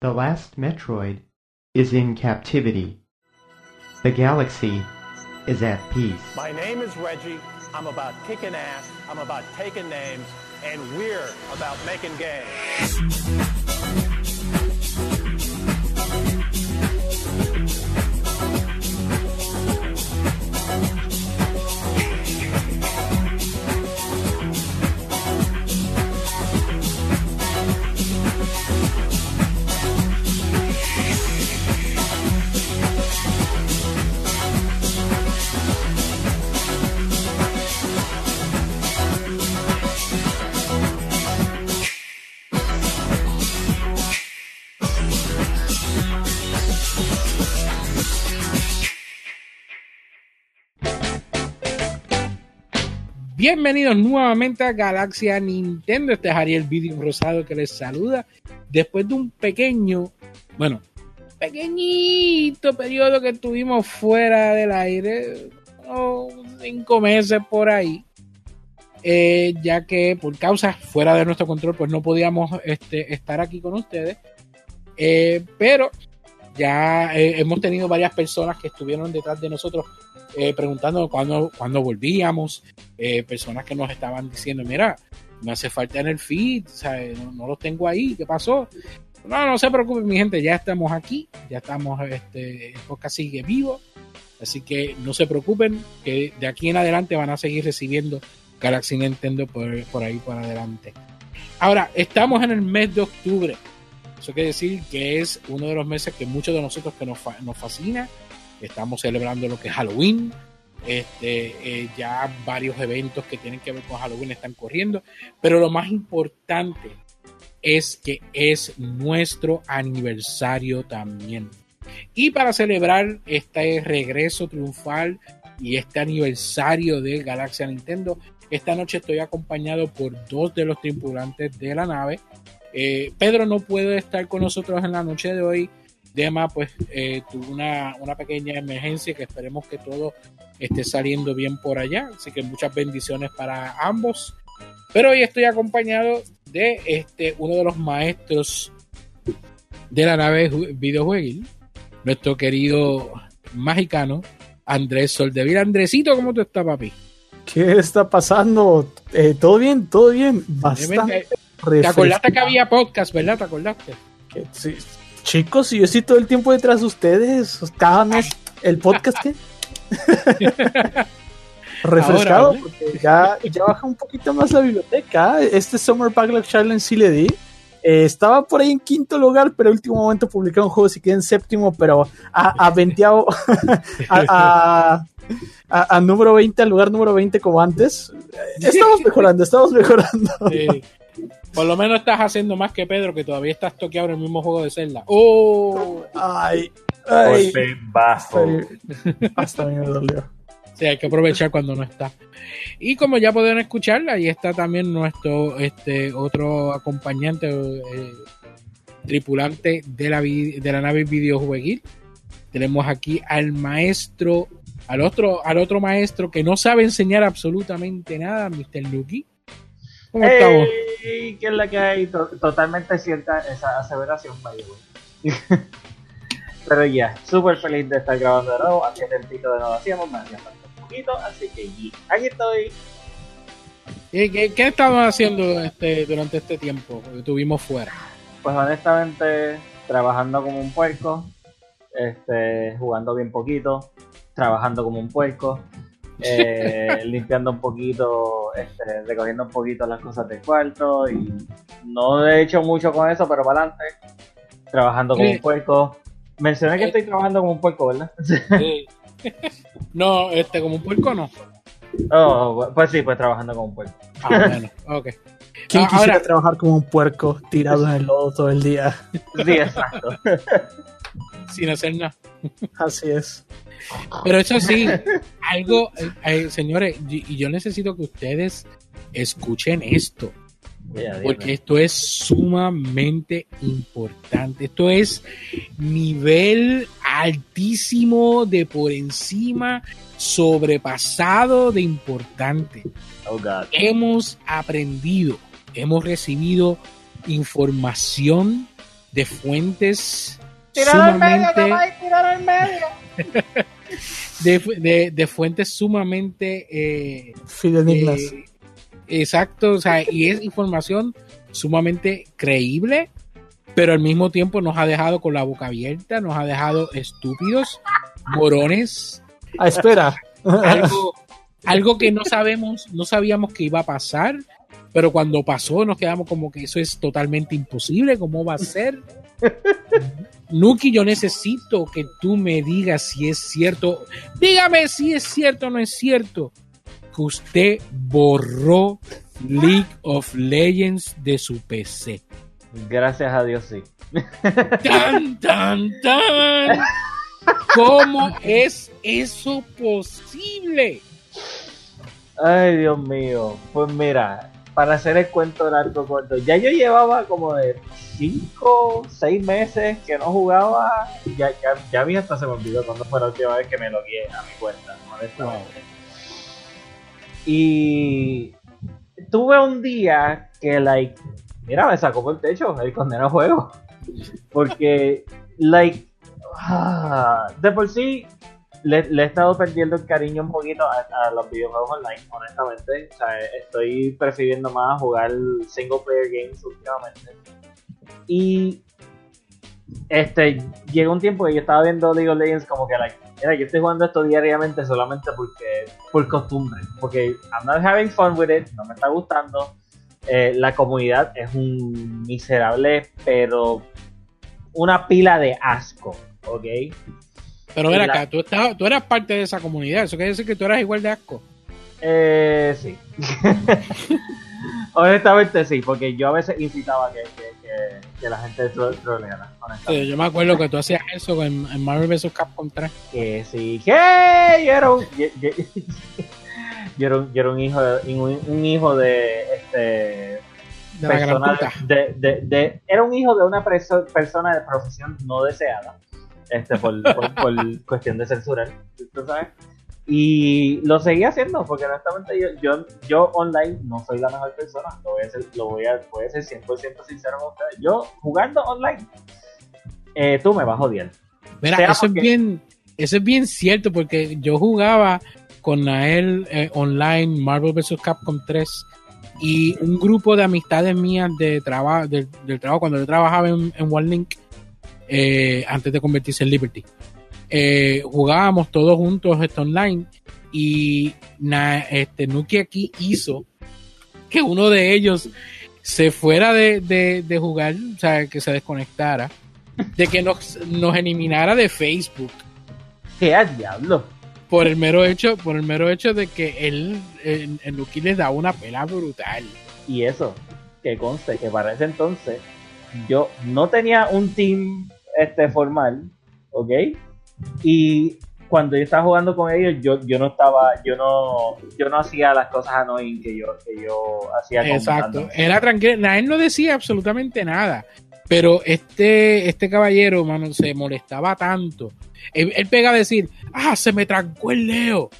The last Metroid is in captivity. The galaxy is at peace. My name is Reggie. I'm about kicking ass. I'm about taking names. And we're about making games. Bienvenidos nuevamente a Galaxia Nintendo. Este es Ariel Video Rosado que les saluda. Después de un pequeño, bueno, pequeñito periodo que estuvimos fuera del aire, cinco meses por ahí, eh, ya que por causas fuera de nuestro control, pues no podíamos este, estar aquí con ustedes. Eh, pero ya eh, hemos tenido varias personas que estuvieron detrás de nosotros eh, preguntando cuándo, cuándo volvíamos, eh, personas que nos estaban diciendo, mira, me hace falta en el feed, no, no los tengo ahí, ¿qué pasó? No, no se preocupen, mi gente, ya estamos aquí, ya estamos, este, el podcast sigue vivo, así que no se preocupen, que de aquí en adelante van a seguir recibiendo Galaxy Nintendo por, por ahí por adelante. Ahora, estamos en el mes de octubre, eso quiere decir que es uno de los meses que muchos de nosotros que nos, nos fascina, estamos celebrando lo que es Halloween. Este, eh, ya varios eventos que tienen que ver con Halloween están corriendo, pero lo más importante es que es nuestro aniversario también. Y para celebrar este regreso triunfal y este aniversario de Galaxia Nintendo, esta noche estoy acompañado por dos de los tripulantes de la nave. Eh, Pedro no puede estar con nosotros en la noche de hoy Dema pues eh, tuvo una, una, pequeña emergencia que esperemos que todo esté saliendo bien por allá. Así que muchas bendiciones para ambos. Pero hoy estoy acompañado de este uno de los maestros de la nave videojuegos, nuestro querido mexicano Andrés Soldevil. Andresito, ¿cómo tú estás, papi? ¿Qué está pasando? Eh, ¿Todo bien? ¿Todo bien? Bastante ¿Te acordaste que había podcast, verdad? ¿Te acordaste? Sí, Chicos, yo estoy todo el tiempo detrás de ustedes. Cada mes, el podcast que. Refrescado, Ahora, porque ya, ya baja un poquito más la biblioteca. Este Summer Backlog Challenge sí le di. Eh, estaba por ahí en quinto lugar, pero en último momento publiqué un juego y quedé en séptimo, pero a, a, a, a, número 20, al lugar número 20 como antes. Estamos mejorando, estamos mejorando. Sí. Por lo menos estás haciendo más que Pedro, que todavía estás toqueado en el mismo juego de Zelda. ¡Oh! ¡Ay! ay Golpe bajo. Hasta mí me dolió. Sí, hay que aprovechar cuando no está. Y como ya pueden escuchar, ahí está también nuestro este otro acompañante, eh, tripulante de la, de la nave videojueguil. Tenemos aquí al maestro, al otro, al otro maestro que no sabe enseñar absolutamente nada, Mr. Lucky. ¿Cómo hey, estamos? ¿Qué es la que hay? Totalmente cierta esa aseveración, by Pero ya, súper feliz de estar grabando de nuevo. Hacía tiempito de nuevo hacíamos, me hacía falta un poquito, así que aquí estoy. ¿Qué, qué, qué estabas haciendo este, durante este tiempo que estuvimos fuera? Pues honestamente, trabajando como un puerco, este, jugando bien poquito, trabajando como un puerco, eh, limpiando un poquito, este, recogiendo un poquito las cosas del cuarto y no he hecho mucho con eso, pero para adelante, trabajando como un puerco. Mencioné que estoy trabajando como un puerco, ¿verdad? Sí. no, este, como un puerco no. Oh, pues sí, pues trabajando como un puerco. Ah, bueno, ok. ¿Quién ah, quisiera ahora... trabajar como un puerco tirado en el lodo todo el día? Sí, exacto. Sin hacer nada. Así es. Pero eso sí, algo, eh, señores, y yo necesito que ustedes escuchen esto. Porque esto es sumamente importante. Esto es nivel altísimo de por encima, sobrepasado de importante. Oh God. Hemos aprendido, hemos recibido información de fuentes Tíralo al medio, Kamai, tíralo al medio. de, de- de fuentes sumamente eh, Fidenignas. eh, exacto, o sea, y es información sumamente creíble, pero al mismo tiempo nos ha dejado con la boca abierta, nos ha dejado estúpidos, morones, Ah, espera. algo, algo que no sabemos, no sabíamos que iba a pasar, pero cuando pasó nos quedamos como que eso es totalmente imposible, ¿cómo va a ser? Nuki, yo necesito que tú me digas si es cierto. Dígame si es cierto o no es cierto que usted borró League of Legends de su PC. Gracias a Dios, sí. ¡Tan, tan, tan! ¿Cómo es eso posible? Ay, Dios mío. Pues mira, para hacer el cuento largo corto, ya yo llevaba como de 5, 6 meses que no jugaba. Ya, ya, ya a mí hasta se me olvidó cuando fue la última vez que me logué a mi cuenta, honestamente. Y tuve un día que, like, mira, me sacó por el techo el condenado juego. Porque, like, ah, de por sí le, he estado perdiendo el cariño un poquito a, los videojuegos online, honestamente. O sea, estoy prefiriendo más jugar single player games últimamente. Y este llegó un tiempo que yo estaba viendo League of Legends como que like, mira, yo estoy jugando esto diariamente solamente porque por costumbre, porque I'm not having fun with it, no me está gustando. Eh, la comunidad es un miserable, pero una pila de asco, ¿ok? Pero ven acá, tú, estabas- tú eras parte de esa comunidad, eso quiere decir que tú eras igual de asco. Eh, sí. Honestamente sí, porque yo a veces incitaba que, que, que, que la gente tro- troleara, Yo me acuerdo que tú hacías eso en, en Marvel vs. Capcom 3. Que sí, que yo era un, yo, yo- yo era un, yo era un hijo de, un, un hijo de este De persona de, de, de- era un hijo de una preso- persona de profesión no deseada este por, por, por cuestión de censura ¿tú sabes? y lo seguía haciendo porque honestamente yo, yo, yo online no soy la mejor persona lo voy a ser, lo voy a, voy a ser 100% sincero con ustedes yo jugando online eh, tú me vas a odiar Mira, eso es bien, eso es bien cierto porque yo jugaba con Nael eh, online Marvel vs. Capcom 3 y un grupo de amistades mías de trabajo del, del trabajo cuando yo trabajaba en, en OneLink eh, antes de convertirse en Liberty. Eh, jugábamos todos juntos esto online y na- este Nuki aquí hizo que uno de ellos se fuera de, de- de jugar, o sea, que se desconectara, de que nos, nos eliminara de Facebook ¿qué al diablo? por el mero hecho, por el mero hecho de que él, el, el Nuki les daba una pela brutal. Y eso, que conste que para ese entonces yo no tenía un team este formal, ¿ok? Y cuando yo estaba jugando con ellos, yo, yo no estaba, yo no, yo no hacía las cosas annoying que yo, que yo hacía Exacto. Era tranquilo. Él no decía absolutamente nada. Pero este, este caballero, mano, se molestaba tanto. Él, él pega a decir, ah, se me trancó el Leo.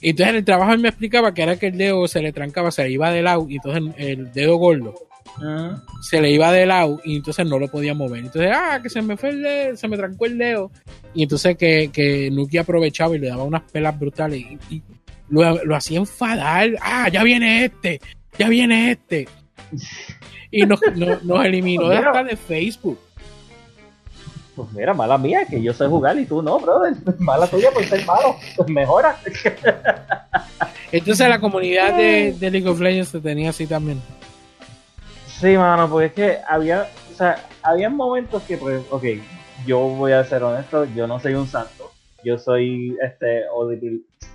Y entonces en el trabajo él me explicaba que era que el dedo se le trancaba, se le iba de lado, y entonces el dedo gordo Ujú. se le iba de lado y entonces no lo podía mover. Entonces, ah, que se me fue el dedo, se me trancó el dedo. Y entonces que, que Nuki aprovechaba y le daba unas pelas brutales y, y lo, lo hacía enfadar. Ah, ya viene este, ya viene este. Y nos, nos, nos eliminó de hasta de Facebook. Pues mira, mala mía, que yo sé jugar y tú no, brother. Mala tuya por ser malo. Pues mejora. Entonces la comunidad de, de League of Legends se tenía así también. Sí, mano, porque es que había, o sea, había momentos que, pues, ok, yo voy a ser honesto, yo no soy un santo, yo soy, este,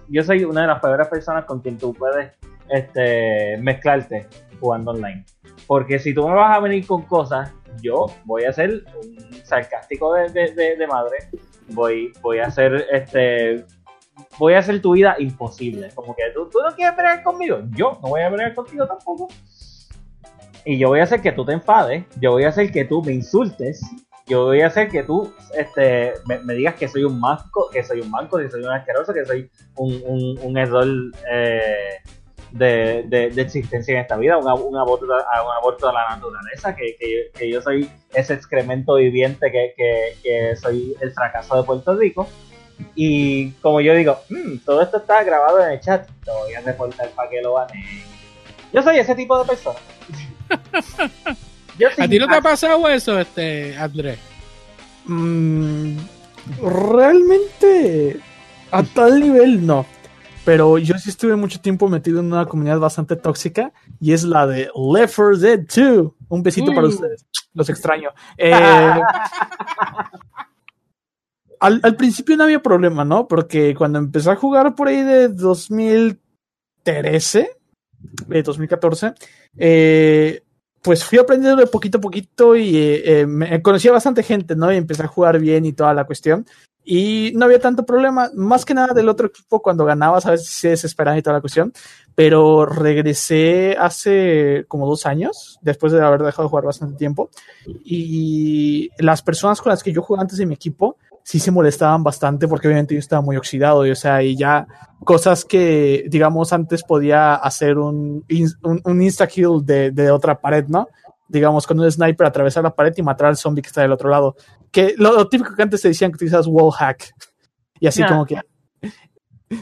yo soy una de las peores personas con quien tú puedes, este, mezclarte jugando online. Porque si tú me vas a venir con cosas, yo voy a ser un sarcástico de, de, de- de madre, voy, voy a hacer, este, voy a hacer tu vida imposible. Como que tú, tú no quieres pelear conmigo, yo no voy a pelear contigo tampoco y yo voy a hacer que tú te enfades, yo voy a hacer que tú me insultes, yo voy a hacer que tú este, me, digas que soy un manco, que soy un manco, que soy un asqueroso, que soy un, un, eh, de, de, existencia en esta vida, un, ab- un aborto, un aborto de la naturaleza, que, que, yo soy ese excremento viviente, que, que, soy el fracaso de Puerto Rico. Y como yo digo, "Mm, todo esto está grabado en el chat, lo voy a reportar para que lo baneen. Yo soy ese tipo de persona. Yo ¿A ti no te ha pasado eso, este, Andrés? Mm, realmente a tal nivel no. Pero yo sí estuve mucho tiempo metido en una comunidad bastante tóxica y es la de Left 4 Dead 2. Un besito para ustedes. Los extraño. Eh, al, al principio no había problema, ¿no? Porque cuando empecé a jugar por ahí de 2013, de 2014, eh, pues fui aprendiendo de poquito a poquito y eh, eh, me conocí a bastante gente, ¿no? Y empecé a jugar bien y toda la cuestión. Y no había tanto problema, más que nada del otro equipo cuando ganabas, a veces se desesperaban y toda la cuestión. Pero regresé hace como dos años, después de haber dejado de jugar bastante tiempo. Y las personas con las que yo jugaba antes de mi equipo sí se molestaban bastante porque obviamente yo estaba muy oxidado y o sea, y ya cosas que digamos antes podía hacer un, un, un insta kill de, de otra pared, ¿no? Digamos con un sniper atravesar la pared y matar al zombie que está del otro lado. Que lo, lo típico que antes te decían que utilizas wall hack. Y así como que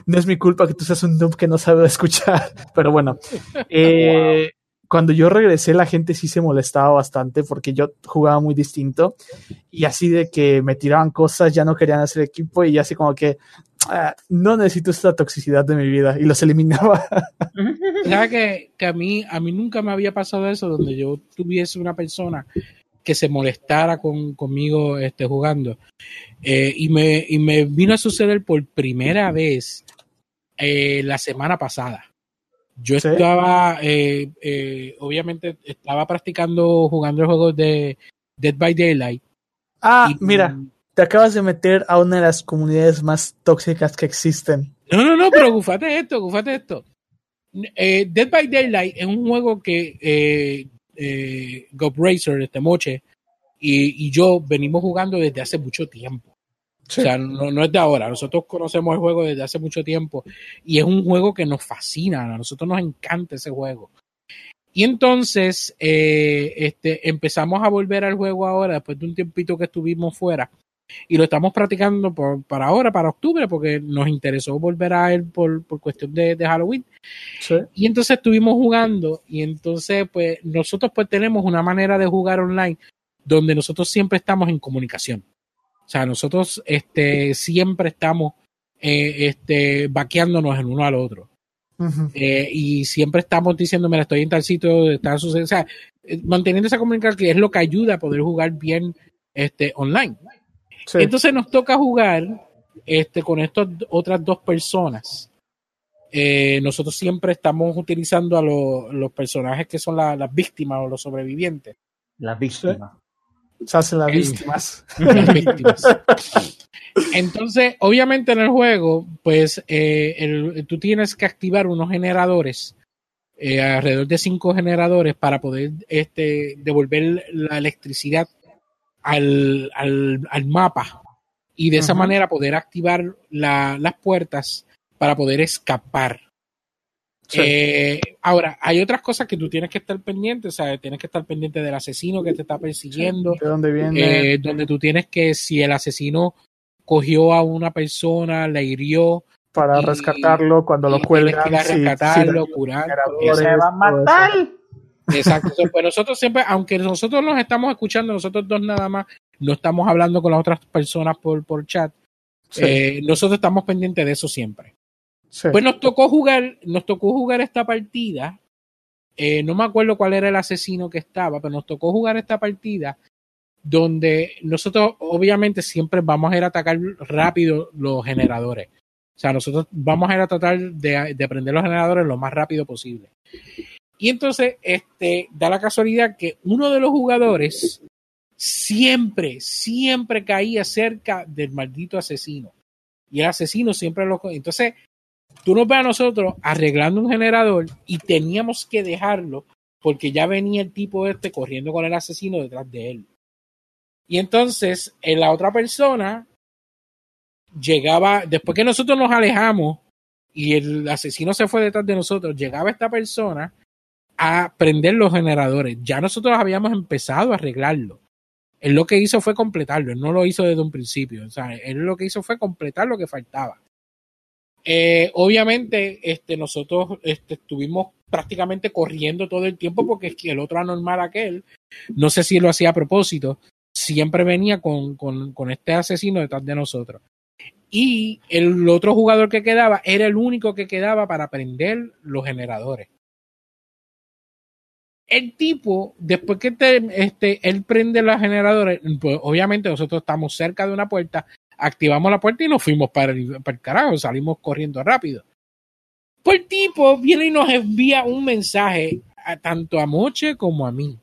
no es mi culpa que tú seas un noob que no sabe escuchar, pero bueno. Eh, Cuando yo regresé, la gente sí se molestaba bastante porque yo jugaba muy distinto y así de que me tiraban cosas, ya no querían hacer equipo y ya así como que "Ah, no necesito esta toxicidad de mi vida y los eliminaba. ¿Sabes que, que a, mí, a mí nunca me había pasado eso donde yo tuviese una persona que se molestara con, conmigo este, jugando? Eh, y, me, y me vino a suceder por primera vez eh, la semana pasada. Yo ¿Sí? estaba, eh, eh, obviamente, estaba practicando jugando el juego de Dead by Daylight. Ah, y- mira, te acabas de meter a una de las comunidades más tóxicas que existen. No, no, no, pero gufate esto, gufate esto. Eh, Dead by Daylight es un juego que eh, eh, Racer, este moche, y, y yo venimos jugando desde hace mucho tiempo. Sí. O sea, no, no es de ahora. Nosotros conocemos el juego desde hace mucho tiempo y es un juego que nos fascina. A nosotros nos encanta ese juego. Y entonces eh, este, empezamos a volver al juego ahora, después de un tiempito que estuvimos fuera. Y lo estamos practicando por, para ahora, para octubre, porque nos interesó volver a él por, por cuestión de, de Halloween. Sí. Y entonces estuvimos jugando y entonces pues nosotros pues tenemos una manera de jugar online donde nosotros siempre estamos en comunicación. O sea, nosotros este, siempre estamos eh, este, vaqueándonos el uno al otro. Eh, y siempre estamos diciendo, mira, estoy en tal sitio, está sucediendo. O sea, eh, manteniendo esa comunicación que es lo que ayuda a poder jugar bien este, online. Sí. Entonces nos toca jugar este, con estas otras dos personas. Eh, nosotros siempre estamos utilizando a lo- los personajes que son la- las víctimas o los sobrevivientes. Las víctimas. Se hacen las víctimas. Las víctimas. Entonces, obviamente en el juego, pues eh, el- tú tienes que activar unos generadores, eh, alrededor de cinco generadores, para poder este, devolver la electricidad al, al, al mapa y de esa manera poder activar la- las puertas para poder escapar. Sí. Eh, ahora, hay otras cosas que tú tienes que estar pendiente, o sea, tienes que estar pendiente del asesino que te está persiguiendo, ¿De dónde viene? eh, donde tú tienes que, si el asesino cogió a una persona, la hirió, para y- rescatarlo cuando lo cuelgan. que ir a sí, rescatarlo, sí, curar. ¡Se va a matar! Exacto. Pues nosotros siempre, aunque nosotros nos estamos escuchando, nosotros dos nada más, no estamos hablando con las otras personas por, por chat, eh, nosotros estamos pendientes de eso siempre. Pues nos tocó jugar, nos tocó jugar esta partida. eh, no me acuerdo cuál era el asesino que estaba, pero nos tocó jugar esta partida donde nosotros obviamente siempre vamos a ir a atacar rápido los generadores. O sea, nosotros vamos a ir a tratar de, de prender los generadores lo más rápido posible. Y entonces, este, da la casualidad que uno de los jugadores siempre, siempre caía cerca del maldito asesino. Y el asesino siempre lo... Entonces, tú nos ves a nosotros arreglando un generador y teníamos que dejarlo porque ya venía el tipo este corriendo con el asesino detrás de él. Y entonces, en la otra persona llegaba, después que nosotros nos alejamos y el asesino se fue detrás de nosotros, llegaba esta persona a prender los generadores. Ya nosotros habíamos empezado a arreglarlo. Él lo que hizo fue completarlo, él no lo hizo desde un principio. O sea, él lo que hizo fue completar lo que faltaba. Eh, obviamente, este, nosotros este, estuvimos prácticamente corriendo todo el tiempo porque es que el otro anormal aquel, no sé si lo hacía a propósito, siempre venía con, este asesino detrás de nosotros. Y el otro jugador que quedaba era el único que quedaba para prender los generadores. El tipo, después que te, este, él prende los generadores, pues obviamente nosotros estamos cerca de una puerta, activamos la puerta y nos fuimos para el, para el carajo, salimos corriendo rápido. Pues el tipo viene y nos envía un mensaje a, tanto a Moche como a mí.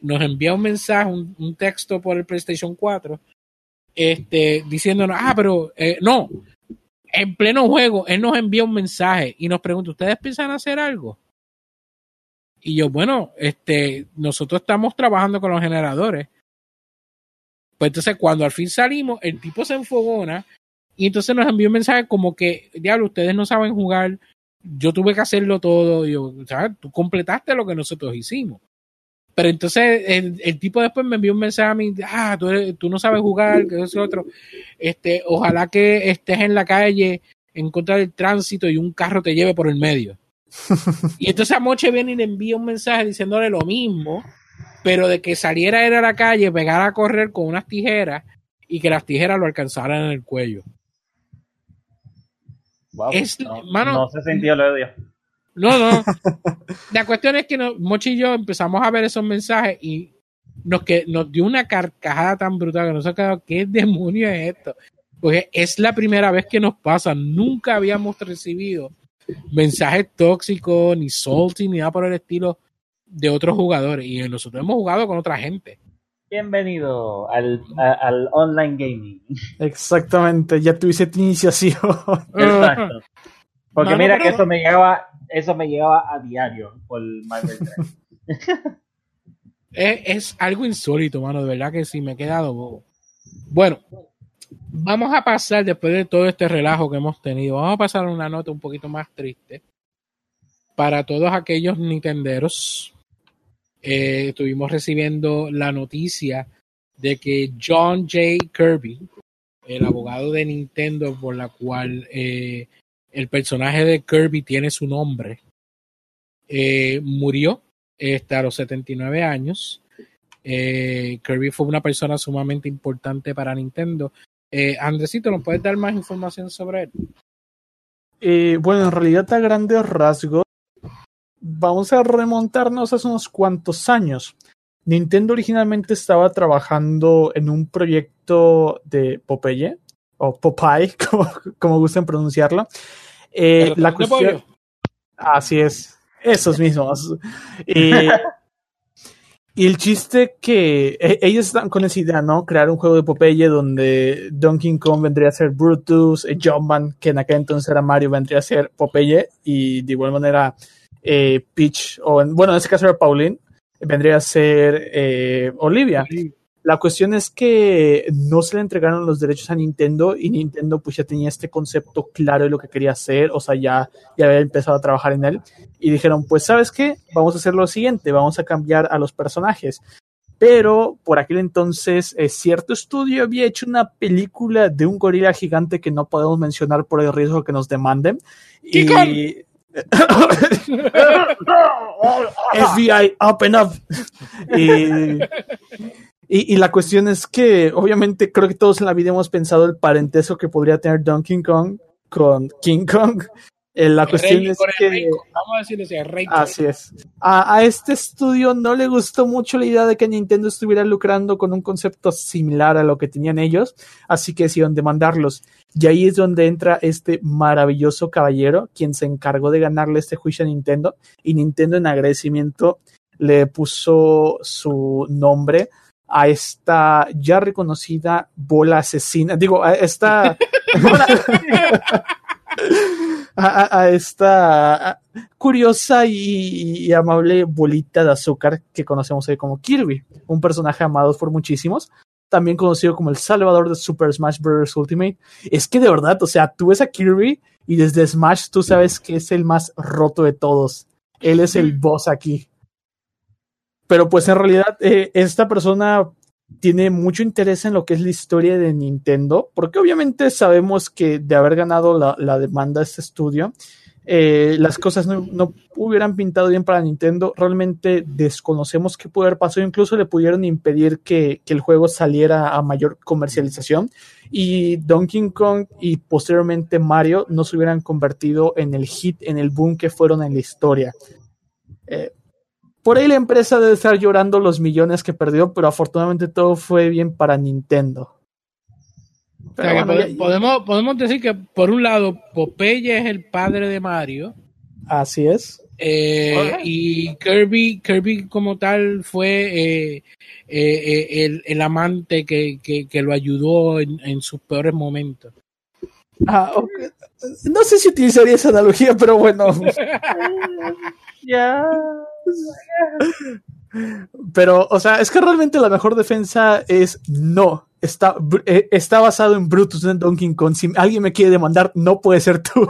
Nos envía un mensaje, un, un texto por el PlayStation 4, este, diciéndonos, ah, pero eh, no, en pleno juego, él nos envía un mensaje y nos pregunta, ¿ustedes piensan hacer algo? Y yo, bueno, este, nosotros estamos trabajando con los generadores. Pues entonces cuando al fin salimos, el tipo se enfogona y entonces nos envió un mensaje como que, diablo, ustedes no saben jugar, yo tuve que hacerlo todo, y yo, ¿sabes? Tú completaste lo que nosotros hicimos. Pero entonces el, el, tipo después me envió un mensaje a mí, ah, tú, eres, tú no sabes jugar, que eso otro. Este, ojalá que estés en la calle en contra del tránsito y un carro te lleve por el medio. y entonces a Moche viene y le envía un mensaje diciéndole lo mismo, pero de que saliera él a la calle, pegara a correr con unas tijeras y que las tijeras lo alcanzaran en el cuello. Wow, Es- no, mano- no se sintió el odio. No, no. La cuestión es que no- Mochi y yo empezamos a ver esos mensajes y nos, que, nos dio una carcajada tan brutal que nos ha quedado, ¿qué demonio es esto? Porque es la primera vez que nos pasa. Nunca habíamos recibido mensajes tóxicos, ni salty, ni nada por el estilo de otros jugadores. Y nosotros hemos jugado con otra gente. Bienvenido al, a- al online gaming. Exactamente, ya tuviste tu iniciación. Exacto. Porque mira pero- que eso me llegaba, eso me llegaba a diario por Marvel 3. Es, es algo insólito, mano. De verdad que sí, me he quedado bobo. Bueno, vamos a pasar después de todo este relajo que hemos tenido. Vamos a pasar a una nota un poquito más triste. Para todos aquellos nintenderos, eh, estuvimos recibiendo la noticia de que John J. Kirby, el abogado de Nintendo por la cual eh, el personaje de Kirby tiene su nombre, eh, murió este, a los 79 años. Kirby fue una persona sumamente importante para Nintendo. Andresito, ¿nos puedes dar más información sobre él? Bueno, en realidad a grandes rasgos, vamos a remontarnos hace unos cuantos años. Nintendo originalmente estaba trabajando en un proyecto de Popeye, o Popeye, como, como gusten pronunciarlo. Eh, ¿El la cuestión? Así es, esos mismos. Eh, y el chiste que eh, ellos están con esa idea, ¿no? Crear un juego de Popeye donde Donkey Kong vendría a ser Brutus, Jumpman, que en aquel entonces era Mario, vendría a ser Popeye, y de igual manera eh, Peach, o en- bueno, en este caso era Pauline, vendría a ser eh, Olivia. La cuestión es que no se le entregaron los derechos a Nintendo y Nintendo pues ya tenía este concepto claro de lo que quería hacer, o sea, ya, ya había empezado a trabajar en él y dijeron, pues sabes qué, vamos a hacer lo siguiente, vamos a cambiar a los personajes. Pero por aquel entonces eh, cierto estudio había hecho una película de un gorila gigante que no podemos mencionar por el riesgo que nos demanden. Y... FBI, open up. Y, y, y la cuestión es que, obviamente, creo que todos en la vida hemos pensado el parentesco que podría tener Donkey Kong con King Kong. Eh, la cuestión Rey- es el que. Vamos a decirle así, el Rey Así es. A, a este estudio no le gustó mucho la idea de que Nintendo estuviera lucrando con un concepto similar a lo que tenían ellos, así que decidieron demandarlos. Y ahí es donde entra este maravilloso caballero, quien se encargó de ganarle este juicio a Nintendo, y Nintendo en agradecimiento le puso su nombre a esta ya reconocida bola asesina, digo, a esta... a, esta curiosa y, y amable bolita de azúcar que conocemos hoy como Kirby, un personaje amado por muchísimos. también conocido como el salvador de Super Smash Bros. Ultimate. Es que de verdad, o sea, tú ves a Kirby y desde Smash tú sabes que es el más roto de todos. Él es el boss aquí. Pero pues en realidad eh, esta persona tiene mucho interés en lo que es la historia de Nintendo, porque obviamente sabemos que de haber ganado la, la demanda de este estudio, eh, las cosas no, no, hubieran pintado bien para Nintendo. Realmente desconocemos qué pudo haber pasado. Incluso le pudieron impedir que, que, el juego saliera a mayor comercialización. Y Donkey Kong y posteriormente Mario no se hubieran convertido en el hit, en el boom que fueron en la historia. Eh, por ahí la empresa debe estar llorando los millones que perdió, pero afortunadamente todo fue bien para Nintendo. O sea, bueno, ya, podemos, podemos decir que por un lado Popeye es el padre de Mario. Así es. Eh, y Kirby, Kirby como tal fue eh, eh, el, el, amante que, que, que lo ayudó en, en, sus peores momentos. Ah, okay. No sé si utilizaría esa analogía, pero bueno. Ya. Pero, o sea, es que realmente la mejor defensa es no. Está, eh, está basado en Brutus en Donkey Kong. Si alguien me quiere demandar, no puede ser tú.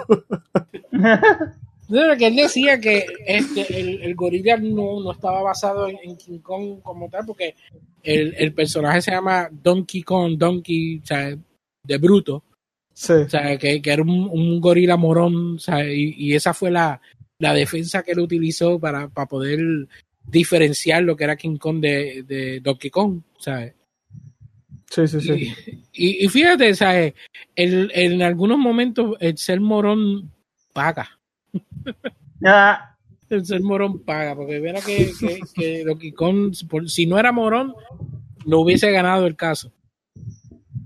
No, que él decía que este, el, el gorila no, no, estaba basado en, en, King Kong como tal, porque el, el, personaje se llama Donkey Kong, Donkey, o sea, de bruto. Sí. O sea, que, que era un, un, gorila morón, o sea, y, y, esa fue la, la defensa que él utilizó para, para poder diferenciar lo que era King Kong de, de Donkey Kong, ¿sabes? Sí, sí, sí. Y, y, y fíjate, ¿sabes? El, en algunos momentos el ser morón paga. Ah. El ser morón paga, porque verá que, que, que Donkey Kong, por, si no era morón, no hubiese ganado el caso.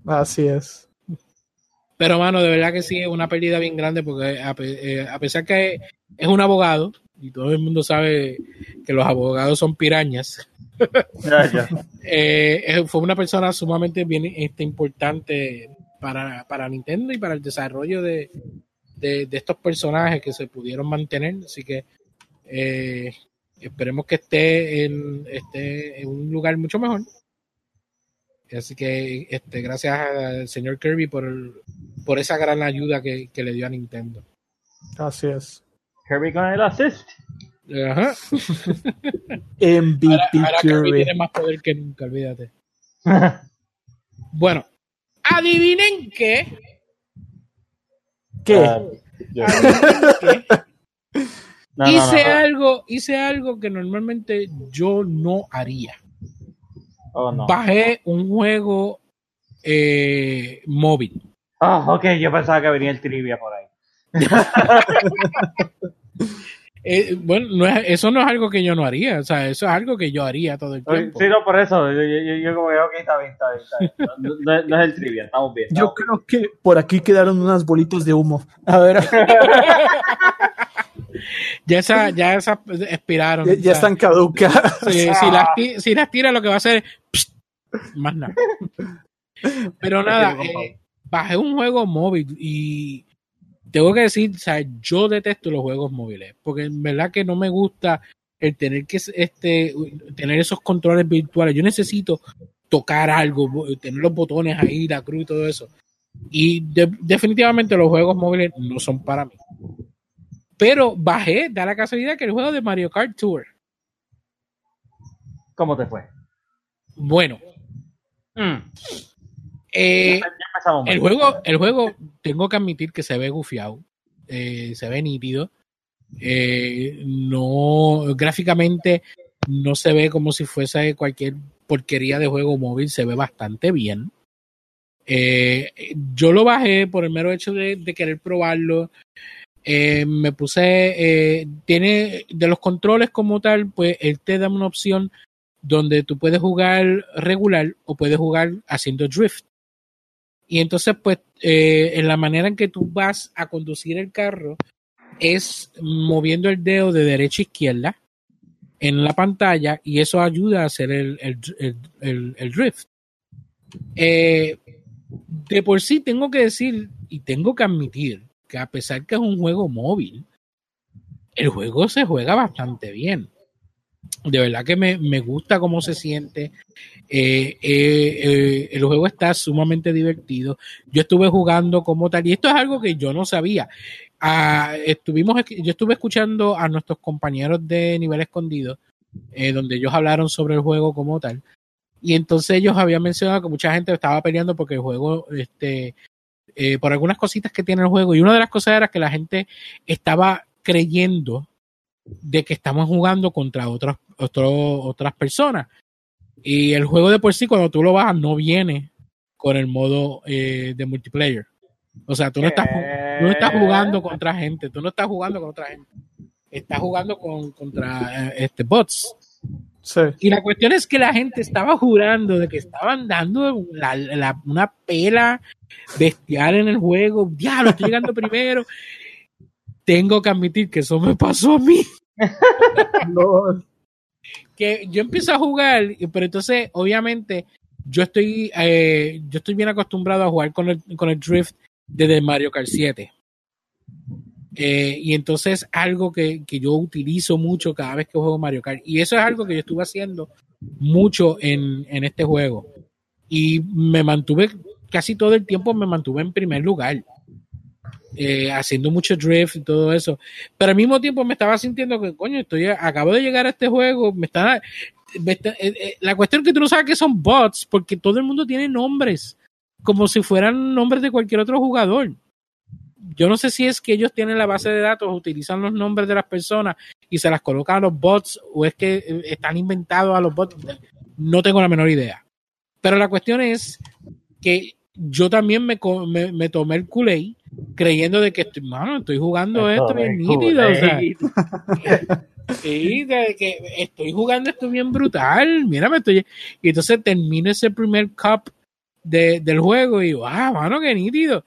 Así es. Pero, mano, de verdad que sí, es una pérdida bien grande porque a, eh, a pesar que es un abogado, y todo el mundo sabe que los abogados son pirañas, Ya, ya. eh, fue una persona sumamente bien este, importante para, para Nintendo y para el desarrollo de, de, de, estos personajes que se pudieron mantener. Así que eh, esperemos que esté en, esté en un lugar mucho mejor. Así que este, gracias al señor Kirby por, por esa gran ayuda que, que le dio a Nintendo. Así es. Kirby con el assist. Ajá. MVP ahora, ahora Kirby. Kirby tiene más poder que nunca, olvídate. Bueno, adivinen qué. ¿Qué? Ah, yo- Adivinen qué. no, hice no, no. algo, hice algo que normalmente yo no haría. Oh, no. Bajé un juego eh, móvil. Ah, ok, yo pensaba que venía el trivia por ahí. Eh, bueno, no es- eso no es algo que yo no haría, o sea, eso es algo que yo haría todo el tiempo. Sí, no, por eso. Yo, yo, yo- como que, ok, está bien, está bien, está bien. No, no es- no es el trivia, estamos bien. Yo bien. creo que por aquí quedaron unas bolitas de humo. A ver, Ya esas ya esas expiraron. ya, están caducas. si, si las, ti- si las tira lo que va a hacer es más nada. Pero nada, eh, bajé un juego móvil y tengo que decir, o sea, yo detesto los juegos móviles, porque en verdad que no me gusta el tener que este tener esos controles virtuales. Yo necesito tocar algo, tener los botones ahí, la cruz y todo eso. Y de- definitivamente los juegos móviles no son para mí. Pero bajé, da la casualidad que el juego de Mario Kart Tour. ¿Cómo te fue? Bueno, Mm, eh. El juego, el juego, tengo que admitir que se ve gufiado, eh, se ve nítido. Eh, no, gráficamente no se ve como si fuese cualquier porquería de juego móvil, se ve bastante bien. Yo lo bajé por el mero hecho de, de querer probarlo. Me puse, tiene de los controles como tal, pues él te da una opción donde tú puedes jugar regular o puedes jugar haciendo drift. Y entonces, pues, eh, en la manera en que tú vas a conducir el carro es moviendo el dedo de derecha a izquierda en la pantalla y eso ayuda a hacer el, el, el, drift. Eh, de por sí tengo que decir y tengo que admitir que a pesar que es un juego móvil, el juego se juega bastante bien. De verdad que me, me gusta cómo se siente. Eh, eh, eh, el juego está sumamente divertido. Yo estuve jugando como tal, y esto es algo que yo no sabía. Ah, estuvimos, yo estuve escuchando a nuestros compañeros de nivel escondido, donde ellos hablaron sobre el juego como tal. Y entonces ellos habían mencionado que mucha gente estaba peleando porque el juego, este, por algunas cositas que tiene el juego. Y una de las cosas era que la gente estaba creyendo de que estamos jugando contra otras, otro- otras personas. Y el juego de por sí, cuando tú lo bajas, no viene con el modo eh, de multiplayer. O sea, tú no, estás, tú no estás jugando contra gente, tú no estás jugando con otra gente. Estás jugando con, contra eh, este, bots. Sí. Y la cuestión es que la gente estaba jurando de que estaban dando la- la- una pela bestial en el juego. Diablo, estoy llegando primero. Tengo que admitir que eso me pasó a mí. No, Que yo empiezo a jugar, pero entonces, obviamente, yo estoy, eh, yo estoy bien acostumbrado a jugar con el, con el Drift desde Mario Kart 7. Eh, y entonces algo que, que yo utilizo mucho cada vez que juego Mario Kart. Y eso es algo que yo estuve haciendo mucho en, en este juego. Y me mantuve, casi todo el tiempo me mantuve en primer lugar. Eh, haciendo mucho drift y todo eso. Pero al mismo tiempo me estaba sintiendo que, coño, estoy, acabo de llegar a este juego, me está, me está- eh, eh, la cuestión es que tú no sabes que son bots, porque todo el mundo tiene nombres, como si fueran nombres de cualquier otro jugador. Yo no sé si es que ellos tienen la base de datos, utilizan los nombres de las personas y se las colocan a los bots, o es que eh, están inventados a los bots. No tengo la menor idea. Pero la cuestión es que yo también me, me, me tomé el Kool-Aid creyendo de que estoy, mano, estoy jugando esto bien nítido. O sea, Sí, de que estoy jugando esto bien brutal. Mira, me estoy. Y entonces termino ese primer cup de, del juego y digo, ah, mano, qué nítido.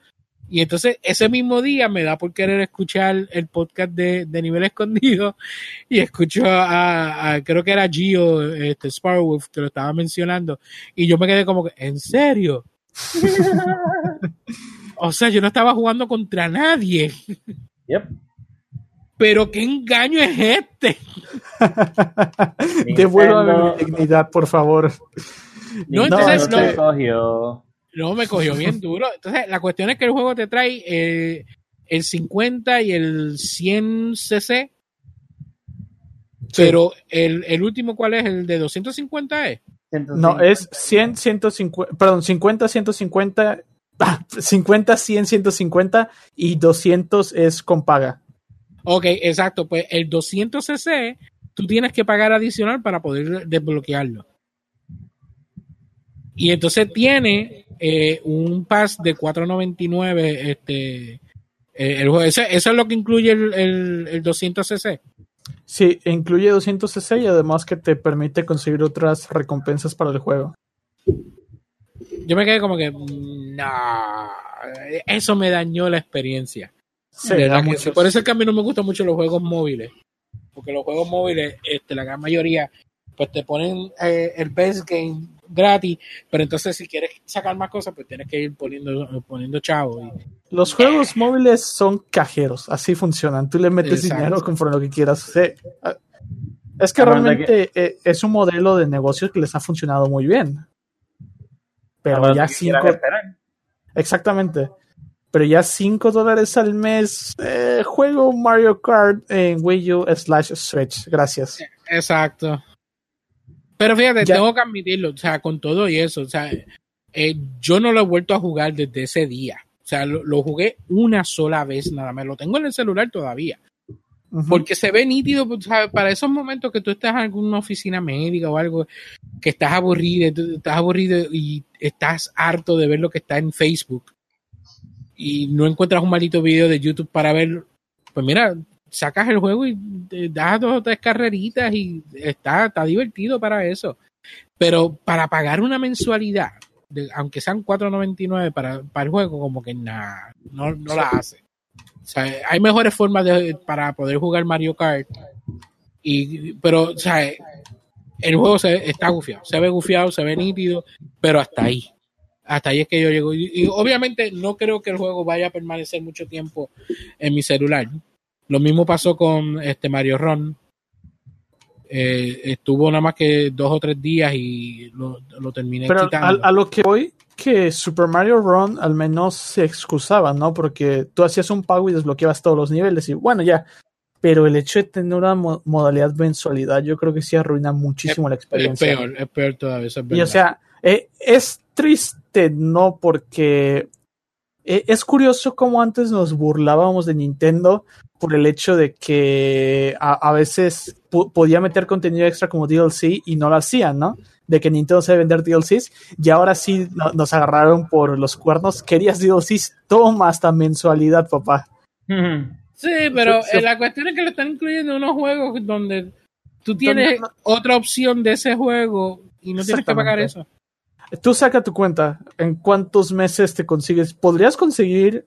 Y entonces ese mismo día me da por querer escuchar el podcast de, de Nivel Escondido y escucho a, a- creo que era Gio, este Sparwolf, que lo estaba mencionando. Y yo me quedé como que, ¿en serio? o sea, yo no estaba jugando contra nadie. Yep. Pero qué engaño es este. Devuélvame mi dignidad, por favor. No, entonces te no- cogió. No, me cogió bien duro. Entonces, la cuestión es que el juego te trae eh, el 50 y el 100 cc, pero el, el último, ¿cuál es? ¿El de 250 es? No, es 100, 150, perdón, 50, 150, ah, 50, 100, 150 y 200 es con paga. Ok, exacto. Pues el 200 cc, tú tienes que pagar adicional para poder desbloquearlo. Y entonces tiene eh, un pass de 499. Este, eh, el juego. Eso, eso es lo que incluye el, el, el 200 cc. Sí, incluye 200 cc y además que te permite conseguir otras recompensas para el juego. yo me quedé como que mm, no eso me dañó la experiencia Sí, que sí. por eso es que a mí no me gustan mucho los juegos móviles porque los juegos móviles este la gran mayoría pues te ponen eh, el best game gratis pero entonces si quieres sacar más cosas pues tienes que ir poniendo poniendo chavo y- Los juegos móviles son cajeros, así funcionan. Tú le metes Exacto. dinero conforme lo que quieras. Sí. Ah, Es que realmente eh, es un modelo de negocio que les ha funcionado muy bien. Pero ya cinco, exactamente. Pero ya 5 dólares al mes, eh, juego Mario Kart en Wii U slash Switch. Gracias. exacto pero fíjate Ya. tengo que admitirlo o sea con todo y eso o sea eh, yo no lo he vuelto a jugar desde ese día o sea lo, lo jugué una sola vez nada más lo tengo en el celular todavía. Porque se ve nítido, ¿sabes? para esos momentos que tú estás en alguna oficina médica o algo, que estás aburrido, estás aburrido y estás harto de ver lo que está en Facebook y no encuentras un maldito video de YouTube para ver, pues mira, sacas el juego y das dos o tres carreritas y está, está divertido para eso. Pero para pagar una mensualidad, aunque sean 4.99 para, para el juego, como que nada, no, no la hace. O sea, hay mejores formas de, para poder jugar Mario Kart. Y, pero, o sea, el juego se, está gufiado. Se ve gufiado, se ve nítido, pero hasta ahí. Hasta ahí es que yo llego. Y obviamente no creo que el juego vaya a permanecer mucho tiempo en mi celular. Lo mismo pasó con este Mario Ron. Eh, estuvo nada más que dos o tres días y lo, lo terminé Pero quitando. a lo que voy, que Super Mario Run al menos se excusaba, ¿no? Porque tú hacías un pago y desbloqueabas todos los niveles y bueno, ya. Pero el hecho de tener una mo- modalidad mensualidad, yo creo que sí arruina muchísimo la es experiencia. peor, es peor todavía. eso es Y o sea, eh, es triste, ¿no? Porque eh, es curioso cómo antes nos burlábamos de Nintendo por el hecho de que a, a veces po- podía meter contenido extra como DLC y no lo hacían, ¿no? De que Nintendo sabe vender DLCs y ahora sí no- nos agarraron por los cuernos. Querías DLCs, toma hasta mensualidad, papá. Sí, pero Sí, sí. la cuestión es que lo están incluyendo en unos juegos donde tú tienes otra opción de ese juego y no tienes que pagar eso. Tú saca tu cuenta. ¿En cuántos meses te consigues? ¿Podrías conseguir,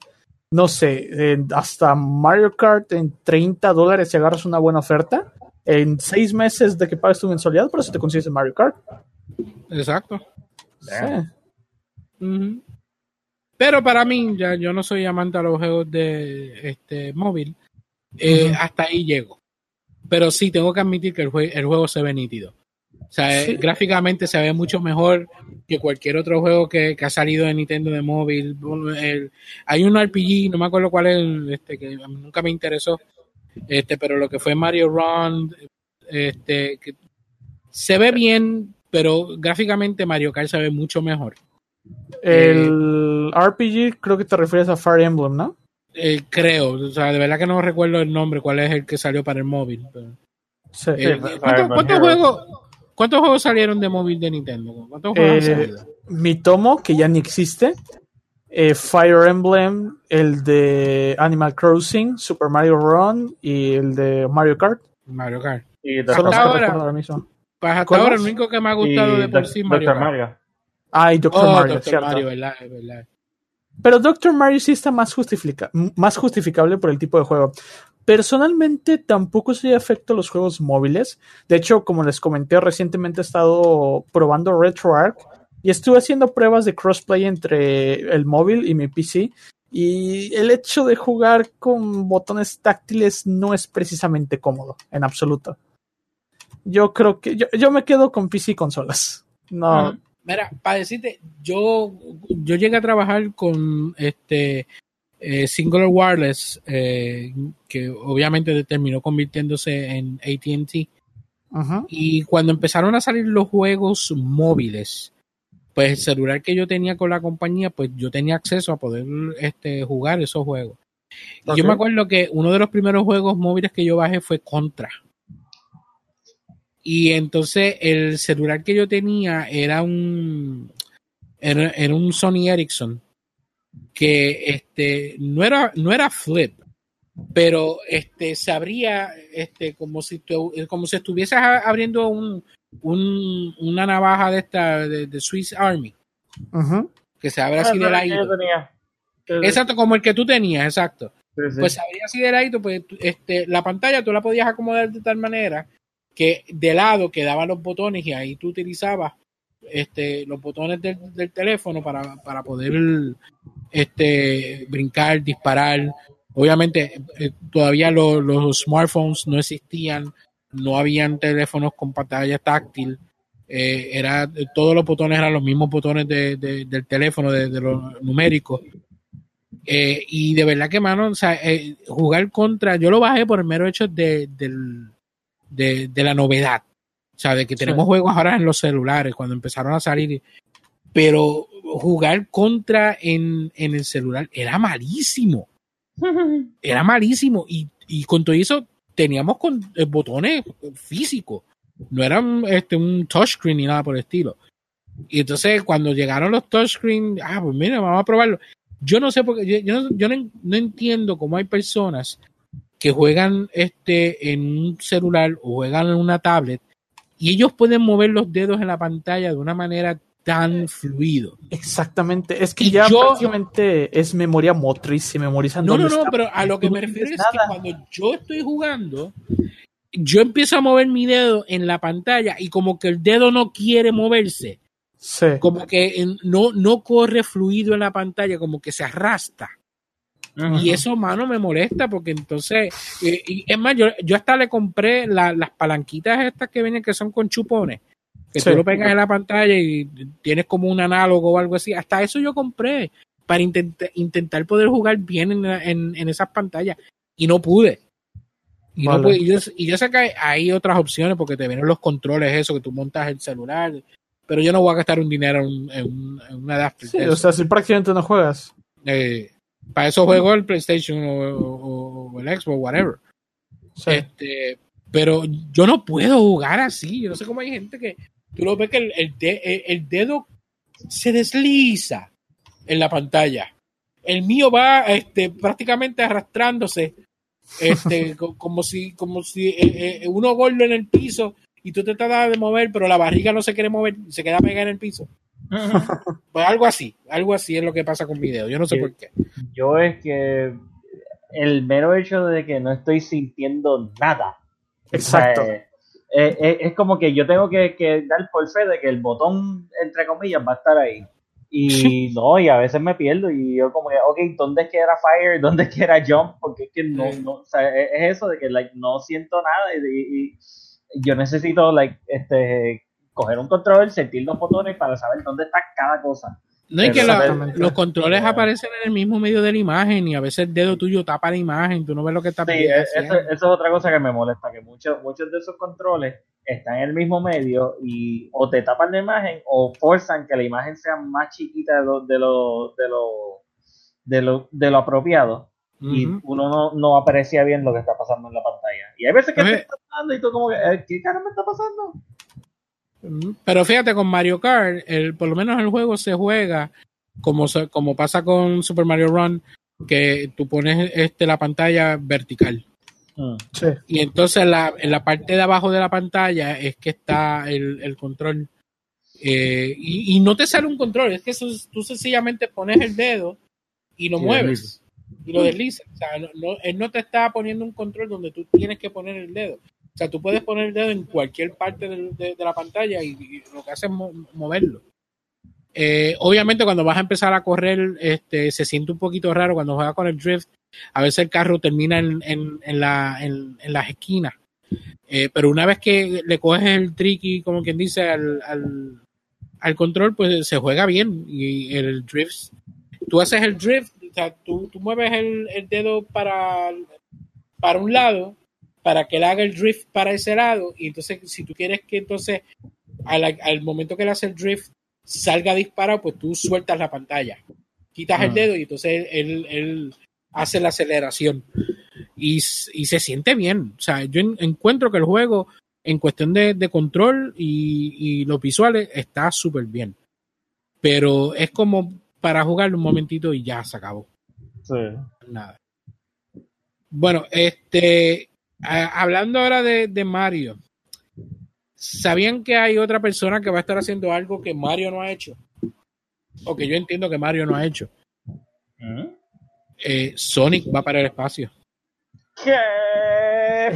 no sé, en- hasta Mario Kart en 30 dólares si agarras una buena oferta? En seis meses de que pagues tu mensualidad, por eso te consigues el Mario Kart. Exacto. Sí. Pero para mí, ya yo no soy amante a los juegos de este móvil. Eh. Hasta ahí llego. Pero sí, tengo que admitir que el, jue- el juego se ve nítido. O sea, eh, Sí. gráficamente se ve mucho mejor que cualquier otro juego que, que ha salido de Nintendo de móvil. El- hay un RPG, no me acuerdo cuál es, el, este, que nunca me interesó, este, pero lo que fue Mario Run, este, que se ve bien, pero gráficamente Mario Kart se ve mucho mejor. El RPG, creo que te refieres a Fire Emblem, ¿no? Eh, creo, o sea, de verdad que no recuerdo el nombre, cuál es el que salió para el móvil. pero- Sí. Eh, ¿cuántos, juegos, ¿Cuántos juegos salieron de móvil de Nintendo? ¿Cuántos juegos Eh? Mitomo, que ya ni existe. eh, Fire Emblem, el de Animal Crossing, Super Mario Run y el de Mario Kart. Mario Kart. Y Son Doctor los que ahora- recuerdo ahora mismo. Pues hasta ¿Cuál ahora el único que me ha y gustado de por sí Mario Doctor Kart. Mario. Ah, y Doctor Oh, Mario, Dr. cierto. Mario, verdad. Pero Doctor Mario sí está más, justifica más justificable por el tipo de juego. Personalmente tampoco soy afecto a los juegos móviles. De hecho, como les comenté, recientemente he estado probando RetroArch y estuve haciendo pruebas de crossplay entre el móvil y mi PC. Y el hecho de jugar con botones táctiles no es precisamente cómodo, en absoluto. Yo creo que yo, yo me quedo con PC y consolas. No, Ajá. Mira, para decirte, yo, yo llegué a trabajar con este eh, Singular Wireless, eh, que obviamente terminó convirtiéndose en ATT. Y cuando empezaron a salir los juegos móviles, pues el celular que yo tenía con la compañía, pues yo tenía acceso a poder este, jugar esos juegos. Y yo me acuerdo que uno de los primeros juegos móviles que yo bajé fue Contra. Y entonces el celular que yo tenía era un era, era un Sony Ericsson que este no era no era flip, pero este se abría este como si tu- como si estuvieses abriendo un, un- una navaja de esta de, de Swiss Army que se abre así Ah, de no, ladito. tenía. Exacto, como el que tú tenías, exacto. Sí, sí. Pues se abría así de ladito, pues este, la pantalla tú la podías acomodar de tal manera que de lado quedaban los botones y ahí tú utilizabas este, los botones del, teléfono para, para poder este, brincar, disparar. Obviamente eh, todavía lo- los smartphones no existían, no habían teléfonos con pantalla táctil. eh, era, todos los botones eran los mismos botones de- de- del teléfono, de, de los numéricos. Eh, y de verdad que, mano, o sea, jugar contra, yo lo bajé por el mero hecho de, de la novedad. O sea, de que tenemos juegos ahora en los celulares, cuando empezaron a salir. Pero jugar contra en, en el celular era malísimo. Era malísimo. Y, y con todo eso teníamos con eh, botones físicos. No era un, este, un touchscreen ni nada por el estilo. Y entonces cuando llegaron los touchscreen, ah, pues mira, vamos a probarlo. Yo no sé porque yo, yo, no, yo no, no entiendo cómo hay personas que juegan este en un celular o juegan en una tablet y ellos pueden mover los dedos en la pantalla de una manera tan fluido. Exactamente, es que Y ya yo- prácticamente es memoria motriz, se memorizan No, no, no, pero a lo que me refiero es que cuando yo estoy jugando, yo empiezo a mover mi dedo en la pantalla y como que el dedo no quiere moverse, Sí. como que no, no corre fluido en la pantalla, como que se arrastra. Y eso, mano, me molesta porque entonces, y, y es más, yo, yo hasta le compré la- las palanquitas estas que vienen que son con chupones, que Sí. tú lo pegas en la pantalla y tienes como un análogo o algo así. Hasta eso yo compré para intenta- intentar poder jugar bien en, en, en esas pantallas y no pude. Y, no pude. Y yo, y yo sé que hay, hay otras opciones porque te vienen los controles, eso que tú montas el celular, pero yo no voy a gastar un dinero en, un- en un- en un adapter. Sí, o sea, si prácticamente no juegas. Eh, para eso juego el PlayStation o, o- o el Xbox, whatever. Sí. Este, pero yo no puedo jugar así. Yo no sé cómo hay gente que tú lo ves que el, el de- el- el dedo se desliza en la pantalla. El mío va este, prácticamente arrastrándose, este, co- como si, como si eh, eh, uno gordo en el piso y tú te tratas de mover, pero la barriga no se quiere mover, se queda pegada en el piso. Pues algo así, algo así es lo que pasa con mi dedo. Yo no sé por qué. Yo es que el mero hecho de que no estoy sintiendo nada. Exacto. O sea, eh, eh, eh, es como que yo tengo que, que dar por fe de que el botón, entre comillas, va a estar ahí. Y no, y a veces me pierdo y yo como que, ok, ¿dónde es que era fire? ¿Dónde es que era jump? Porque es que no, no o sea, es, es eso de que like, no siento nada y, y- y yo necesito like, este, coger un control, sentir los botones para saber dónde está cada cosa. No, y que la- los controles aparecen en el mismo medio de la imagen y a veces el dedo tuyo tapa la imagen, tú no ves lo que está Sí, eso, eso es otra cosa que me molesta, que muchos muchos de esos controles están en el mismo medio y o te tapan la imagen o forzan que la imagen sea más chiquita de lo, de lo, de lo, de lo, de lo apropiado y uno no, no aprecia bien lo que está pasando en la pantalla. Y hay veces que Oye. te está pasando y tú como que, eh, ¿qué cara me está pasando? Pero fíjate, con Mario Kart, el, por lo menos el juego se juega como, se- como pasa con Super Mario Run, que tú pones este, la pantalla vertical. Mm. Sí. Y entonces la, en la parte de abajo de la pantalla es que está el, el control. Eh, y, y no te sale un control, es que eso tú sencillamente pones el dedo y lo Y mueves y lo deslizas. O sea, no, no- él no te está poniendo un control donde tú tienes que poner el dedo. O sea, tú puedes poner el dedo en cualquier parte de, la pantalla y, lo que hace es mo- moverlo. Eh, obviamente cuando vas a empezar a correr, este, se siente un poquito raro cuando juegas con el drift. A veces el carro termina en, en, en la, en las esquinas. Eh, pero una vez que le coges el tricky, como quien dice, al, al, al control, pues se juega bien. Y el drift, tú haces el drift, o sea, tú, tú mueves el, el dedo para, para un lado, para que él haga el drift para ese lado. Y entonces, si tú quieres que entonces, al, al momento que él hace el drift, salga disparado, pues tú sueltas la pantalla. Quitas el Ah. dedo y entonces él, él hace la aceleración. Y, y se siente bien. O sea, yo en- encuentro que el juego, en cuestión de, de control y, y los visuales, está súper bien. Pero es como para jugar un momentito y ya se acabó. Sí. Nada. Bueno, este, hablando ahora de, de Mario, ¿sabían que hay otra persona que va a estar haciendo algo que Mario no ha hecho? O que yo entiendo que Mario no ha hecho. Eh, Sonic va para el espacio. ¿Qué?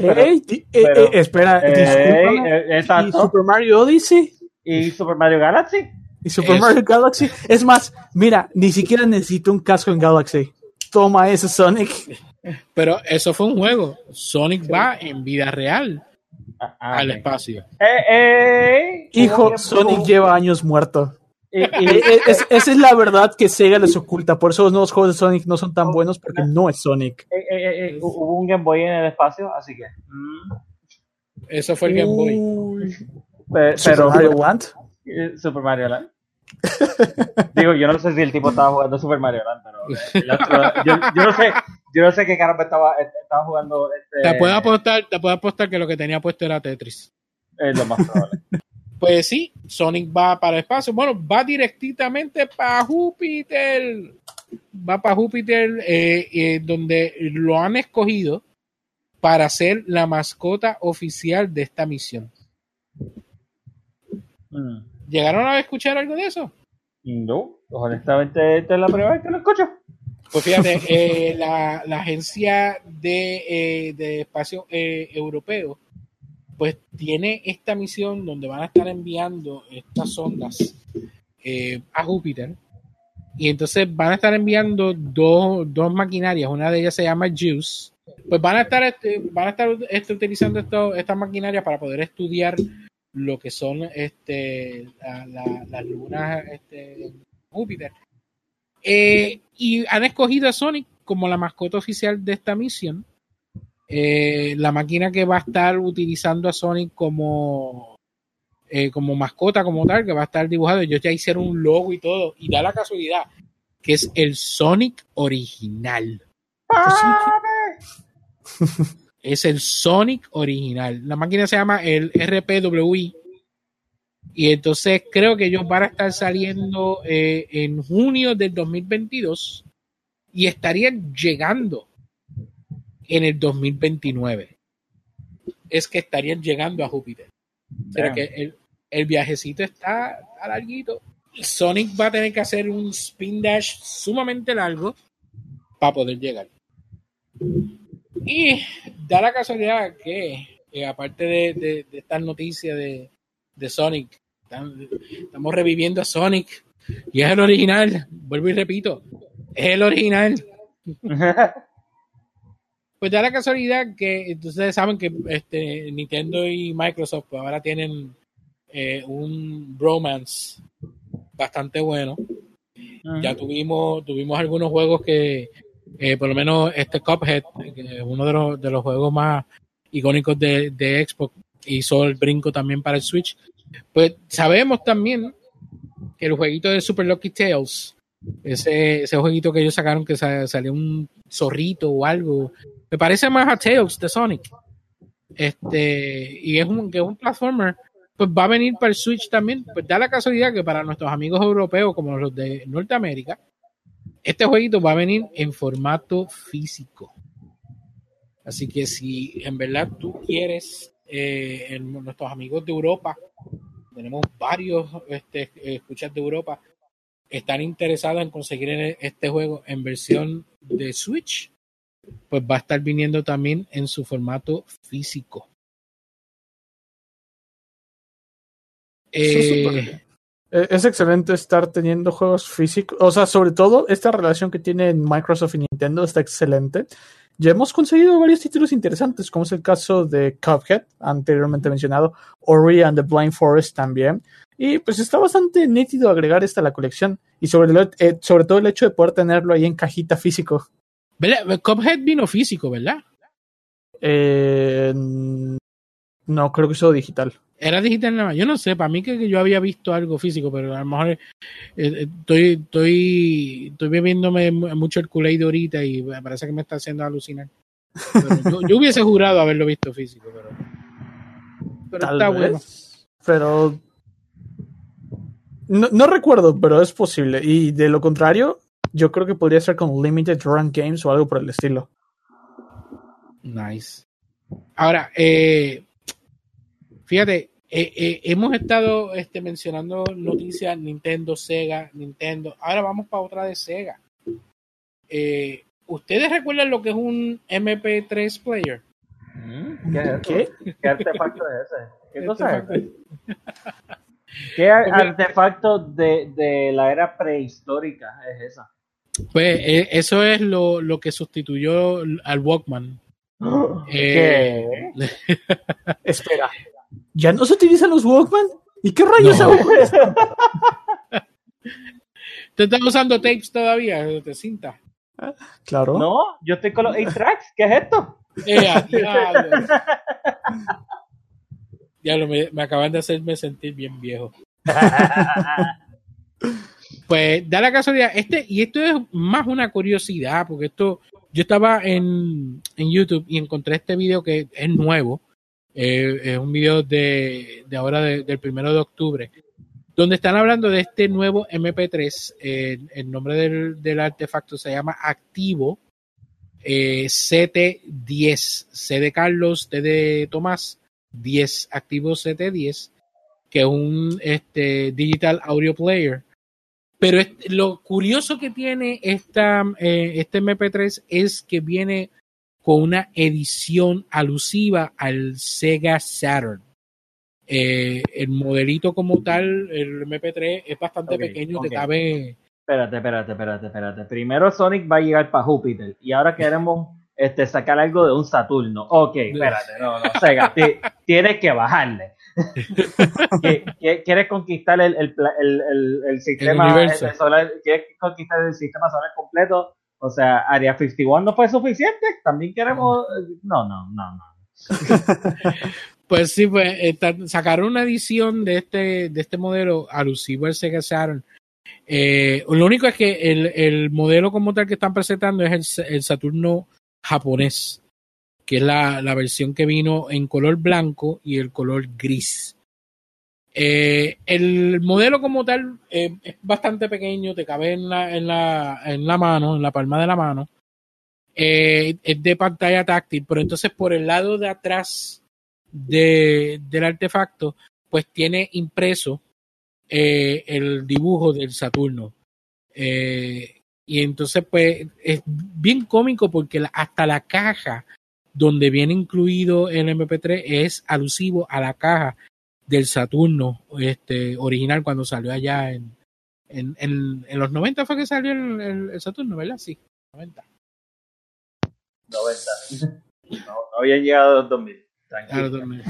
Pero- Ey, di- eh, pero- eh, espera, eh, ¿Y exacto. Super Mario Odyssey? ¿Y Super Mario Galaxy? ¿Y Super Es- Mario Galaxy? Es más, mira, ni siquiera necesito un casco en Galaxy. Toma ese Sonic. Pero eso fue un juego. Sonic va en vida real Ah, ah, al espacio. Eh, eh, Hijo, hubo- Sonic lleva años muerto. Eh, eh, es- esa es la verdad que Sega les oculta. Por eso los nuevos juegos de Sonic no son tan buenos porque no es Sonic. eh, eh, eh, hubo un Game Boy en el espacio, así que. mm, Eso fue el Game Boy. Uy. pe- Super pero Mario Land. eh, Super Mario Land. Digo, yo no sé si el tipo estaba jugando Super Mario Land, pero eh, otro- yo, yo no sé, yo no sé qué caramba estaba, estaba jugando este, Te puedo apostar, te puedo apostar que lo que tenía puesto era Tetris. eh, lo más probable. Pues sí, Sonic va para el espacio. Bueno, va directamente para Júpiter. Va para Júpiter, eh, eh, donde lo han escogido para ser la mascota oficial de esta misión. Mm. ¿Llegaron a escuchar algo de eso? No, honestamente, esta es la primera vez que lo escucho. Pues fíjate, eh, la, la agencia de, eh, de espacio eh, europeo, pues tiene esta misión donde van a estar enviando estas sondas eh, a Júpiter. Y entonces van a estar enviando dos, dos maquinarias, una de ellas se llama Juice, pues van a estar, este, van a estar este, utilizando estas maquinarias para poder estudiar lo que son este, la- la- las lunas este, Júpiter. Eh, y han escogido a Sonic como la mascota oficial de esta misión. Eh, la máquina que va a estar utilizando a Sonic como, eh, como mascota, como tal, que va a estar dibujado. Ellos ya hicieron un logo y todo. Y da la casualidad que es el Sonic original. Es el Sonic original. La máquina se llama el RPWI. Y entonces creo que ellos van a estar saliendo eh, en junio del 2022 y estarían llegando en el 2029. Es que estarían llegando a Júpiter. O sea Damn. que el, el viajecito está, está larguito. Y Sonic va a tener que hacer un spin dash sumamente largo para poder llegar. Y da la casualidad que, eh, aparte de, de, de estas noticias de, de Sonic, están- estamos reviviendo a Sonic y es el original. Vuelvo y repito, es el original. Pues da la casualidad que ustedes saben que este, Nintendo y Microsoft pues, ahora tienen eh, un bromance bastante bueno. Ya tuvimos, tuvimos algunos juegos que, eh, por lo menos este Cuphead, que es uno de los, de los juegos más icónicos de, de Xbox, hizo el brinco también para el Switch. Pues sabemos también que el jueguito de Super Lucky Tales, ese, ese jueguito que ellos sacaron que sa- salió un zorrito o algo, me parece más a Tales de Sonic. Este, y es un, que es un platformer, pues va a venir para el Switch también. Pues da la casualidad que para nuestros amigos europeos, como los de Norteamérica, este jueguito va a venir en formato físico. Así que si en verdad tú quieres, eh, en nuestros amigos de Europa, tenemos varios este, escuchas de Europa, están interesados en conseguir e- este juego en versión de Switch, pues va a estar viniendo también en su formato físico. Eh. Eh, Es excelente estar teniendo juegos físicos. O sea, sobre todo esta relación que tienen Microsoft y Nintendo está excelente. Ya hemos conseguido varios títulos interesantes, como es el caso de Cuphead, anteriormente mencionado, Ori and the Blind Forest también. Y pues está bastante nítido agregar esta a la colección. Y sobre, lo- eh, sobre todo el hecho de poder tenerlo ahí en cajita físico. ¿verdad? Cuphead vino físico, ¿verdad? Eh, no, creo que eso digital. Era digital nada más. Yo no sé, para mí que que yo había visto algo físico, pero a lo mejor eh, eh, estoy, estoy, estoy bebiéndome mu- mucho el Kool-Aid ahorita y me parece que me está haciendo alucinar. Yo, yo hubiese jurado haberlo visto físico, pero, pero Tal está vez, bueno. Pero. No, no recuerdo, pero es posible. Y de lo contrario, yo creo que podría ser con Limited Run Games o algo por el estilo. Nice. Ahora, eh, fíjate, eh, eh, hemos estado este, mencionando noticias Nintendo, Sega, Nintendo. Ahora vamos para otra de Sega. Eh, ¿Ustedes recuerdan lo que es un MP3 player? Mm, ¿Qué es eso? ¿Qué? ¿Qué artefacto es ese? ¿Qué Este cosa es factor- ese? ¿Qué ar- artefacto de, de la era prehistórica es esa? Pues eso es lo, lo que sustituyó al Walkman. Eh, ¿Qué? Espera. ¿Ya no se utilizan los Walkman? ¿Y qué rayos No. hago con esto? ¿Tú estás usando tapes todavía? ¿De cinta? Claro. No, yo estoy con los 8 tracks. ¿Qué es esto? Eh, a diablo. Diablo, me, me acaban de hacerme sentir bien viejo. Pues da la casualidad, este, y esto es más una curiosidad, porque esto, yo estaba en, en YouTube y encontré este video que es nuevo, es un video de, de ahora de- del primero de octubre, donde están hablando de este nuevo MP3, eh, el nombre del, del artefacto se llama Activo eh, CT10, C de Carlos, T de Tomás, 10, Activo CT10, que es un este, digital audio player. Pero lo curioso que tiene esta, eh, este MP3 es que viene con una edición alusiva al Sega Saturn. Eh, el modelito como tal, el MP3 es bastante pequeño, te ok. cabe Espérate, espérate, espérate, espérate. Primero Sonic va a llegar para Júpiter y ahora queremos este, sacar algo de un Saturno. Ok, espérate, no, no, Sega, ti- tienes que bajarle. ¿Qui- qui- ¿Quieres conquistar el, el, sistema solar? ¿Quieres conquistar el sistema solar completo? O sea, Area 51 no fue suficiente. También queremos. No, no, no, no. Pues sí, pues esta- sacaron una edición de este, de este modelo alusivo al Sega Saturn. Eh, lo único es que el, el modelo como tal que están presentando es el, el Saturno japonés, que es la, la versión que vino en color blanco y el color gris. Eh, el modelo como tal eh, es bastante pequeño, te cabe en la, en, la, en la mano, en la palma de la mano. Eh, es de pantalla táctil, pero entonces por el lado de atrás de, del artefacto, pues tiene impreso el dibujo del Saturno. Y entonces, pues, es bien cómico porque hasta la caja donde viene incluido el MP3 es alusivo a la caja del Saturno este, original cuando salió allá en, en, en, en los 90 fue que salió el, el- el Saturno, ¿verdad? Sí, 90. 90. No, no habían llegado a los 2000. Claro, Tranquilo.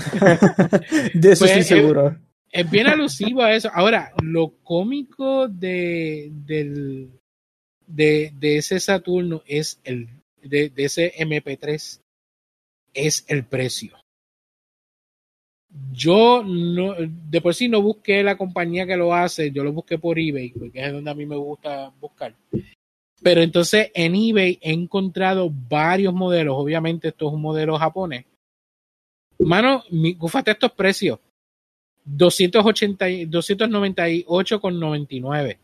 De eso Pues, estoy seguro. es bien alusivo a eso. Ahora, lo cómico de, del, de, de ese Saturno es el, de, de ese MP3 es el precio. Yo no, de por sí no busqué la compañía que lo hace, yo lo busqué por eBay, porque es donde a mí me gusta buscar. Pero entonces en eBay he encontrado varios modelos, obviamente esto es un modelo japonés. Mano, mi, fíjate estos precios. 280, y- 298,99.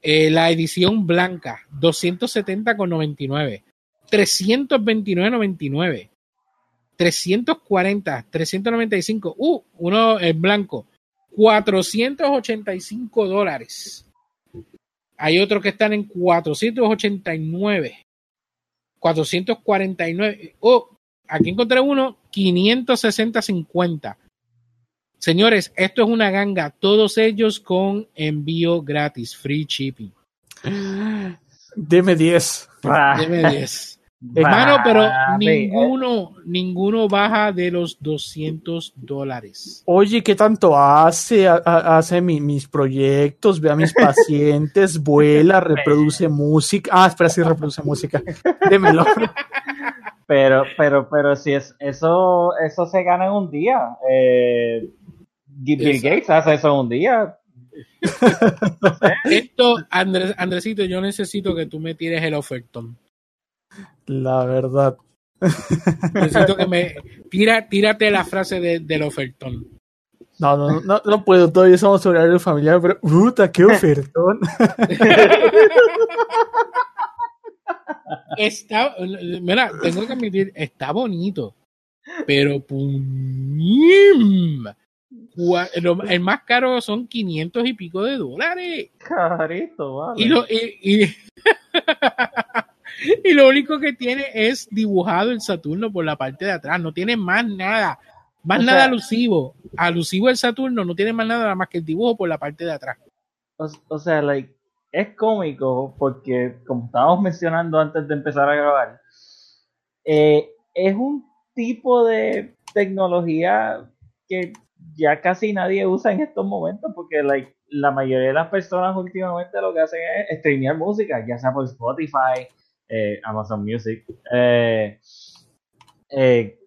Eh, la edición blanca, 270,99. 329,99. 340, 395. Uh, uno en blanco. 485 dólares. Hay otros que están en 489. 449. Oh, aquí encontré uno, 560.50. Señores, esto es una ganga. Todos ellos con envío gratis, free shipping. Deme 10. Deme 10. Hermano, pero ninguno, ninguno baja de los 200 dólares. Oye, ¿qué tanto hace? Ha- ha- hace mi- mis proyectos, ve a mis pacientes, vuela, reproduce música. Ah, espera, sí reproduce música. Démelo. Pero, pero, pero si es eso, eso se gana en un día. Eh, Bill. Gates hace eso en un día. Esto, Andres, Andresito, yo necesito que tú me tires el ofertón. La verdad. Necesito que me tira, tírate la frase de- del ofertón. No, no, no, no puedo, todavía somos horario familiar, pero puta, qué ofertón. Está, mira, tengo que admitir, está bonito, pero lo- el más caro son 500 y pico de dólares. Carito, vale. Y lo, y, y- y lo único que tiene es dibujado el Saturno por la parte de atrás, no tiene más nada, más O nada sea- alusivo. Alusivo el Saturno no tiene más nada más que el dibujo por la parte de atrás. O, o sea, like, es cómico porque, como estábamos mencionando antes de empezar a grabar, eh, es un tipo de tecnología que ya casi nadie usa en estos momentos porque like, la mayoría de las personas últimamente lo que hacen es streamear música, ya sea por Spotify, eh, Amazon Music, eh, eh,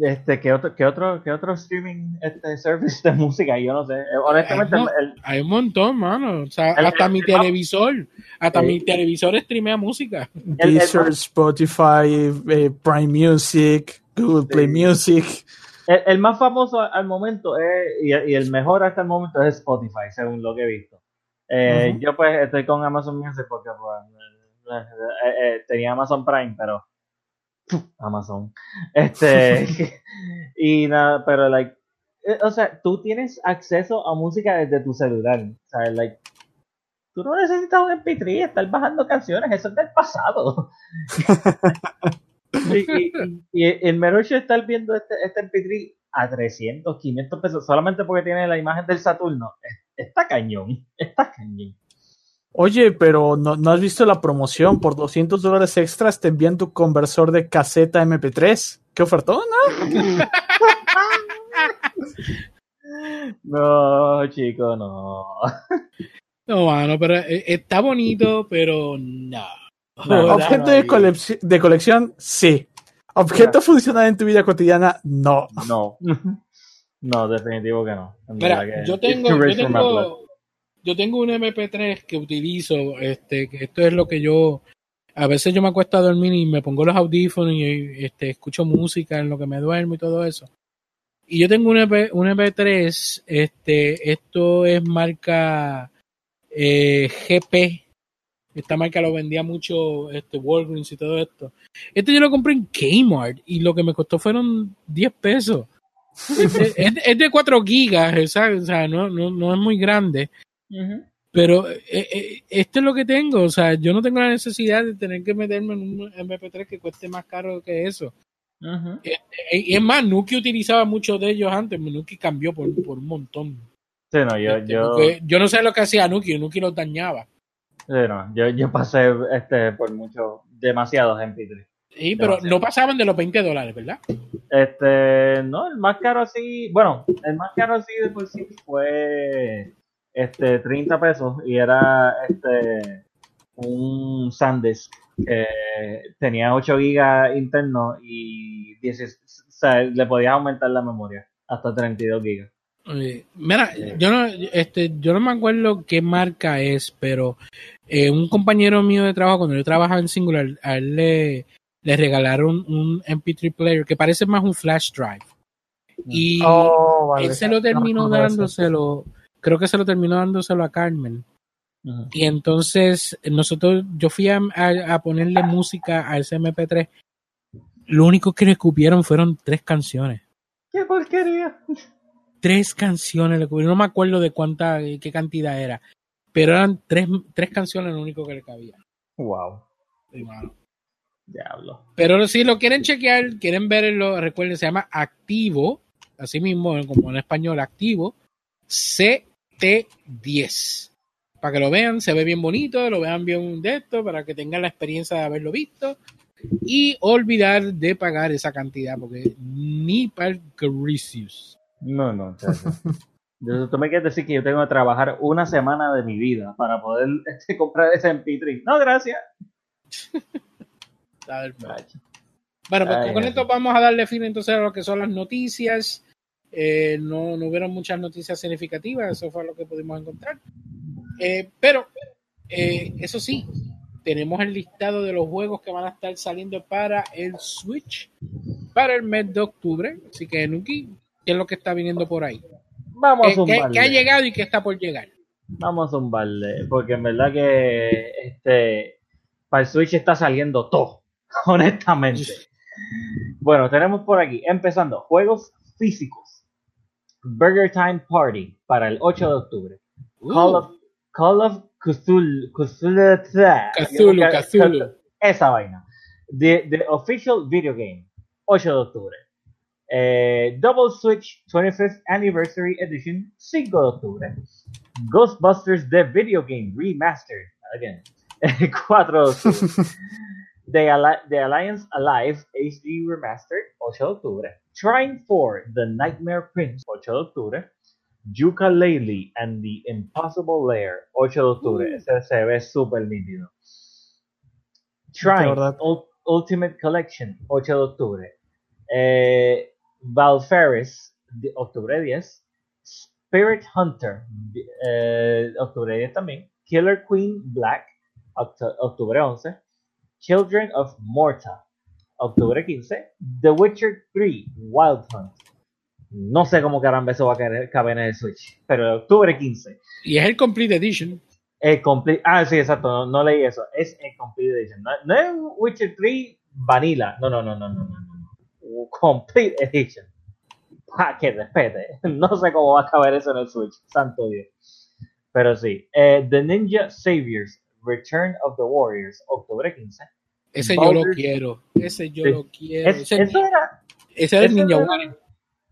este, ¿qué otro, qué otro, qué otro streaming este service de música? Yo no sé. Honestamente, el- Hay un montón, mano. O sea, El- hasta el- mi televisor, hasta mi televisor streamea música. Deezer, Spotify, eh, Prime Music, Google Play Sí. Music. El, el más famoso al momento es, y, y el mejor hasta el momento es Spotify, según lo que he visto. Eh. Yo pues estoy con Amazon Music porque pues, eh, eh, tenía Amazon Prime, pero Amazon. Este y nada, pero like, eh, o sea, tú tienes acceso a música desde tu celular, o sea, like, tú no necesitas un MP3, estar bajando canciones, eso es del pasado. y, y- y el mero hecho de estar viendo este, este MP3 a 300, 500 pesos, solamente porque tiene la imagen del Saturno, es- está cañón, está cañón. Oye, pero no, no has visto la promoción. Por 200 dólares extras te envían tu conversor de caseta MP3. ¿Qué ofertón? ¿no? No, chico, no. No, mano, pero eh, está bonito, pero no. Objeto no, de, y- colec- de colección, sí. Objeto funcional en tu vida cotidiana, no. No. No, definitivo que no. Mira, que yo tengo, yo tengo, yo tengo un MP3 que utilizo, este, que esto es lo que yo, a veces yo me acuesto a dormir y me pongo los audífonos y este, escucho música en lo que me duermo y todo eso. Y yo tengo un, MP, un MP3, este, esto es marca eh, GP. Esta marca lo vendía mucho este, Walgreens y todo esto. Este yo lo compré en Kmart y lo que me costó fueron 10 pesos. es, de 4 gigas, ¿sabes? o sea, no, no, no es muy grande. Pero eh, eh, esto es lo que tengo, o sea, yo no tengo la necesidad de tener que meterme en un MP3 que cueste más caro que eso. Eh, Y es más, Nuki utilizaba muchos de ellos antes, Nuki cambió por, por un montón. Sí, no, yo, Este, yo, yo no sé lo que hacía Nuki, Nuki los dañaba. sí, no, yo, yo pasé este, por mucho, demasiados MP3. Sí, pero Demasiado. no pasaban de los 20 dólares, ¿verdad? Este, no, el más caro así, bueno, el más caro así de por sí fue este 30 pesos y era este un SanDisk que tenía 8 gigas interno y 10, o sea, le podías aumentar la memoria hasta 32 gigas. Eh, mira, yo no, este, yo no me acuerdo qué marca es, pero eh, un compañero mío de trabajo, cuando yo trabajaba en Singular, a él le, le regalaron un MP3 player que parece más un flash drive. Y Oh, vale. él se lo terminó No, no, no, eso. Creo que se lo terminó dándoselo a Carmen. Y entonces nosotros, yo fui a, a- a ponerle música a ese MP3. Lo único que le escupieron fueron tres canciones. ¡Qué porquería! Tres canciones le escupieron. No me acuerdo de cuánta, qué cantidad era. Pero eran tres, tres canciones lo único que le cabía. Wow, diablo. Pero si lo quieren chequear, quieren verlo, recuerden, se llama Activo, así mismo como en español, Activo, CT10. Para que lo vean, se ve bien bonito, lo vean bien de esto, para que tengan la experiencia de haberlo visto. Y olvidar de pagar esa cantidad, porque ni para el Crisius. No, no. Yo- Tú me quieres decir que yo tengo que trabajar una semana de mi vida para poder este, comprar ese MP3. No, gracias. Chacho. Bueno, pues Ay, con esto vamos a darle fin entonces a lo que son las noticias. Eh, no, no hubieron muchas noticias significativas, eso fue lo que pudimos encontrar. Eh, pero, eh, eso sí, tenemos el listado de los juegos que van a estar saliendo para el Switch para el mes de octubre. Así que, Nuki, ¿qué es lo que está viniendo por ahí? Vamos ¿Qué, a zumbarle. qué ha llegado y qué está por llegar? Vamos a zumbarle. Porque en verdad que este para el Switch está saliendo todo. Honestamente. Bueno, tenemos por aquí, empezando, juegos físicos. Burger Time Party para el 8 de octubre. Call of, Call of Cthulhu. Cthulhu. Cthulhu, Cthulhu. Esa vaina. The, the Official Video Game. 8 de octubre. Eh, Double Switch 25th Anniversary Edition. 5 de octubre. Ghostbusters The Video Game Remastered. Again. 4 de octubre. The, Ali- The Alliance Alive HD Remastered. 8 de octubre. Trying for The Nightmare Prince. 8 de octubre. Yooka-Laylee and the Impossible Lair, 8 de octubre. Ese se ve súper nítido. Ul- Ultimate Collection, 8 de octubre. Eh, Valferris, de- octubre 10. Spirit Hunter, eh, octubre 10 también. Killer Queen Black, octubre 11. Children of Morta, octubre 15. The Witcher 3, Wild Hunt. No sé cómo caramba eso va a caer- caber en el Switch, pero octubre 15. Y es el Complete Edition. El complete, ah, sí, exacto, no, no leí eso. Es el Complete Edition. No, no es Witcher 3 Vanilla. No, no, no, no, no, no. Complete Edition. Pa, que respete. No sé cómo va a caber eso en el Switch. Santo Dios. Pero sí. Eh, the Ninja Saviors Return of the Warriors, octubre 15. Ese yo lo quiero. Ese yo Sí. lo quiero. Es- ese, eso era, ese era el Ninja era- Warrior.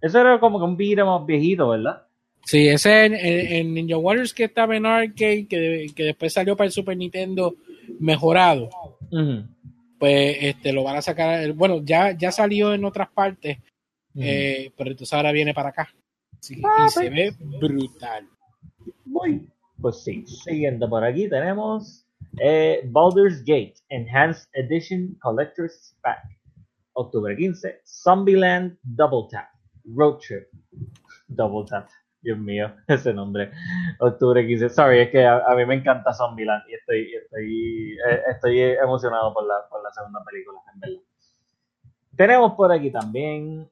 eso era como que un beat'em up viejito, ¿verdad? Sí, ese en, en- en Ninja Warriors que estaba en arcade, que, que después salió para el Super Nintendo mejorado, pues este lo van a sacar, bueno, ya, ya salió en otras partes, eh, pero entonces ahora viene para acá. Sí, Ah, y se ve brutal. Muy. Pues sí, siguiendo por aquí tenemos eh, Baldur's Gate Enhanced Edition Collector's Pack. Octubre 15, Zombieland Double Tap, Road Trip. Double Tap, Dios mío, ese nombre. Octubre 15, sorry, es que a, mí me encanta Zombieland y estoy, estoy, eh, estoy emocionado por la, por la segunda película, en verdad. Tenemos por aquí también.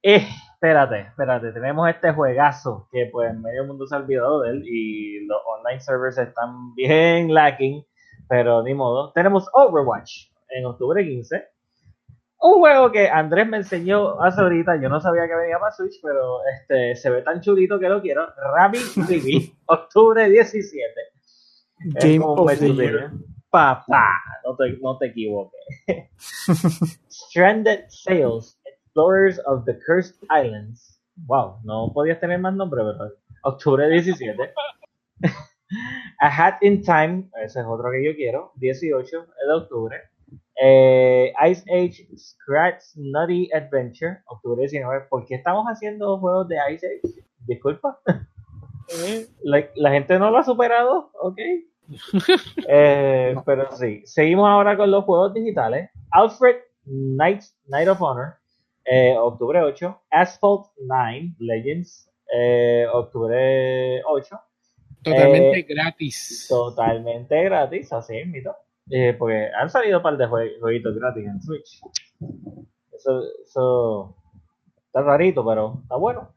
Eh, espérate, espérate, tenemos este juegazo que pues medio mundo se ha olvidado de él y los online servers están bien lacking, pero ni modo. Tenemos Overwatch en octubre 15. Un juego que Andrés me enseñó hace ahorita, yo no sabía que venía para Switch, pero este se ve tan chulito que lo quiero. Rabbit TV, octubre 17. Es Game of the. Year. Papá, no te, no te equivoques. Stranded Sails, Explorers of the Cursed Islands. Wow, no podías tener más nombre, ¿verdad? Octubre 17. A Hat in Time, ese es otro que yo quiero, 18 de octubre. Eh, Ice Age Scratch Nutty Adventure, octubre 19. ¿Por qué estamos haciendo juegos de Ice Age? Disculpa. La, la gente no lo ha superado, ok. Eh, Pero sí, seguimos ahora con los juegos digitales. Alfred Knight, Knight of Honor, eh, octubre 8. Asphalt 9 Legends, eh, octubre 8. totalmente Eh, gratis. Totalmente gratis, así. Eh, porque han salido un par de jue- jueguitos gratis en Switch. Eso, eso está rarito, pero está bueno.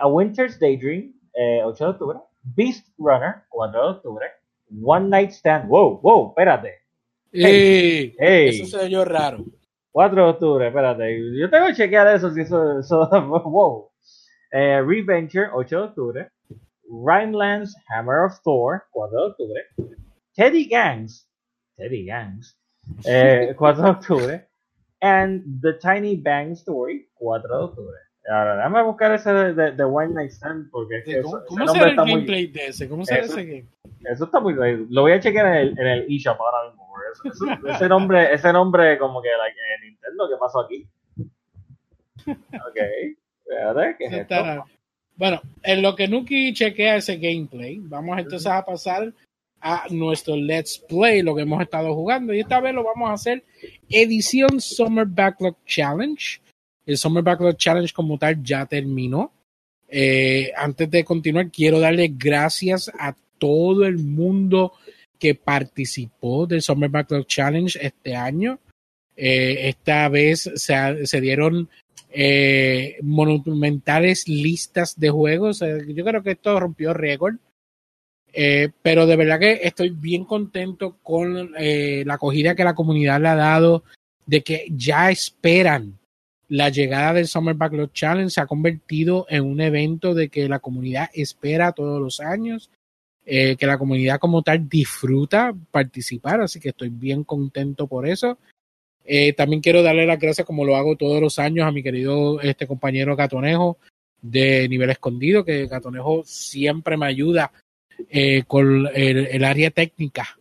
A Winter's Daydream, eh, 8 de octubre. Beast Runner, 4 de octubre. One Night Stand, wow, wow, espérate. Hey. Eso se oyó raro. 4 de octubre, espérate. Yo tengo que chequear eso, si eso, eso wow. Eh, Reventure, 8 de octubre. Rhineland's Hammer of Thor, 4 de octubre. Teddy Gangs, Teddy Gangs, eh, 4 de octubre. And The Tiny Bang Story, 4 de octubre. Ahora, déjame buscar ese de, de, de One Night Stand, porque es que ¿Cómo, eso, cómo será el muy, gameplay de ese? ¿Cómo será Eso- ese game? eso está muy Lo voy a chequear en el, en el eShop ahora mismo. Eso- ese nombre, ese nombre como que like, eh, Nintendo, ¿qué pasó aquí? Ok, espérate. Bueno, en lo que Nuki chequea ese gameplay, vamos entonces a pasar a nuestro Let's Play, lo que hemos estado jugando. Y esta vez lo vamos a hacer edición Summer Backlog Challenge. El Summer Backlog Challenge como tal ya terminó. Eh, antes de continuar, quiero darle gracias a todo el mundo que participó del Summer Backlog Challenge este año. Eh, esta vez se, se dieron eh, monumentales listas de juegos. Eh, yo creo que esto rompió récord. Eh, pero de verdad que estoy bien contento con eh, la acogida que la comunidad le ha dado, de que ya esperan la llegada del Summer Backlog Challenge. Se ha convertido en un evento de que la comunidad espera todos los años, eh, que la comunidad como tal disfruta participar, así que estoy bien contento por eso. Eh, también quiero darle las gracias, como lo hago todos los años, a mi querido este compañero Gatonejo de Nivel Escondido, que Gatonejo siempre me ayuda eh, con el, área técnica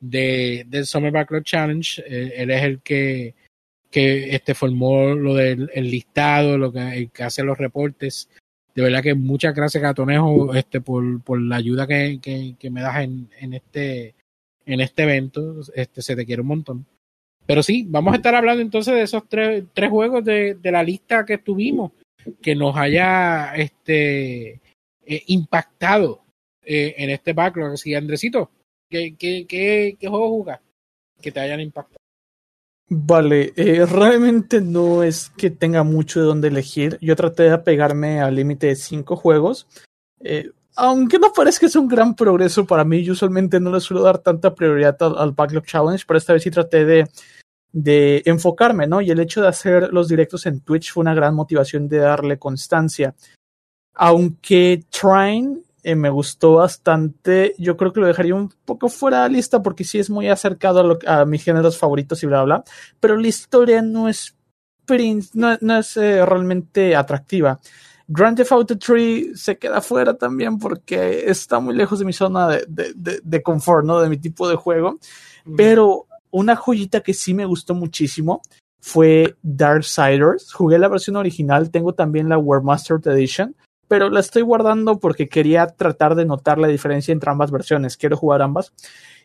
de, del Summer Backlog Challenge. Eh, él es el que, que este, formó lo del el listado, lo el que hace los reportes. De verdad que muchas gracias, Gatonejo, este, por, por la ayuda que, que, me das en, en, este, en este evento. Este, se te quiere un montón. Pero sí, vamos a estar hablando entonces de esos tres, tres juegos de, de, la lista que tuvimos, que nos haya este, eh, impactado eh, en este backlog. Así, Andresito, ¿qué, qué, qué, jugas que te hayan impactado? Vale, eh, realmente no es que tenga mucho de dónde elegir. Yo traté de apegarme al límite de cinco juegos. Eh, aunque no parezca que es un gran progreso para mí, yo usualmente no le suelo dar tanta prioridad al, al Backlog Challenge, pero esta vez sí traté de, de, enfocarme, ¿no? Y el hecho de hacer los directos en Twitch fue una gran motivación de darle constancia. Aunque Trine eh, me gustó bastante, yo creo que lo dejaría un poco fuera de la lista porque sí es muy acercado a, lo, a mis géneros favoritos y bla, bla, pero la historia no es, no, no es eh, realmente atractiva. Grand Theft Auto 3 se queda fuera también porque está muy lejos de mi zona de, de, de, de confort, ¿no? De mi tipo de juego. Pero una joyita que sí me gustó muchísimo fue Darksiders. Jugué la versión original, tengo también la Warmaster Edition, pero la estoy guardando porque quería tratar de notar la diferencia entre ambas versiones. Quiero jugar ambas.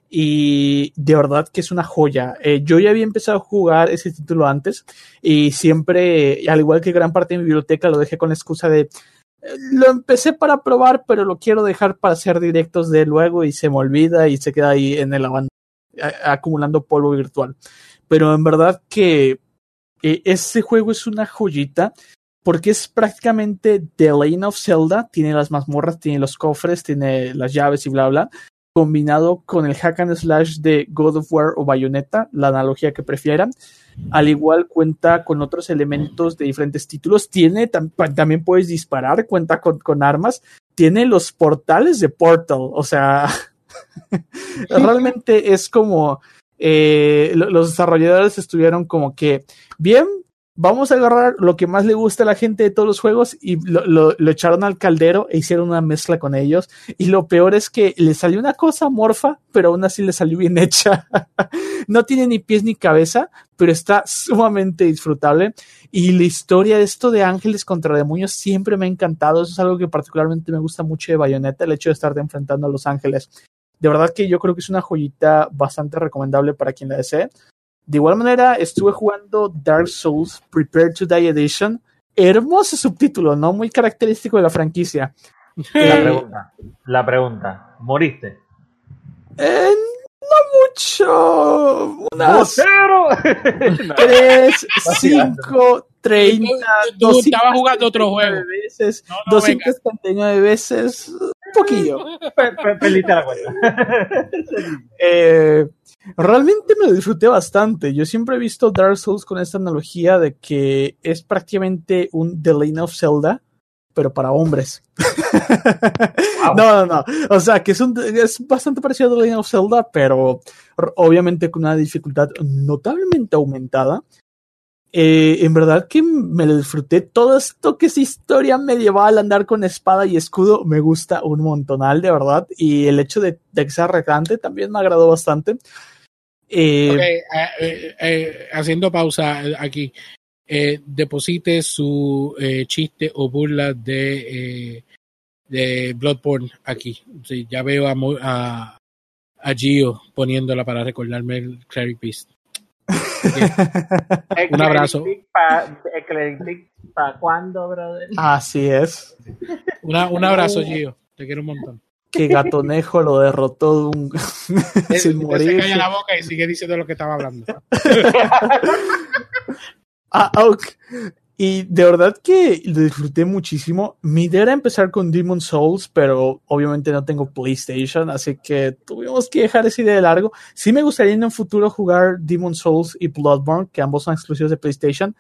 Y de verdad que es una joya. Eh, yo ya había empezado a jugar ese título antes y siempre, al igual que gran parte de mi biblioteca, lo dejé con la excusa de eh, lo empecé para probar, pero lo quiero dejar para hacer directos de luego y se me olvida y se queda ahí en el abandono, acumulando polvo virtual. Pero en verdad que eh, este juego es una joyita porque es prácticamente The Lane of Zelda, tiene las mazmorras, tiene los cofres, tiene las llaves y bla bla, combinado con el hack and slash de God of War o Bayonetta, la analogía que prefieran. Al igual cuenta con otros elementos de diferentes títulos. Tiene tam también puedes disparar, cuenta con, armas. Tiene los portales de Portal. O sea, realmente es como eh, los desarrolladores estuvieron como que, bien, vamos a agarrar lo que más le gusta a la gente de todos los juegos y lo, lo, echaron al caldero e hicieron una mezcla con ellos. Y lo peor es que le salió una cosa morfa, pero aún así le salió bien hecha. no tiene ni pies ni cabeza, pero está sumamente disfrutable. Y la historia de esto de ángeles contra demonios siempre me ha encantado. Eso es algo que particularmente me gusta mucho de Bayonetta, el hecho de estar enfrentando a los ángeles. De verdad que yo creo que es una joyita bastante recomendable para quien la desee. De igual manera, estuve jugando Dark Souls Prepare to Die Edition. Hermoso subtítulo, ¿no? Muy característico de la franquicia. La pregunta, la pregunta, ¿moriste? Eh, no mucho. Unas ¡Vocero! 3, 5, 30, Tú estabas jugando otro juego. veces, No, no, 239 veces, un poquillo. Pe- pe- Peliste la cuenta. Eh, realmente me lo disfruté bastante. Yo siempre he visto Dark Souls con esta analogía de que es prácticamente un The Lane of Zelda, pero para hombres. Wow. No, no, no. O sea, que es, un, es bastante parecido a The Lane of Zelda, pero obviamente con una dificultad notablemente aumentada. Eh, en verdad que me lo disfruté. Todo esto que es historia medieval, andar con espada y escudo, me gusta un montonal, de verdad. Y el hecho de, de que sea retante también me agradó bastante. Eh, eh, eh, haciendo pausa aquí. Deposite su chiste o burla de, de Bloodborne aquí. Ya veo a, a, a Gio poniéndola para recordarme el Cleric Beast. Un abrazo. ¿Para cuándo, brother? Así es. Una, un abrazo, Gio. Te quiero un montón. Que Gatonejo lo derrotó de un... Él- sin él se morir. calla la boca y sigue diciendo lo que estaba hablando. Ah, ok. Y de verdad que lo disfruté muchísimo. Mi idea era empezar con Demon Souls, pero obviamente no tengo PlayStation, así que tuvimos que dejar esa idea de largo. Sí me gustaría en un futuro jugar Demon Souls y Bloodborne, que ambos son exclusivos de PlayStation.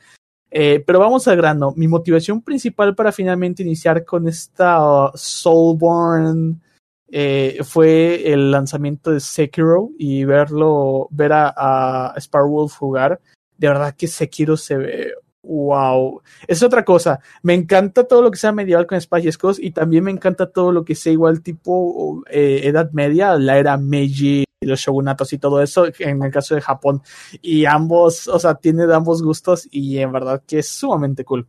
Eh, pero vamos al grano. Mi motivación principal para finalmente iniciar con esta uh, Soulborn eh, fue el lanzamiento de Sekiro y verlo, ver a, a jugar. De verdad que Sekiro se ve wow. Es otra cosa. Me encanta todo lo que sea medieval con escudos y también me encanta todo lo que sea igual tipo eh, Edad Media, la era Meiji, los shogunatos y todo eso, en el caso de Japón. Y ambos, o sea, tiene de ambos gustos y en verdad que es sumamente cool.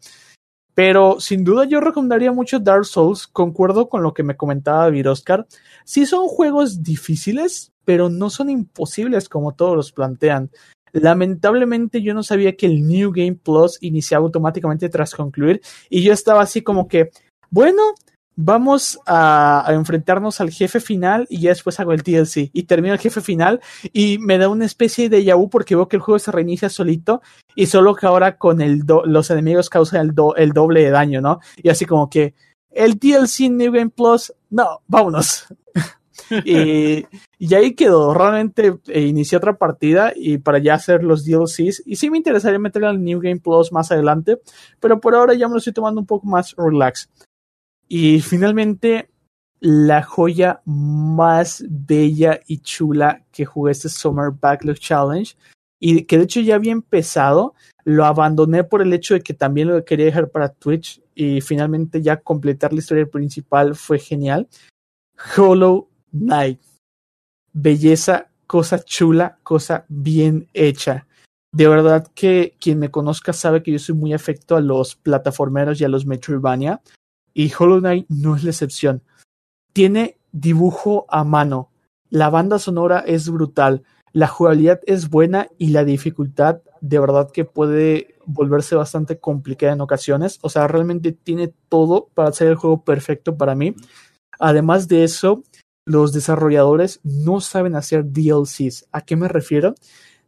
Pero sin duda yo recomendaría mucho Dark Souls. Concuerdo con lo que me comentaba Viroscar. Sí son juegos difíciles, pero no son imposibles como todos los plantean. Lamentablemente yo no sabía que el New Game Plus iniciaba automáticamente tras concluir y yo estaba así como que, bueno, vamos a, enfrentarnos al jefe final y ya después hago el TLC y termino el jefe final y me da una especie de yaú porque veo que el juego se reinicia solito y solo que ahora con el do, los enemigos causan el, do, el doble de daño, ¿no? Y así como que el DLC New Game Plus, no, vámonos. Y, y, ahí quedó. Realmente eh, inicié otra partida y para ya hacer los DLCs. Y sí me interesaría meterle al New Game Plus más adelante, pero por ahora ya me lo estoy tomando un poco más relax. Y finalmente, la joya más bella y chula que jugué este Summer Backlog Challenge. y que de hecho ya había empezado, lo abandoné por el hecho de que también lo quería dejar para Twitch y finalmente ya completar la historia principal fue genial. Hollow Knight. Belleza, cosa chula, cosa bien hecha. De verdad que quien me conozca sabe que yo soy muy afecto a los plataformeros y a los Metroidvania y Hollow Knight no es la excepción. Tiene dibujo a mano. La banda sonora es brutal. La jugabilidad es buena y la dificultad de verdad que puede volverse bastante complicada en ocasiones. O sea, realmente tiene todo para hacer el juego perfecto para mí. Además de eso, los desarrolladores no saben hacer DLCs. ¿A qué me refiero?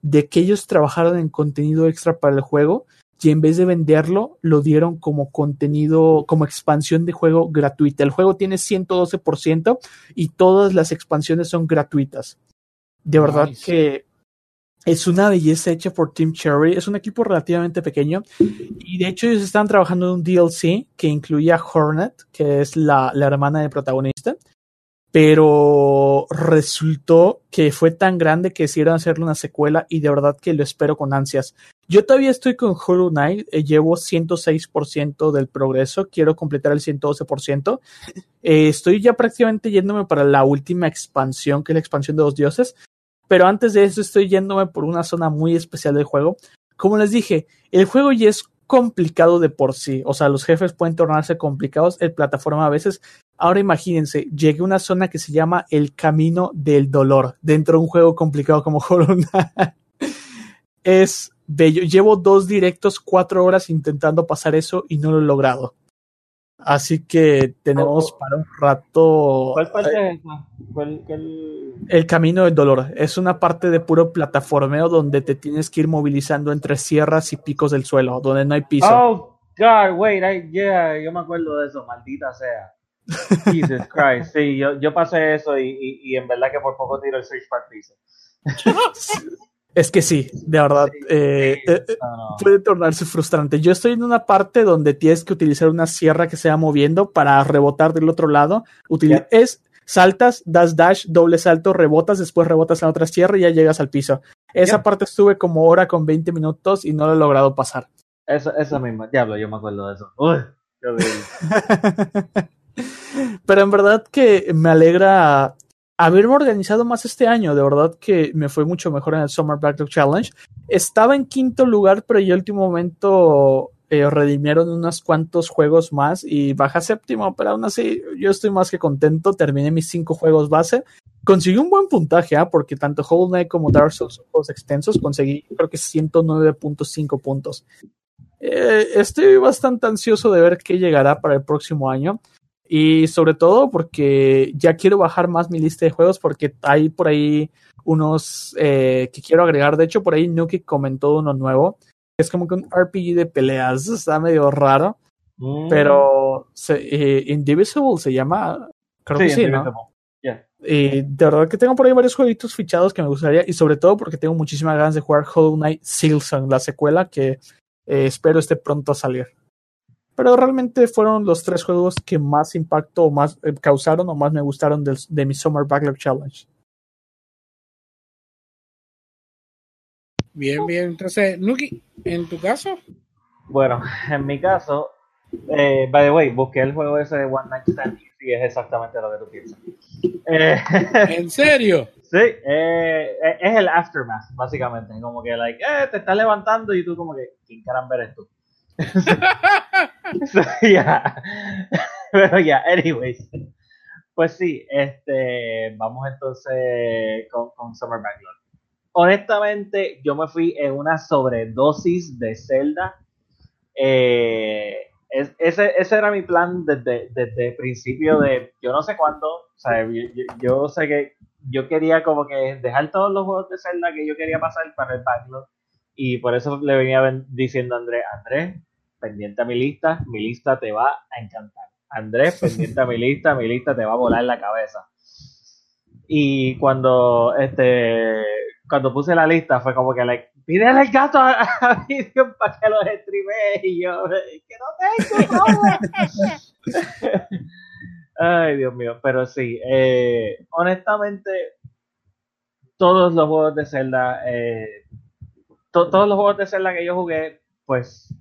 De que ellos trabajaron en contenido extra para el juego y en vez de venderlo, lo dieron como contenido, como expansión de juego gratuita. El juego tiene 112% y todas las expansiones son gratuitas. De verdad Nice. que es una belleza hecha por Team Cherry. Es un equipo relativamente pequeño. Y de hecho, ellos están trabajando en un DLC que incluía Hornet, que es la, la hermana del protagonista. Pero resultó que fue tan grande que decidieron hacerle una secuela y de verdad que lo espero con ansias. Yo todavía estoy con Hollow Knight, eh, llevo 106% del progreso, quiero completar el 112%. Eh, estoy ya prácticamente yéndome para la última expansión, que es la expansión de los dioses. Pero antes de eso estoy yéndome por una zona muy especial del juego. Como les dije, el juego ya es complicado de por sí. O sea, los jefes pueden tornarse complicados, el plataforma a veces. Ahora imagínense, llegué a una zona que se llama el Camino del Dolor, dentro de un juego complicado como Hollow Knight. Es bello. Llevo dos directos, cuatro horas intentando pasar eso y no lo he logrado. Así que tenemos Oh, oh. para un rato ¿Cuál parte es esa? ¿Cuál, cuál- el camino del dolor. Es una parte de puro plataformeo donde te tienes que ir movilizando entre sierras y picos del suelo, donde no hay piso. Oh, God, wait, I, yeah, yo me acuerdo de eso, maldita sea. Jesus Christ, sí, yo, yo pasé eso y, y, y en verdad que por poco tiro el search piso. Es que sí, de verdad. eh, eh, eh, puede tornarse frustrante. Yo estoy en una parte donde tienes que utilizar una sierra que se va moviendo para rebotar del otro lado. Utili- Ya. Es saltas, das dash, doble salto, rebotas, después rebotas en otra sierra y ya llegas al piso. Esa parte estuve como hora con 20 minutos y no lo he logrado pasar. Esa, esa misma, diablo, yo me acuerdo de eso. Uy, qué. Pero en verdad que me alegra haberme organizado más este año. De verdad que me fue mucho mejor en el Summer Backlog Challenge. Estaba en quinto lugar, pero ya último momento eh, redimieron unos cuantos juegos más y baja séptimo. Pero aún así, yo estoy más que contento. Terminé mis cinco juegos base. Conseguí un buen puntaje, ¿ah? porque tanto Hollow Knight como Dark Souls juegos extensos. Conseguí, creo que 109.5 puntos. Eh, estoy bastante ansioso de ver qué llegará para el próximo año. Y sobre todo porque ya quiero bajar más mi lista de juegos porque hay por ahí unos eh, que quiero agregar. De hecho, por ahí Nuki comentó uno nuevo. Es como que un RPG de peleas. Está medio raro. Mm. Pero se, eh, Indivisible se llama. Creo que sí, ¿no? Yeah. Y de verdad que tengo por ahí varios jueguitos fichados que me gustaría. Y sobre todo porque tengo muchísimas ganas de jugar Hollow Knight Silksong, la secuela que eh, espero esté pronto a salir. Pero realmente fueron los tres juegos que más impacto o más eh, causaron o más me gustaron del- de, mi Summer Backlog Challenge. Bien, bien. Entonces, Nuki, en tu caso, Bueno, en mi caso, eh, by the way, busqué el juego ese de One Night Stand y es exactamente lo que tú piensas. Eh, ¿en serio? sí, eh, eh, es el aftermath, básicamente. Como que, like, eh, te estás levantando y tú, como que, ¿quién caramba eres tú? So, yeah. Pero ya, anyways. Pues sí, este, vamos entonces con, con Summer Backlog. Honestamente, yo me fui en una sobredosis de Zelda. Eh, es- ese, ese era mi plan desde, desde el principio de, yo no sé cuándo, o sea, yo sé que yo quería como que dejar todos los juegos de Zelda que yo quería pasar para el backlog y por eso le venía ven- diciendo a Andrés, Andrés, pendiente a mi lista, mi lista te va a encantar. Andrés, pendiente a mi lista, mi lista te va a volar la cabeza. Y cuando este cuando puse la lista fue como que like, pídele el gato a, a Vivian para que los streame y yo que no tengo ¿cómo?". Ay, Dios mío, pero sí, eh, honestamente todos los juegos de Zelda eh, to- todos los juegos de Zelda que yo jugué, pues,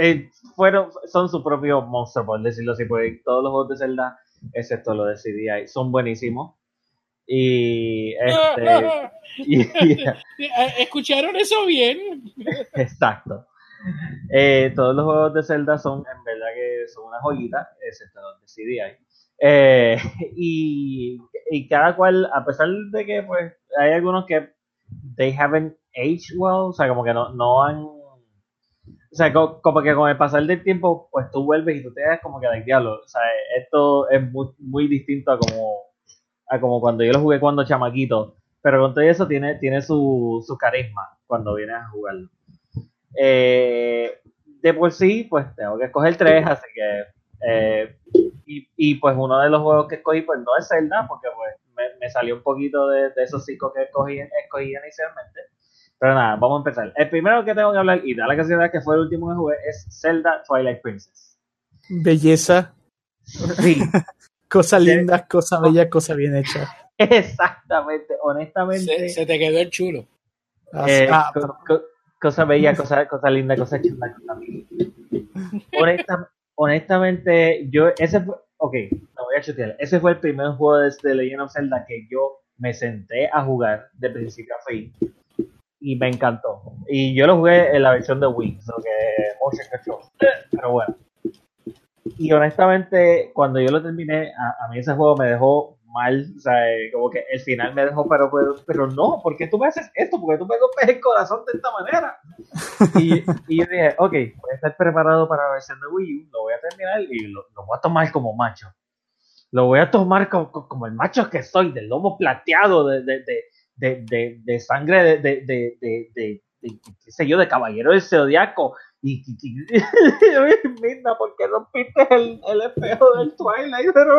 eh, fueron, son su propio monstruo, por decirlo así, porque todos los juegos de Zelda, excepto lo de CDI, son buenísimos. Y este. y- ¿Escucharon eso bien? exacto. Eh, todos los juegos de Zelda son, en verdad, que son una joyita, excepto los de CDI. Eh, y, y cada cual, a pesar de que pues hay algunos que they haven't aged well, o sea, como que no, no han. O sea, co- como, que con el pasar del tiempo, pues tú vuelves y tú te das como que like, diablo. O sea, esto es muy, muy distinto a como, a como cuando yo lo jugué cuando chamaquito. Pero con todo eso tiene, tiene su, su carisma cuando vienes a jugarlo. Eh, de por sí, pues tengo que escoger tres, así que. eh, y, y, pues uno de los juegos que escogí, pues no es Zelda, porque pues me, me salió un poquito de, de esos cinco que escogí, escogí inicialmente. Pero nada, vamos a empezar. El primero que tengo que hablar, y da la casualidad que fue el último que jugué, es Zelda Twilight Princess. Belleza, Sí, cosa Sí. linda, cosa bella, cosa bien hecha. exactamente, honestamente. Se, se te quedó el chulo. Ah, Eh, ah, co- pero- co- cosa bella, cosa, cosa linda, cosa chula, Honesta- honestamente, yo, ese fue, ok, Ese fue el primer juego de, de Legend of Zelda que yo me senté a jugar de principio a fin y me encantó. Y yo lo jugué en la versión de Wii, lo que. Pero bueno. Y honestamente, cuando yo lo terminé, a, a mí ese juego me dejó mal, o sea, eh, como que el final me dejó, pero, pero, pero no, ¿por qué tú me haces esto? ¿Por qué tú me rompes el corazón de esta manera? Y, y yo dije, ok, voy a estar preparado para la versión de Wii U, lo voy a terminar y lo, lo voy a tomar como macho. Lo voy a tomar como, como el macho que soy, del lomo plateado, de, de, de, de, sangre de, de, de, de, de- de- qué sé yo, de caballero del zodiaco. Y, y, y ¿por qué rompiste el, el espejo del Twilight? Pero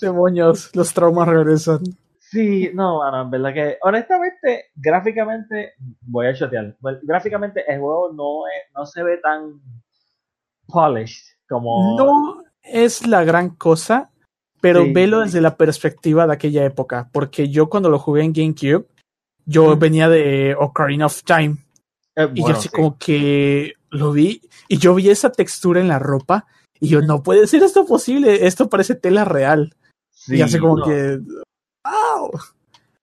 demonios, los traumas regresan. Sí, no, mano, en verdad que, honestamente, gráficamente, voy a chotear. Bueno, Gráficamente, el juego no, es, no se ve tan polished como. No es la gran cosa, pero Sí. velo desde la perspectiva de aquella época, porque yo cuando lo jugué en GameCube, yo venía de Ocarina of Time Eh, y bueno, yo así sí. como que lo vi y yo vi esa textura en la ropa y yo no puede ser esto posible, esto parece tela real. Y así como no. que ¡wow!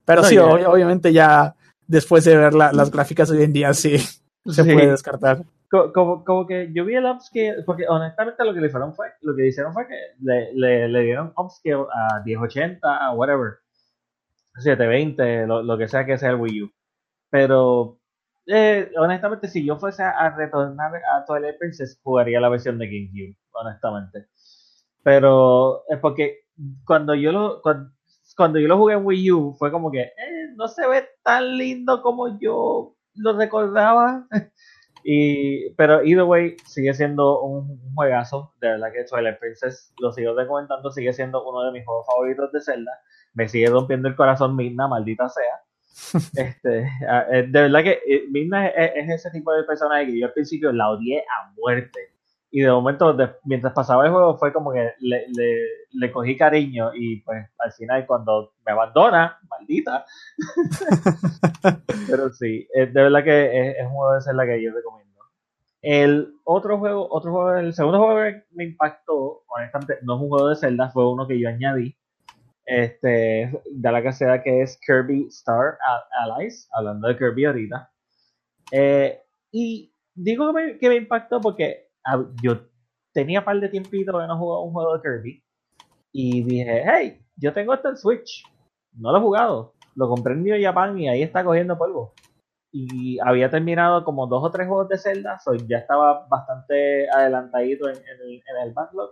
Pero No, sí, ya. ob- obviamente ya después de ver la- las gráficas hoy en día sí se Sí. puede descartar. Co- Como, como que yo vi el upscale, porque honestamente lo que le hicieron fue, lo que hicieron fue que le, le, le dieron upscale a 1080, a whatever, 720, lo, lo que sea que sea el Wii U. Pero eh, honestamente, si yo fuese a retornar a Twilight Princess, jugaría la versión de GameCube, honestamente. Pero es porque cuando yo lo cuando, cuando yo lo jugué en Wii U fue como que eh, no se ve tan lindo como yo lo recordaba. Y, pero either way, sigue siendo un, juegazo. De verdad que Twilight Princess, lo sigo recomendando, sigue siendo uno de mis juegos favoritos de Zelda. Me sigue rompiendo el corazón Midna, maldita sea. este, ah, eh, de verdad que eh, Midna es, es ese tipo de personaje que yo al principio la odié a muerte. Y de momento, de- mientras pasaba el juego, fue como que le, le, le cogí cariño. Y pues al final, cuando me abandona, maldita, pero sí, eh, de verdad que es, es un juego de Zelda que yo recomiendo. El otro juego, otro juego, el segundo juego que me impactó, honestamente, no es un juego de Zelda, fue uno que yo añadí. Este, da la casualidad que es Kirby Star Al- Allies, hablando de Kirby ahorita. Eh, y digo que me, que me impactó porque yo tenía par de tiempito que no jugaba un juego de Kirby. Y dije, hey, yo tengo esto en Switch. No lo he jugado. Lo compré en New Japan y ahí está cogiendo polvo. Y había terminado como dos o tres juegos de Zelda, so ya estaba bastante adelantadito en, en el, en el backlog.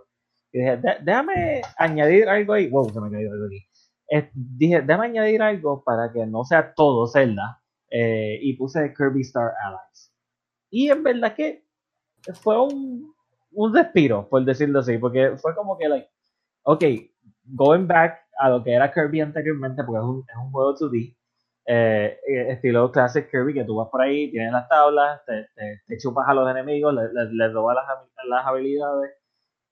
Y dije, "Dé- déjame añadir algo ahí. Wow, se me cayó algo aquí. Eh, dije, déjame añadir algo para que no sea todo Zelda. Eh, y puse Kirby Star Allies. Y en verdad que fue un, un respiro, por decirlo así, porque fue como que, like, ok, going back a lo que era Kirby anteriormente, porque es un, es un juego 2D, eh, eh, estilo Classic Kirby, que tú vas por ahí, tienes las tablas, te, te- te chupas a los enemigos, les le, les robas las, las habilidades,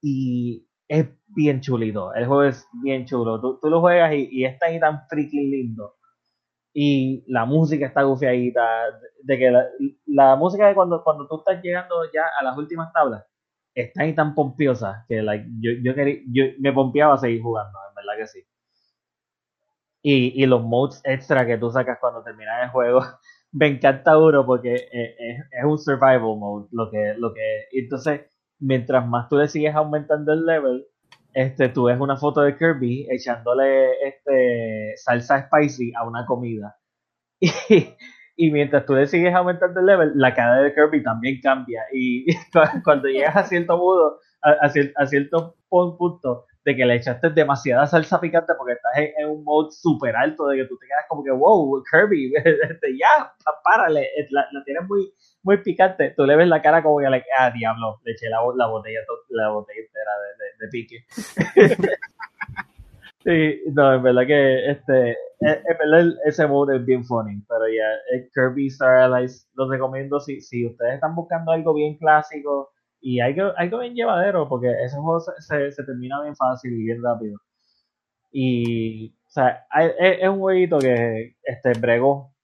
y es bien chulito, el juego es bien chulo, tú, tú lo juegas y, y es tan y tan freaking lindo. Y la música está gufiadita, de que la, música de cuando, cuando tú estás llegando ya a las últimas tablas, está ahí tan pompiosa que like, yo, yo, quería, yo me pompeaba a seguir jugando, en verdad que sí. Y, y los modes extra que tú sacas cuando terminas el juego, me encanta uno porque es, es, es, un survival mode, lo que, lo que, entonces, mientras más tú le sigues aumentando el level, este, tú ves una foto de Kirby echándole este, salsa spicy a una comida. Y, mientras tú le sigues aumentando el level, la cara de Kirby también cambia. Y cuando llegas a cierto modo, a, a, cierto punto, de que le echaste demasiada salsa picante porque estás en, un mode súper alto, de que tú te quedas como que, wow, Kirby, este, ya, párale, la, la, tienes muy, muy picante. Tú le ves la cara como que, le, ah, diablo, le eché la, la botella, la botella entera de, pique. sí, no, en verdad que, este, verdad ese mode es bien funny, pero ya, yeah, Kirby Star Allies lo recomiendo si, si ustedes están buscando algo bien clásico, y hay que, hay que bien llevadero porque ese juego se, se, termina bien fácil y bien rápido. Y, o sea, es, un jueguito que este, bregó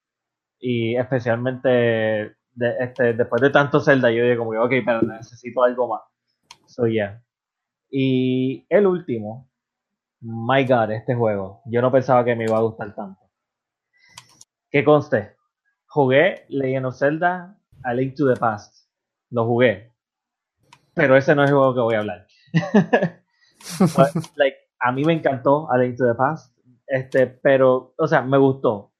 y especialmente este, después de tanto Zelda yo dije como que, ok, pero necesito algo más. So, yeah. Y el último, my god, este juego, yo no pensaba que me iba a gustar tanto. ¿Qué conste? Jugué Legend of Zelda A Link to the Past. Lo jugué pero ese no es el juego que voy a hablar. But, like, a mí me encantó A Link to the Past, este, pero, o sea, me gustó,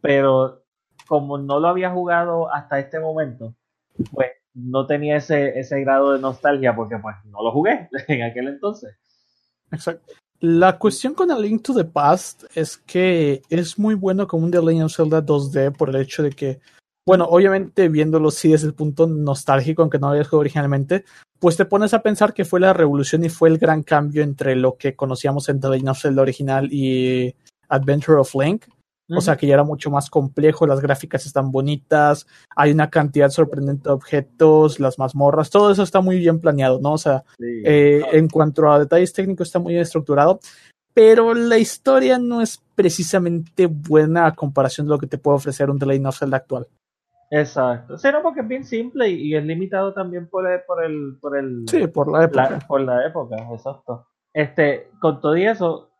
pero como no lo había jugado hasta este momento, pues no tenía ese, ese grado de nostalgia porque pues no lo jugué en aquel entonces. Exacto. La cuestión con A Link to the Past es que es muy bueno como un The Legend of Zelda 2D por el hecho de que, bueno, obviamente viéndolo sí desde el punto nostálgico, aunque no lo había jugado originalmente, pues te pones a pensar que fue la revolución y fue el gran cambio entre lo que conocíamos en The Legend of Zelda original y Adventure of Link. O sea que ya era mucho más complejo, las gráficas están bonitas, hay una cantidad sorprendente de objetos, las mazmorras, todo eso está muy bien planeado, ¿no? O sea, sí, eh, claro. en cuanto a detalles técnicos está muy bien estructurado, pero la historia no es precisamente buena a comparación de lo que te puede ofrecer un The Legend of Zelda actual. Exacto. Sí, no, porque es bien simple y, y es limitado también por el, por el, por el sí, por la época. La, por la época, exacto. Este, con todo y eso,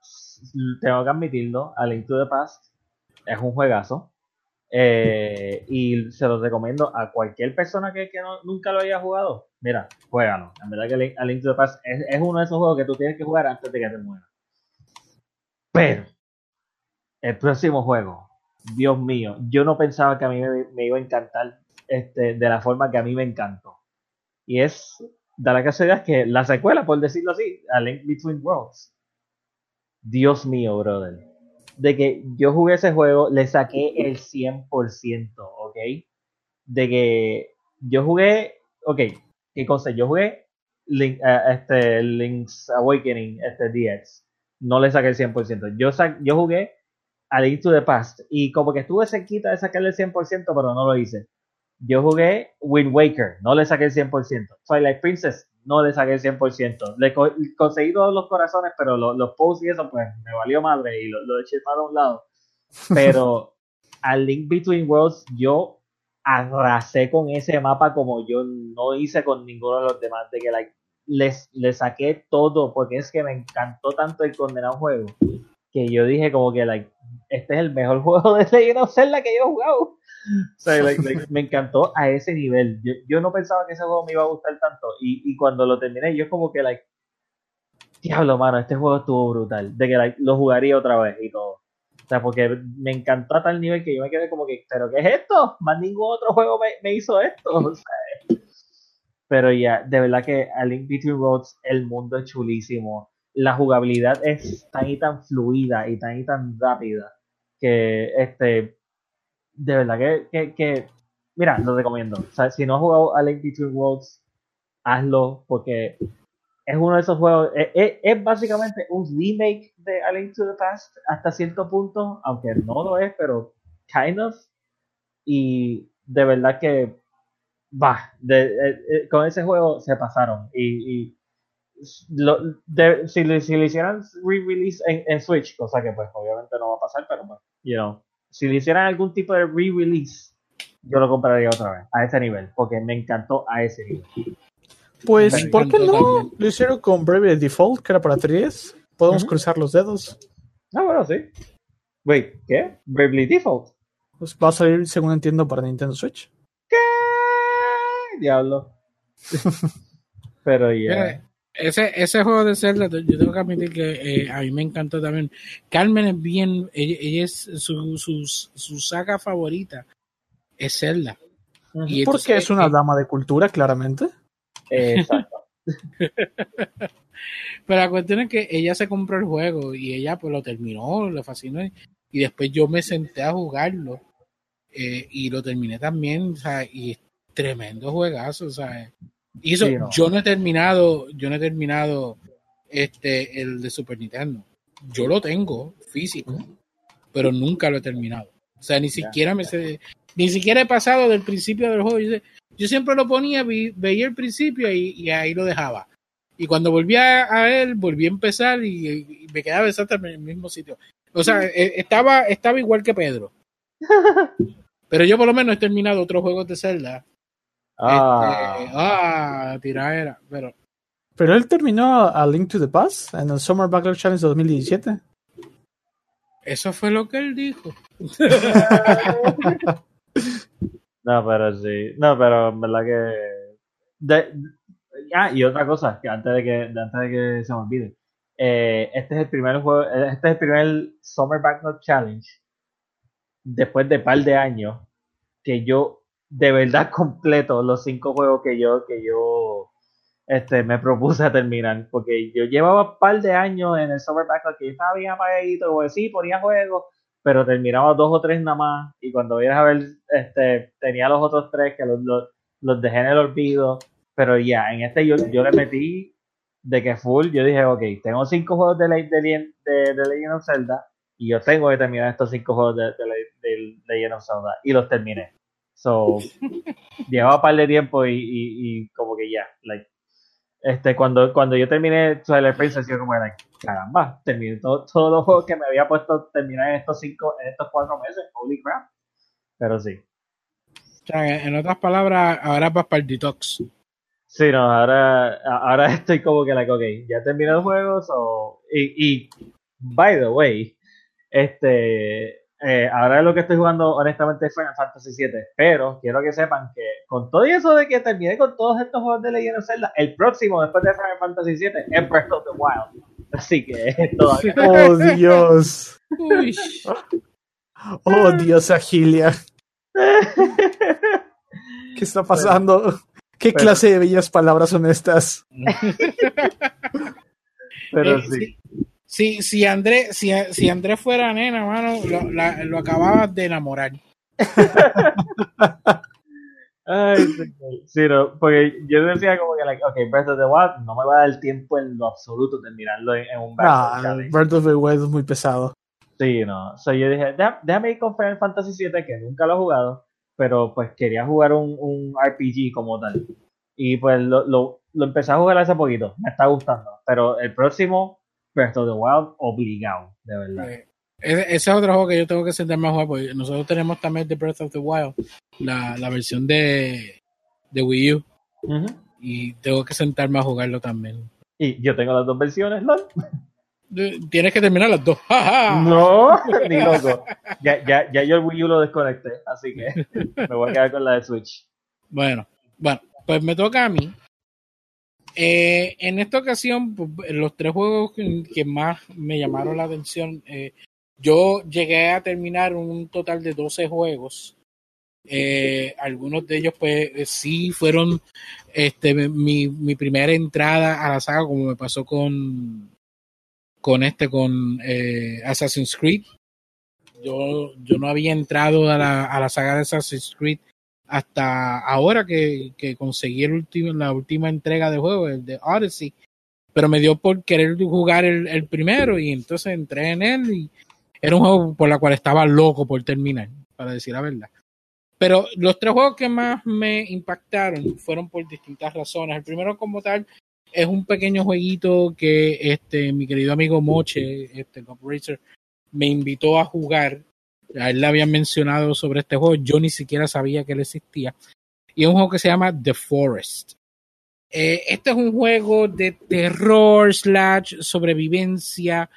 tengo que admitirlo, A Link to the Past es un juegazo. Eh, y se los recomiendo a cualquier persona que, que no, nunca lo haya jugado. Mira, juégalo. En verdad que A Link to the Past es, es uno de esos juegos que tú tienes que jugar antes de que te mueras. Pero, el próximo juego Dios mío, yo no pensaba que a mí me, iba a encantar este, de la forma que a mí me encantó. Y es, da la casualidad que la secuela, por decirlo así, A Link Between Worlds. Dios mío, brother. De que yo jugué ese juego, le saqué el 100%, ¿ok? De que yo jugué, ok, ¿qué cosa? Yo jugué Link, uh, este, Link's Awakening, este DX. No le saqué el 100%. Yo, sa yo jugué a Link to the Past. Y como que estuve cerquita de sacarle el 100%, pero no lo hice. Yo jugué Wind Waker, no le saqué el 100%. Twilight Princess, no le saqué el 100%. Le co conseguí todos los corazones, pero lo, los posts y eso, pues me valió madre y lo, lo eché para un lado. Pero a Link Between Worlds, yo arrasé con ese mapa como yo no hice con ninguno de los demás. De que like, les, les saqué todo, porque es que me encantó tanto el condenado juego que yo dije como que like, este es el mejor juego de Legend of Zelda que yo he jugado. O sea, like, like, me encantó a ese nivel. Yo, yo, no pensaba que ese juego me iba a gustar tanto. Y, y cuando lo terminé, yo como que, like, diablo, mano, este juego estuvo brutal. De que like, lo jugaría otra vez y todo. O sea, porque me encantó a tal nivel que yo me quedé como que, ¿pero qué es esto? Más ningún otro juego me, me hizo esto. O sea, pero ya, yeah, de verdad que A Link Between Roads, el mundo es chulísimo la jugabilidad es tan y tan fluida y tan y tan rápida que este de verdad que, que, que mira, lo recomiendo. O sea, si no has jugado a Link Between Worlds, hazlo porque es uno de esos juegos, es, es, es, básicamente un remake de A Link to the Past hasta cierto punto, aunque no lo es, pero kind of. Y de verdad que, va, de, de, con ese juego se pasaron. Y, y lo, de, si, si, le hicieran re-release en, en, Switch, cosa que pues obviamente no va a pasar, pero pues, you know, si le hicieran algún tipo de re-release, yo lo compraría otra vez, a ese nivel, porque me encantó a ese nivel. Pues, Me ¿por qué no también. lo hicieron con Bravely Default, que era para 3? Podemos cruzar los dedos. Ah, bueno, sí. Wait, ¿qué? Bravely Default. Pues va a salir, según entiendo, para Nintendo Switch. ¿Qué? Diablo. Pero ya. Ese, ese juego de Zelda, yo tengo que admitir que eh, a mí me encantó también. Carmen es bien, ella, ella es su, su, su saga favorita es Zelda. Y Porque entonces, es una eh, dama de cultura, claramente. Exacto. Pero la cuestión es que ella se compró el juego y ella pues lo terminó, le fascinó. Y después yo me senté a jugarlo eh, y lo terminé también, o sea, y tremendo juegazo, o sea. Y eso, Sí, no. yo no he terminado, yo no he terminado este el de Super Nintendo. Yo lo tengo físico, pero nunca lo he terminado. O sea, ni siquiera me sé, ni siquiera he pasado del principio del juego. Yo, siempre lo ponía, vi- veía el principio y, y ahí lo dejaba. Y cuando volvía a él, volví a empezar y, y me quedaba exactamente en el mismo sitio. O sea, eh, estaba, estaba igual que Pedro. Pero yo por lo menos he terminado otros juegos de Zelda. Ah, Este, ah, tiradera. Pero Pero él terminó a Link to the Past en el Summer Backlog Challenge 2017. eso fue lo que él dijo. no, pero sí. No, pero en verdad que. de- ah, y otra cosa, que antes de que, de- antes de que se me olvide. Eh, este es el primer juego, este es el primer Summer Backlog Challenge después de par de años que yo de verdad completo los cinco juegos que yo que yo este me propuse a terminar porque yo llevaba par de años en el Summer Backlog que yo estaba bien apagadito que sí ponía juegos pero terminaba dos o tres nada más y cuando vienes a ver este tenía los otros tres que los, los, dejé en el olvido pero ya en este yo, yo le metí de que full yo dije ok tengo cinco juegos de, de, de, de Legend of Zelda y yo tengo que terminar estos cinco juegos de, de, de Legend of Zelda y los terminé so llevaba un par de tiempo y, y, y como que ya like este cuando cuando yo terminé Twilight Princess yo como like caramba terminé todo- todos los juegos que me había puesto terminar en estos cinco en estos cuatro meses holy crap pero sí O sea, en otras palabras, ahora vas para el detox. Sí, no, ahora, ahora estoy como que, like, ok, ya terminé los juegos, o, y, y, by the way, este, eh, ahora lo que estoy jugando, honestamente, es Final Fantasy VII, pero quiero que sepan que con todo eso de que terminé con todos estos juegos de Legend of Zelda, el próximo después de Final Fantasy VII es Breath of the Wild, así que todavía Oh, Dios. Uy, Oh, Dios, Agilia. ¿Qué está pasando? ¿Qué Pero- clase de bellas palabras son estas? pero Eh, sí. Si, si, Andrés, si, si Andrés fuera nena, mano, lo, la- lo acababas de enamorar. Ay, sí, no, porque yo decía como que, like, ok, Breath of the Wild no me va a dar tiempo en lo absoluto terminarlo en, en un Backlog Ah, Challenge. Breath of the Wild es muy pesado. Sí, no. So yo dije, "Deja- déjame ir con Final Fantasy VII, que nunca lo he jugado, pero pues quería jugar un, un RPG como tal. Y pues lo, lo, lo empecé a jugar hace poquito, me está gustando. Pero el próximo, Breath of the Wild, obligado, de verdad. Eh, ese, es otro juego que yo tengo que sentarme a jugar, porque nosotros tenemos también The Breath of the Wild, la, la versión de, de Wii U, y tengo que sentarme a jugarlo también. Y yo tengo las dos versiones, ¿no? Eh, Tienes que terminar las dos. ¡Ja, ja! No, ni loco. Ya, ya, ya yo el Wii U lo desconecté, así que me voy a quedar con la de Switch. Bueno, bueno, pues me toca a mí. Eh, en esta ocasión, pues, los tres juegos que, más me llamaron la atención, eh, yo llegué a terminar un total de 12 juegos. Eh, algunos de ellos, pues, sí fueron este, mi, mi primera entrada a la saga, como me pasó con, con este, con Assassin's Creed. Yo, yo no había entrado a la, a la saga de Assassin's Creed hasta ahora que, que conseguí el último, la última entrega del juego, el de Odyssey, pero me dio por querer jugar el, el primero y entonces entré en él y era un juego por la cual estaba loco por terminar, para decir la verdad. Pero los tres juegos que más me impactaron fueron por distintas razones. El primero como tal es un pequeño jueguito que este mi querido amigo Moche, este me invitó a jugar A él le habían mencionado sobre este juego, yo ni siquiera sabía que él existía. Y es un juego que se llama The Forest. Eh, este es un juego de terror slash sobrevivencia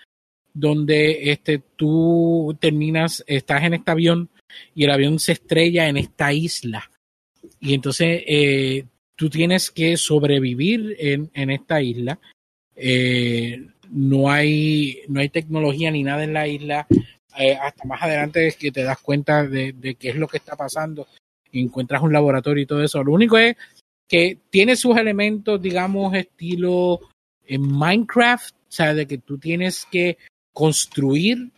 donde este, tú terminas, estás en este avión y el avión se estrella en esta isla. Y entonces eh, tú tienes que sobrevivir en, esta isla. Eh, no, hay, no hay tecnología ni nada en la isla. Eh, hasta más adelante es que te das cuenta de, qué es lo que está pasando. Encuentras un laboratorio y todo eso. Lo único es que tiene sus elementos, digamos, estilo en Minecraft, o sea, de que tú tienes que construir,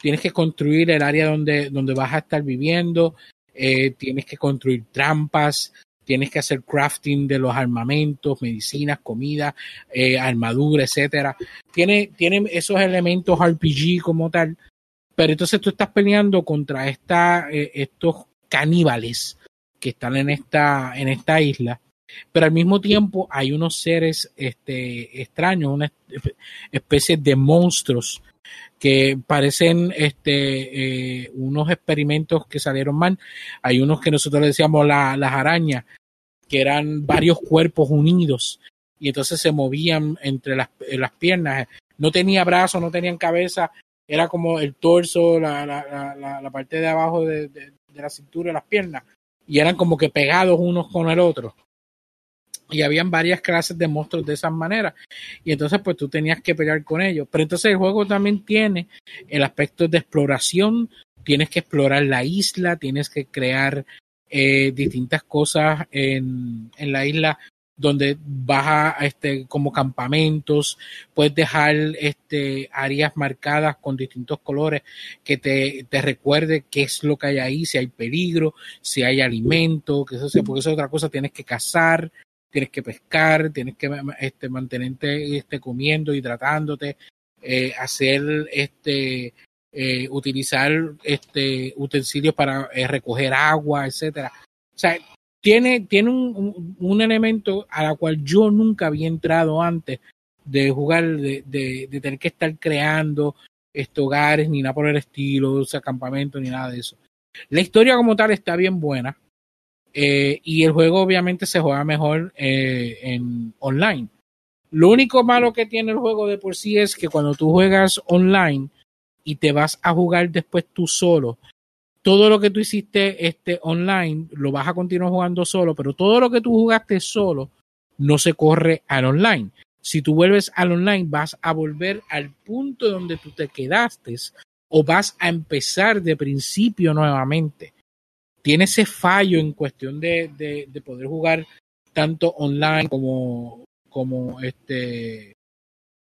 tienes que construir el área donde, donde vas a estar viviendo, eh, tienes que construir trampas, tienes que hacer crafting de los armamentos, medicinas, comida, eh, armadura, etcétera. Tiene, tiene esos elementos RPG como tal, pero entonces tú estás peleando contra esta, eh, estos caníbales que están en esta, en esta isla pero al mismo tiempo hay unos seres este, extraños, una especie de monstruos que parecen este, eh, unos experimentos que salieron mal. Hay unos que nosotros decíamos la, las arañas, que eran varios cuerpos unidos y entonces se movían entre las, las piernas. No tenía brazos, no tenían cabeza, era como el torso, la, la, la, la parte de abajo de, de, de la cintura las piernas, y eran como que pegados unos con el otro. Y habían varias clases de monstruos de esa manera y entonces pues tú tenías que pelear con ellos. Pero entonces el juego también tiene el aspecto de exploración. Tienes que explorar la isla tienes que crear eh, distintas cosas en, en la isla donde vas a este como campamentos, puedes dejar este áreas marcadas con distintos colores que te, te recuerde qué es lo que hay ahí, si hay peligro, si hay alimento, que eso sea, porque eso es otra cosa, tienes que cazar, tienes que pescar, tienes que este, mantenerte este, comiendo, hidratándote, eh, hacer este, eh, utilizar este utensilios para eh, recoger agua, etcétera. O sea, tiene, tiene un, un, elemento a la cual yo nunca había entrado antes de jugar, de, de, tener que estar creando este, hogares, ni nada por el estilo, o sea, campamento, ni nada de eso. La historia como tal está bien buena. Eh, y el juego obviamente se juega mejor eh, en online. Lo único malo que tiene el juego de por sí es que cuando tú juegas online y te vas a jugar después tú solo, todo lo que tú hiciste este online lo vas a continuar jugando solo, pero todo lo que tú jugaste solo no se corre al online. Si tú vuelves al online, vas a volver al punto donde tú te quedaste o vas a empezar de principio nuevamente tiene ese fallo en cuestión de, de, de poder jugar tanto online como, como este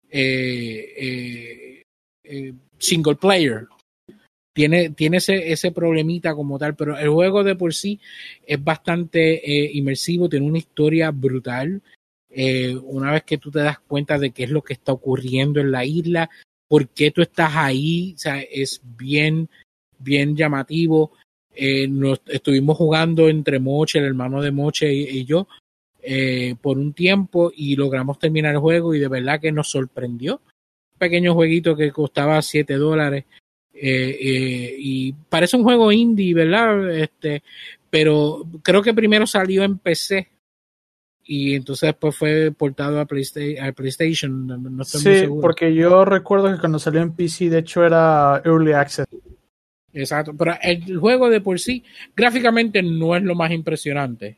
eh, eh, eh, single player. Tiene, tiene ese, ese problemita como tal, pero el juego de por sí es bastante inmersivo, tiene una historia brutal. una vez que tú te das cuenta de qué es lo que está ocurriendo en la isla, por qué tú estás ahí, es bien, bien llamativo. Eh, nos estuvimos jugando entre Moche, el hermano de Moche y, yo, eh, por un tiempo y logramos terminar el juego y de verdad que nos sorprendió. Un pequeño jueguito que costaba 7 dólares eh, y parece un juego indie, ¿verdad? Este, pero creo que primero salió en PC y entonces después fue portado a, Playsta a PlayStation. No estoy sí, muy seguro. porque yo recuerdo que cuando salió en PC, de hecho era Early Access. Exacto, pero el juego de por sí gráficamente no es lo más impresionante,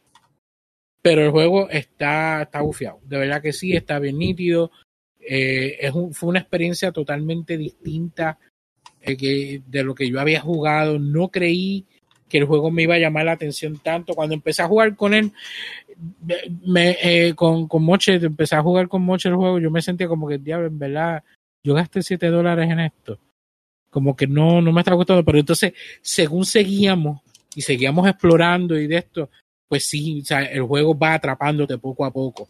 pero el juego está, está bufiado, de verdad que sí, está bien nítido, eh, es un, fue una experiencia totalmente distinta eh, de lo que yo había jugado, no creí que el juego me iba a llamar la atención tanto, cuando empecé a jugar con él, me, eh, con, con Moche, empecé a jugar con Moche el juego, yo me sentía como que, diablo, en verdad, yo gasté 7 dólares en esto como que no, no me estaba gustando, pero entonces, según seguíamos y seguíamos explorando y de esto, pues sí, o sea, el juego va atrapándote poco a poco.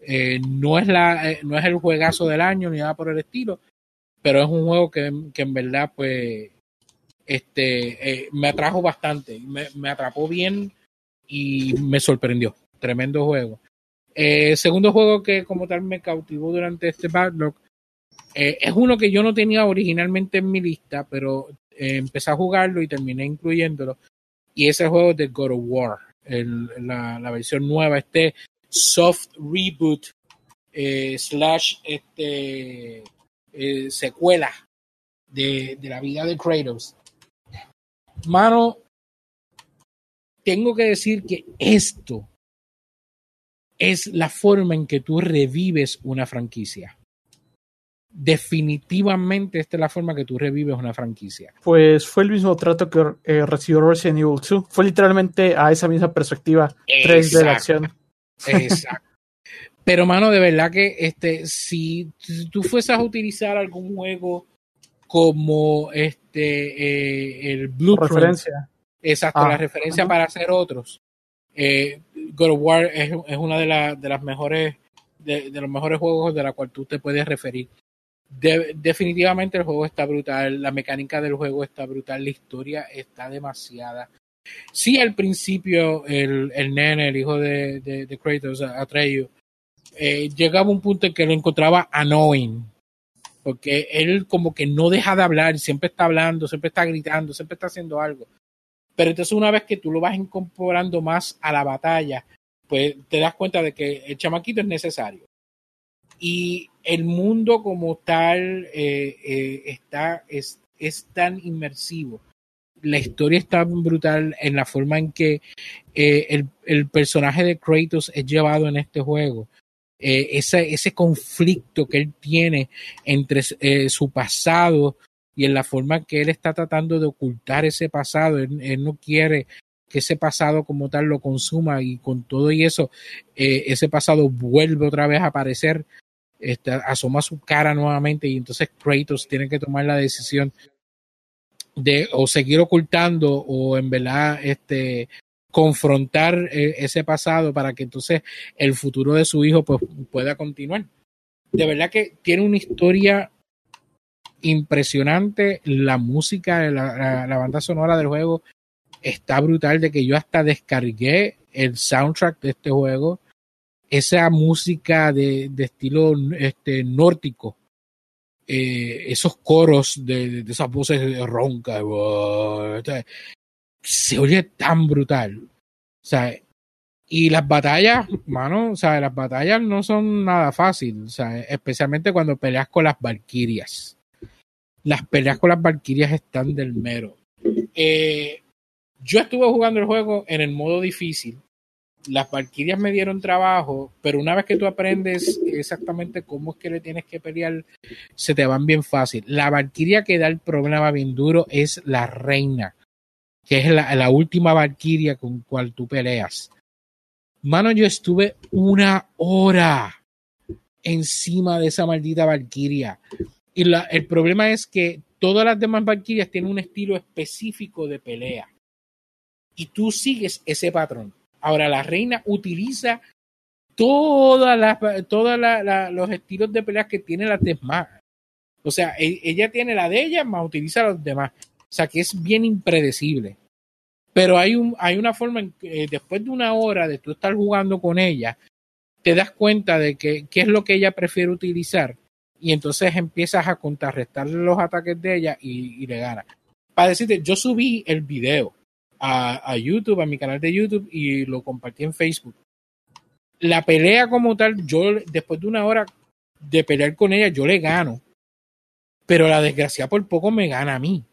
Eh, no, es la, eh, no es el juegazo del año ni nada por el estilo, pero es un juego que, que en verdad, pues, este, eh, me atrajo bastante, me, me, atrapó bien y me sorprendió. Tremendo juego. Eh, segundo juego que como tal me cautivó durante este backlog Eh, es uno que yo no tenía originalmente en mi lista, pero eh, empecé a jugarlo y terminé incluyéndolo. Y ese juego es de God of War, la, la versión nueva, este soft reboot eh, slash este, eh, secuela de, de la vida de Kratos. Mano, tengo que decir que esto es la forma en que tú revives una franquicia. Definitivamente esta es la forma que tú revives una franquicia. Pues fue el mismo trato que eh, recibió Resident Evil 2. Fue literalmente a esa misma perspectiva 3 de la acción. Exacto. Pero, mano, de verdad que este, si, si tú fueses a utilizar algún juego como este eh, el Blueprint, Referencia. exacto, Ah, la referencia ajá. para hacer otros, eh, God of War es, es una de, la- de las mejores de, de los mejores juegos de la cual tú te puedes referir. De- definitivamente el juego está brutal, la mecánica del juego está brutal, la historia está demasiada. Sí, al principio el, el nene, el hijo de, de, de Kratos, Atreyu, eh, llegaba un punto en que lo encontraba annoying, porque él como que no deja de hablar, siempre está hablando, siempre está gritando, siempre está haciendo algo. Pero entonces una vez que tú lo vas incorporando más a la batalla, pues te das cuenta de que el chamaquito es necesario. Y el mundo como tal eh, eh, está, es, es tan inmersivo. La historia está brutal en la forma en que el, el personaje de Kratos es llevado en este juego. Eh, ese, ese conflicto que él tiene entre eh, su pasado y en la forma que él está tratando de ocultar ese pasado. Él, no quiere que ese pasado como tal lo consuma y con todo y eso, eh, ese pasado vuelve otra vez a aparecer, este, asoma su cara nuevamente y entonces Kratos tiene que tomar la decisión de o seguir ocultando o en verdad este confrontar eh, ese pasado para que entonces el futuro de su hijo pues, pueda continuar. De verdad que tiene una historia impresionante, la música, la, la, banda sonora del juego está brutal de que yo hasta descargué el soundtrack de este juego, esa música de, de estilo este, nórdico, eh, esos coros de, de, esas voces roncas, se oye tan brutal. O sea, y las batallas, mano, o sea, las batallas no son nada fácil, o sea, especialmente cuando peleas con las valquirias. Las peleas con las valquirias están del mero. Eh, yo estuve jugando el juego en el modo difícil. Las valquirias me dieron trabajo, pero una vez que tú aprendes exactamente cómo es que le tienes que pelear, se te van bien fácil. La valquiria que da el problema bien duro es la reina, que es la, última valquiria con cual tú peleas. Mano, yo estuve una hora encima de esa maldita valquiria. Y la, el problema es que todas las demás valquirias tienen un estilo específico de pelea. Y tú sigues ese patrón. Ahora, la reina utiliza la, la, los estilos de peleas que tiene las demás. O sea, e, ella tiene la de ella, más utiliza los demás. O sea, que es bien impredecible. Pero hay, un, hay una forma en que después de una hora de tú estar jugando con ella, te das cuenta de que qué es lo que ella prefiere utilizar y entonces empiezas a contrarrestar los ataques de ella y, y le ganas. Para decirte, yo subí el video a, a, YouTube, a mi canal de YouTube y lo compartí en Facebook. La pelea como tal, yo después de una hora de pelear con ella, yo le gano. Pero la desgracia por poco me gana a mí.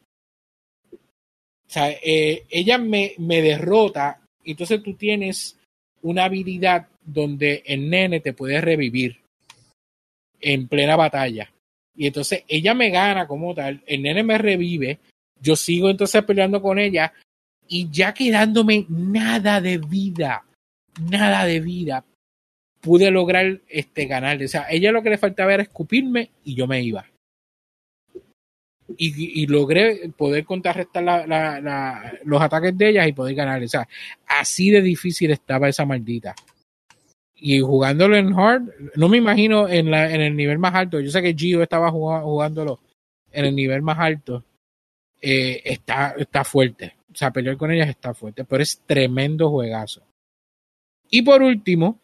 O sea, eh, ella me, me derrota, entonces tú tienes una habilidad donde el nene te puede revivir en plena batalla. Y entonces ella me gana como tal, el nene me revive, yo sigo entonces peleando con ella y ya quedándome nada de vida, nada de vida, pude lograr este ganarle. O sea, ella lo que le faltaba era escupirme y yo me iba. Y, logré poder contrarrestar la, los ataques de ellas y poder ganarle. O sea, así de difícil estaba esa maldita y jugándolo en hard, no me imagino en, la, en el nivel más alto. Yo sé que Gio estaba jugándolo en el nivel más alto. Eh, está, está fuerte. O sea, pelear con ellas está fuerte, pero es tremendo juegazo. Y por último,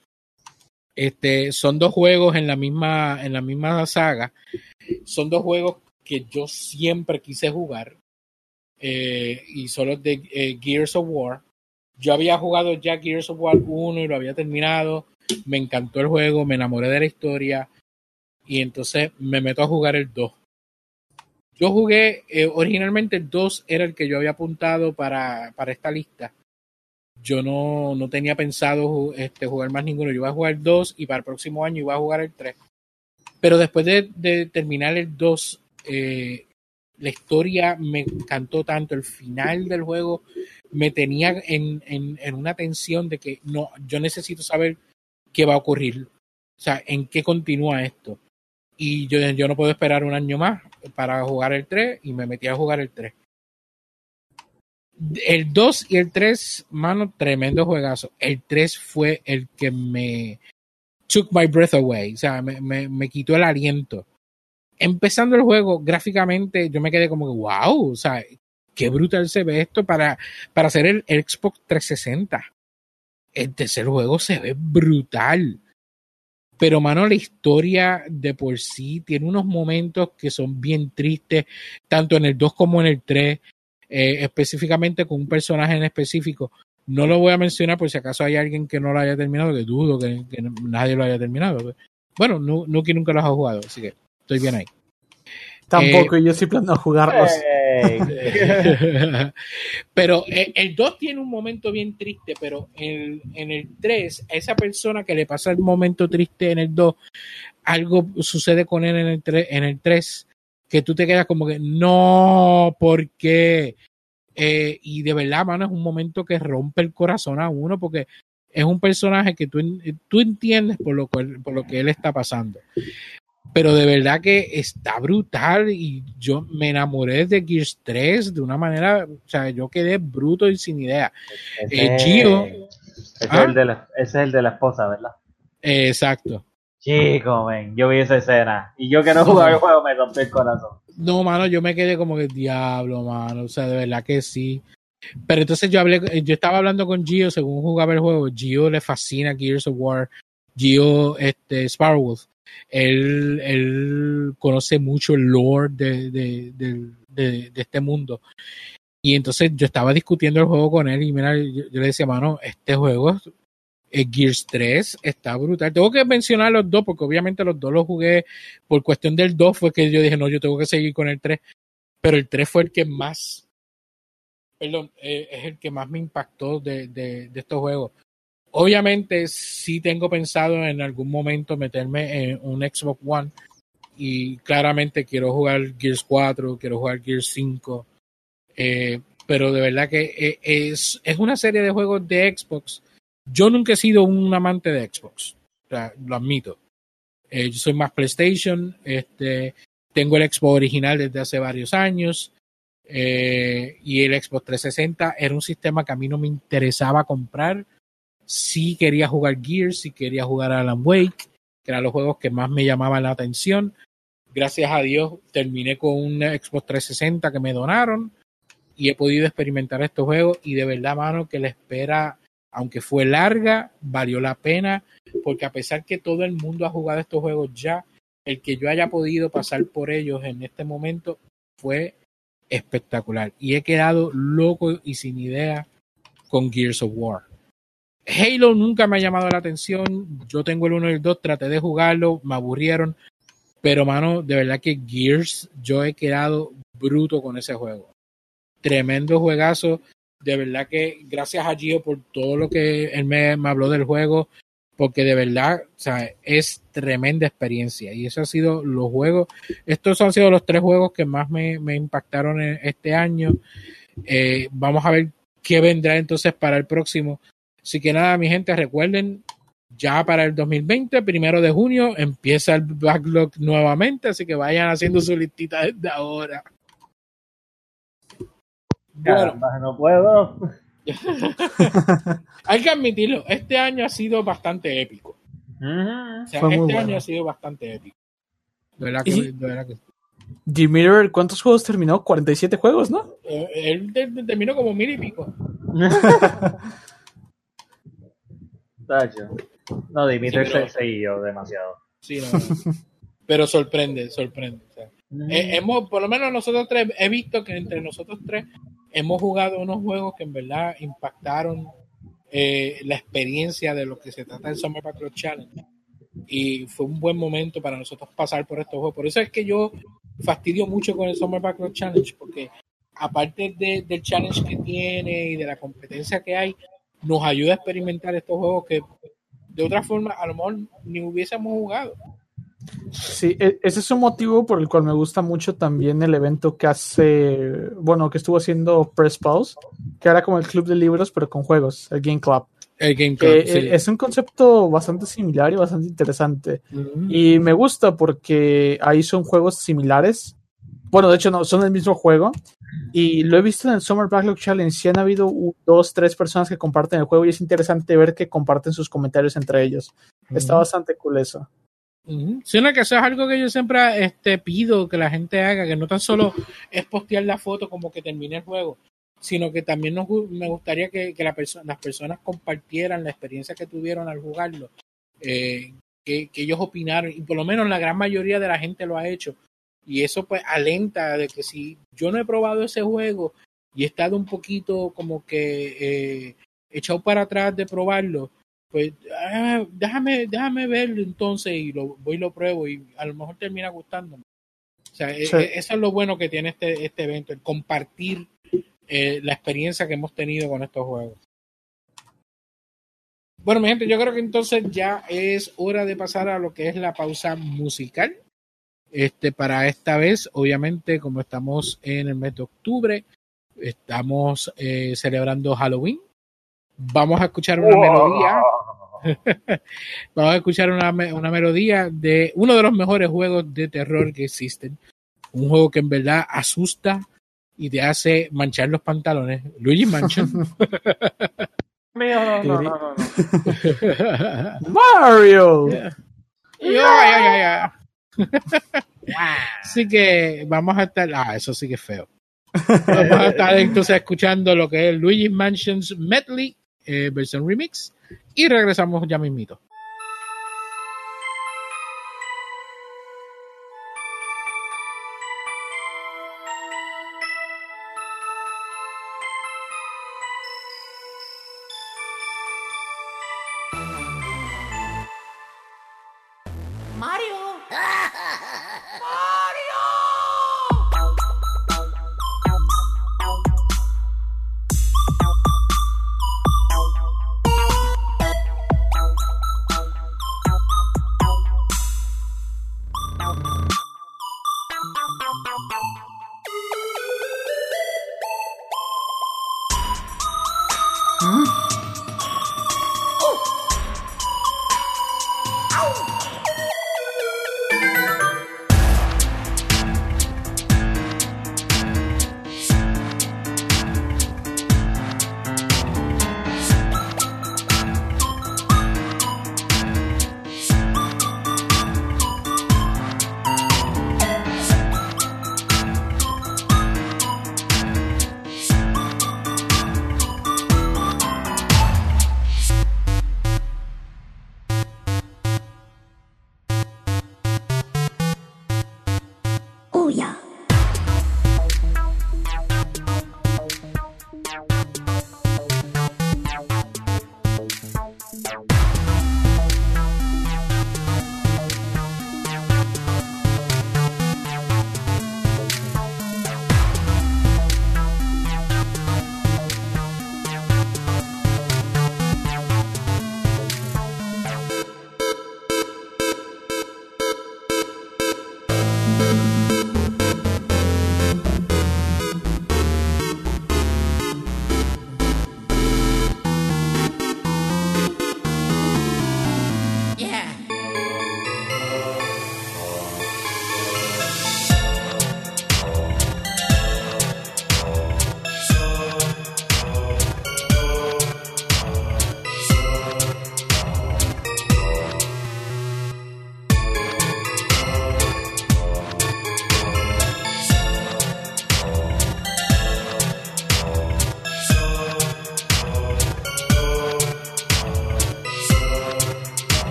Este, son dos juegos en la misma, en la misma saga. Son dos juegos que yo siempre quise jugar. eh, y son los de eh, Gears of War. Yo había jugado ya Gears of War 1 y lo había terminado. Me encantó el juego, me enamoré de la historia. Y entonces me meto a jugar el 2. Yo jugué, eh, originalmente el 2 era el que yo había apuntado para, para esta lista. Yo no, no tenía pensado este, jugar más ninguno. Yo iba a jugar el 2 y para el próximo año iba a jugar el 3. Pero después de, de terminar el 2, eh, la historia me encantó tanto. El final del juego me tenía en, en, en una tensión de que no, yo necesito saber qué va a ocurrir. O sea, en qué continúa esto. Y yo, yo no puedo esperar un año más para jugar el 3 y me metí a jugar el 3. El 2 y el 3, mano, tremendo juegazo. El 3 fue el que me took my breath away, o sea, me, me, me quitó el aliento. Empezando el juego, gráficamente, yo me quedé como que, wow, o sea, qué brutal se ve esto para, para hacer el, Xbox 360. El tercer juego se ve brutal. Pero, mano, la historia de por sí tiene unos momentos que son bien tristes, tanto en el 2 como en el 3, eh, específicamente con un personaje en específico. No lo voy a mencionar por si acaso hay alguien que no lo haya terminado, que dudo que, que nadie lo haya terminado. Bueno, no, Nuki nunca los ha jugado, así que estoy bien ahí. Tampoco, yo sí planeo jugarlos. Pero eh, el 2 tiene un momento bien triste, pero en, en el 3, a esa persona que le pasa el momento triste en el 2, algo sucede con él en el 3, en el 3 que tú te quedas como que no, ¿por qué? Eh, y de verdad, mano, es un momento que rompe el corazón a uno porque es un personaje que tú, tú entiendes por lo, cual- por lo que él está pasando. Pero de verdad que está brutal y yo me enamoré de Gears 3 de una manera, o sea, yo quedé bruto y sin idea. Eh, Ese- Gio. Ese, ¿Ah? es el de la, ese es el de la esposa, ¿verdad? Eh, exacto. Chico, men, yo vi esa escena. Y yo que no jugaba el juego me rompió el corazón. No, mano, yo me quedé como que diablo, mano. O sea, de verdad que sí. Pero entonces yo hablé, yo estaba hablando con Gio según jugaba el juego. Gio le fascina Gears of War. Gio, este, Sparrowwolf. Él, él conoce mucho el lore de, de, este mundo. Y entonces yo estaba discutiendo el juego con él y mira, yo, le decía, mano, este juego eh, Gears 3 está brutal. Tengo que mencionar los dos porque obviamente los dos los jugué por cuestión del 2 fue que yo dije, no, yo tengo que seguir con el 3. Pero el 3 fue el que más, perdón, eh, es el que más me impactó de, de, de estos juegos. Obviamente sí tengo pensado en algún momento meterme en un Xbox One y claramente quiero jugar Gears 4, quiero jugar Gears 5, eh, pero de verdad que eh, es, es una serie de juegos de Xbox. Yo nunca he sido un amante de Xbox, lo admito. Eh, yo soy más PlayStation, este, tengo el Xbox original desde hace varios años y el Xbox 360 era un sistema que a mí no me interesaba comprar. Sí quería jugar Gears, sí quería jugar Alan Wake, que eran los juegos que más me llamaban la atención. Gracias a Dios terminé con un Xbox 360 que me donaron y he podido experimentar estos juegos y de verdad, mano, que la espera, aunque fue larga, valió la pena porque a pesar que todo el mundo ha jugado estos juegos ya, el que yo haya podido pasar por ellos en este momento fue espectacular y he quedado loco y sin idea con Gears of War. Halo nunca me ha llamado la atención, yo tengo el 1 y el 2, traté de jugarlo, me aburrieron, pero mano, de verdad que Gears, yo he quedado bruto con ese juego. Tremendo juegazo, de verdad que gracias a Gio por todo lo que él me, me habló del juego, porque de verdad, es tremenda experiencia. Y eso ha sido los juegos, estos han sido los tres juegos que más me, me impactaron en este año. Eh, vamos a ver qué vendrá entonces para el próximo. Así que nada, mi gente, recuerden, ya para el 2020, primero de junio, empieza el backlog nuevamente, así que vayan haciendo su listita desde ahora. Bueno, no puedo. hay que admitirlo, este año ha sido bastante épico. O sea, Fue este muy año ha sido bastante épico. De verdad que, Y- de verdad que Jim Miller, ¿cuántos juegos terminó? 47 juegos, ¿no? eh, él te- te- terminó como mil y pico. Tacho. No, Dimitri Sí, pero- se siguió demasiado. Sí, no, no. Pero sorprende, sorprende. o sea. Eh, hemos, por lo menos nosotros tres, he visto que entre nosotros tres hemos jugado unos juegos que en verdad impactaron eh, la experiencia de lo que se trata del Summer Backlog Challenge. Y fue un buen momento para nosotros pasar por estos juegos. Por eso es que yo fastidio mucho con el Summer Backlog Challenge, porque aparte de- del challenge que tiene y de la competencia que hay, nos ayuda a experimentar estos juegos que de otra forma a lo mejor ni hubiésemos jugado. Sí, e- ese es un motivo por el cual me gusta mucho también el evento que hace, bueno, que estuvo haciendo Press Pause, que era como el club de libros, pero con juegos, el Game Club. El Game Club, sí. e- es un concepto bastante similar y bastante interesante. Ujú. Y me gusta porque ahí son juegos similares. Bueno, de hecho no, son el mismo juego. Y lo he visto en el Summer Backlog Challenge. Sí han habido dos, tres personas que comparten el juego y es interesante ver que comparten sus comentarios entre ellos. Está bastante cool eso. Ujú. Sí, no, que eso es algo que yo siempre este, pido que la gente haga, que no tan solo es postear la foto como que termine el juego, sino que también nos, me gustaría que, que la perso- las personas compartieran la experiencia que tuvieron al jugarlo, eh, que, que ellos opinaron, y por lo menos la gran mayoría de la gente lo ha hecho. Y eso pues alenta de que si yo no he probado ese juego y he estado un poquito como que eh, echado para atrás de probarlo, pues ah, déjame, déjame verlo entonces y lo voy y lo pruebo y a lo mejor termina gustándome. O sea, e- Sí. e- eso es lo bueno que tiene este, este evento, el compartir eh, la experiencia que hemos tenido con estos juegos. Bueno, mi gente, yo creo que entonces ya es hora de pasar a lo que es la pausa musical. Este, para esta vez, obviamente, como estamos en el mes de octubre, estamos eh, celebrando Halloween. Vamos a escuchar una melodía. Vamos a escuchar una, me- una melodía de uno de los mejores juegos de terror que existen. Un juego que en verdad asusta y te hace manchar los pantalones. Luigi Mansion. Mío, no, no, no, no, no. Mario. Así que vamos a estar. Ah, eso sí que es feo. Vamos a estar entonces escuchando lo que es Luigi Mansions Medley, eh, versión remix. Y regresamos ya mismito.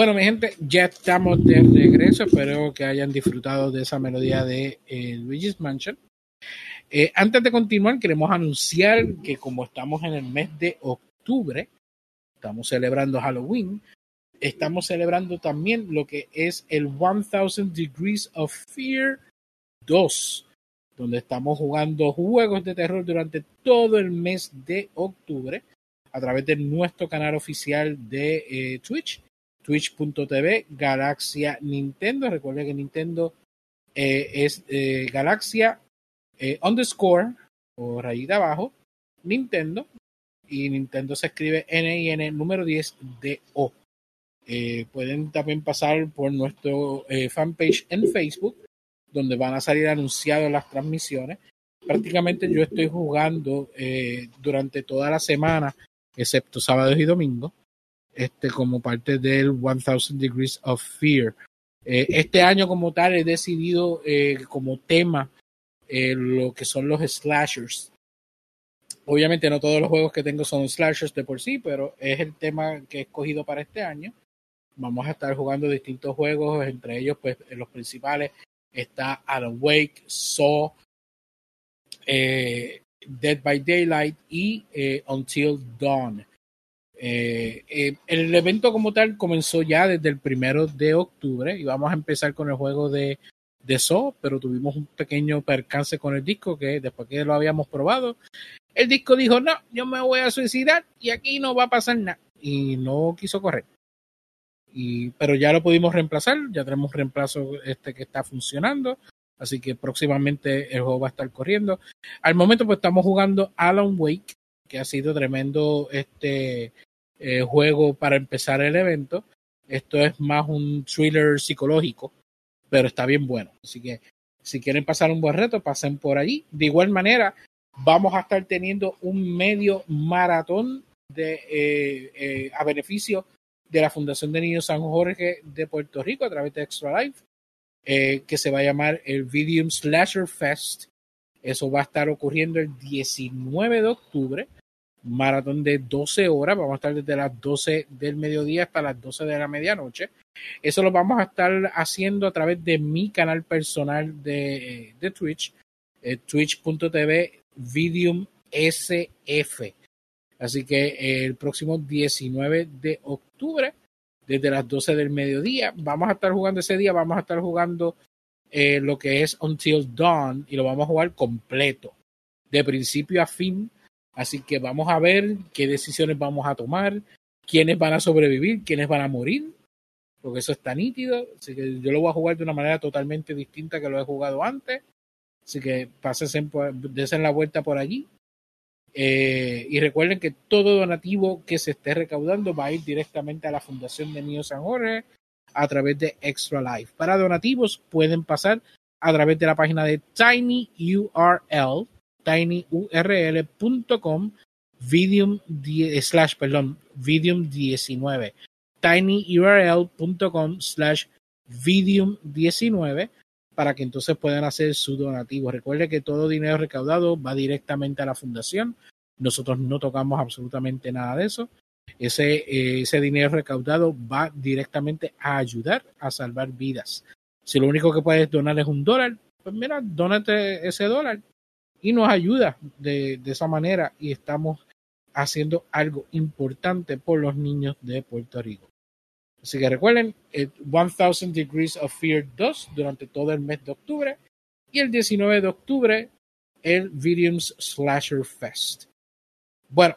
Bueno, mi gente, ya estamos de regreso. Espero que hayan disfrutado de esa melodía de eh, Luigi's Mansion. Eh, antes de continuar, queremos anunciar que como estamos en el mes de octubre, estamos celebrando Halloween, estamos celebrando también lo que es el 1000 Degrees of Fear 2, donde estamos jugando juegos de terror durante todo el mes de octubre a través de nuestro canal oficial de eh, Twitch, twitch.tv, Galaxia Nintendo. Recuerden que Nintendo eh, es eh, Galaxia eh, underscore o rayita abajo, Nintendo, y Nintendo se escribe N-I-N número 10 de O. Eh, pueden también pasar por nuestro fanpage en Facebook, donde van a salir anunciadas las transmisiones. Prácticamente yo estoy jugando durante toda la semana, excepto sábados y domingos, este, como parte del 1000 Degrees of Fear. Eh, este año como tal he decidido eh, como tema eh, lo que son los slashers. Obviamente no todos los juegos que tengo son slashers de por sí, pero es el tema que he escogido para este año. Vamos a estar jugando distintos juegos, entre ellos pues los principales está Alan Wake, Saw, Dead by Daylight y Until Dawn. Eh, eh, el evento como tal comenzó ya desde el primero de octubre y vamos a empezar con el juego de, de Saw, pero tuvimos un pequeño percance con el disco que después que lo habíamos probado, el disco dijo, no, yo me voy a suicidar y aquí no va a pasar nada. Y no quiso correr. Y, pero ya lo pudimos reemplazar, ya tenemos un reemplazo este que está funcionando, así que próximamente el juego va a estar corriendo. Al momento pues estamos jugando Alan Wake, que ha sido tremendo este eh, juego para empezar el evento. Esto es más un thriller psicológico, pero está bien bueno. Así que si quieren pasar un buen reto, pasen por allí. De igual manera, vamos a estar teniendo un medio maratón de, eh, eh, a beneficio de la Fundación de Niños San Jorge de Puerto Rico a través de Extra Life, eh, que se va a llamar el Vidium Slasher Fest. Eso va a estar ocurriendo el 19 de octubre, maratón de 12 horas, vamos a estar desde las 12 del mediodía hasta las 12 de la medianoche. Eso lo vamos a estar haciendo a través de mi canal personal de, de Twitch, eh, twitch.tv Vidium SF. Así que eh, el próximo 19 de octubre, desde las 12 del mediodía, vamos a estar jugando ese día, vamos a estar jugando eh, lo que es Until Dawn y lo vamos a jugar completo, de principio a fin. Así que vamos a ver qué decisiones vamos a tomar, quiénes van a sobrevivir, quiénes van a morir, porque eso está nítido. Así que yo lo voy a jugar de una manera totalmente distinta que lo he jugado antes. Así que por- desen la vuelta por allí. Eh, y recuerden que todo donativo que se esté recaudando va a ir directamente a la Fundación de Niños San Jorge a través de Extra Life. Para donativos pueden pasar a través de la página de tinyurl, tinyurl.com, vidium die- slash, perdón, vidium 19, tinyurl.com slash vidium 19 para que entonces puedan hacer su donativo. Recuerde que todo dinero recaudado va directamente a la fundación. Nosotros no tocamos absolutamente nada de eso. Ese, eh, ese dinero recaudado va directamente a ayudar a salvar vidas. Si lo único que puedes donar es un dólar, pues mira, dónate ese dólar y nos ayuda de, de esa manera y estamos haciendo algo importante por los niños de Puerto Rico. Así que recuerden, el 1000 Degrees of Fear 2 durante todo el mes de octubre y el 19 de octubre el Vidiums Slasher Fest. Bueno,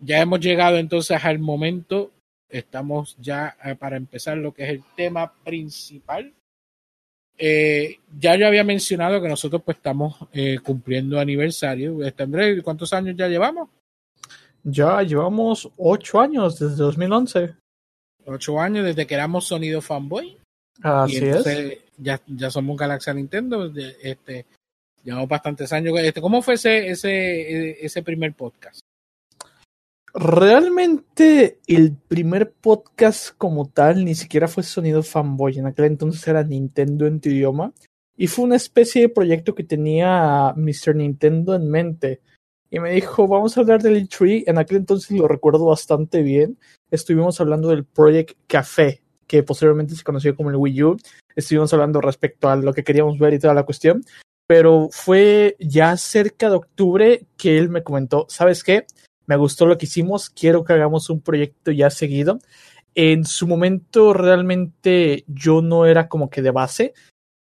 ya hemos llegado entonces al momento, estamos ya eh, para empezar lo que es el tema principal. Eh, ya yo había mencionado que nosotros pues estamos eh, cumpliendo aniversario. Este, Andrés, ¿cuántos años ya llevamos? Ya llevamos ocho años desde 2011. Ocho años desde que éramos Sonido Fanboy. Así y es. ya, ya somos Galaxia Nintendo. Este, llevamos bastantes años. Este, ¿Cómo fue ese, ese, ese primer podcast? Realmente el primer podcast como tal ni siquiera fue sonido fanboy, en aquel entonces era Nintendo en tu idioma y fue una especie de proyecto que tenía Mr. Nintendo en mente y me dijo, vamos a hablar del E3. En aquel entonces lo recuerdo bastante bien. Estuvimos hablando del Project Café, que posteriormente se conoció como el Wii U. Estuvimos hablando respecto a lo que queríamos ver y toda la cuestión. Pero fue ya cerca de octubre que él me comentó, ¿sabes qué? Me gustó lo que hicimos, quiero que hagamos un proyecto ya seguido. En su momento realmente yo no era como que de base,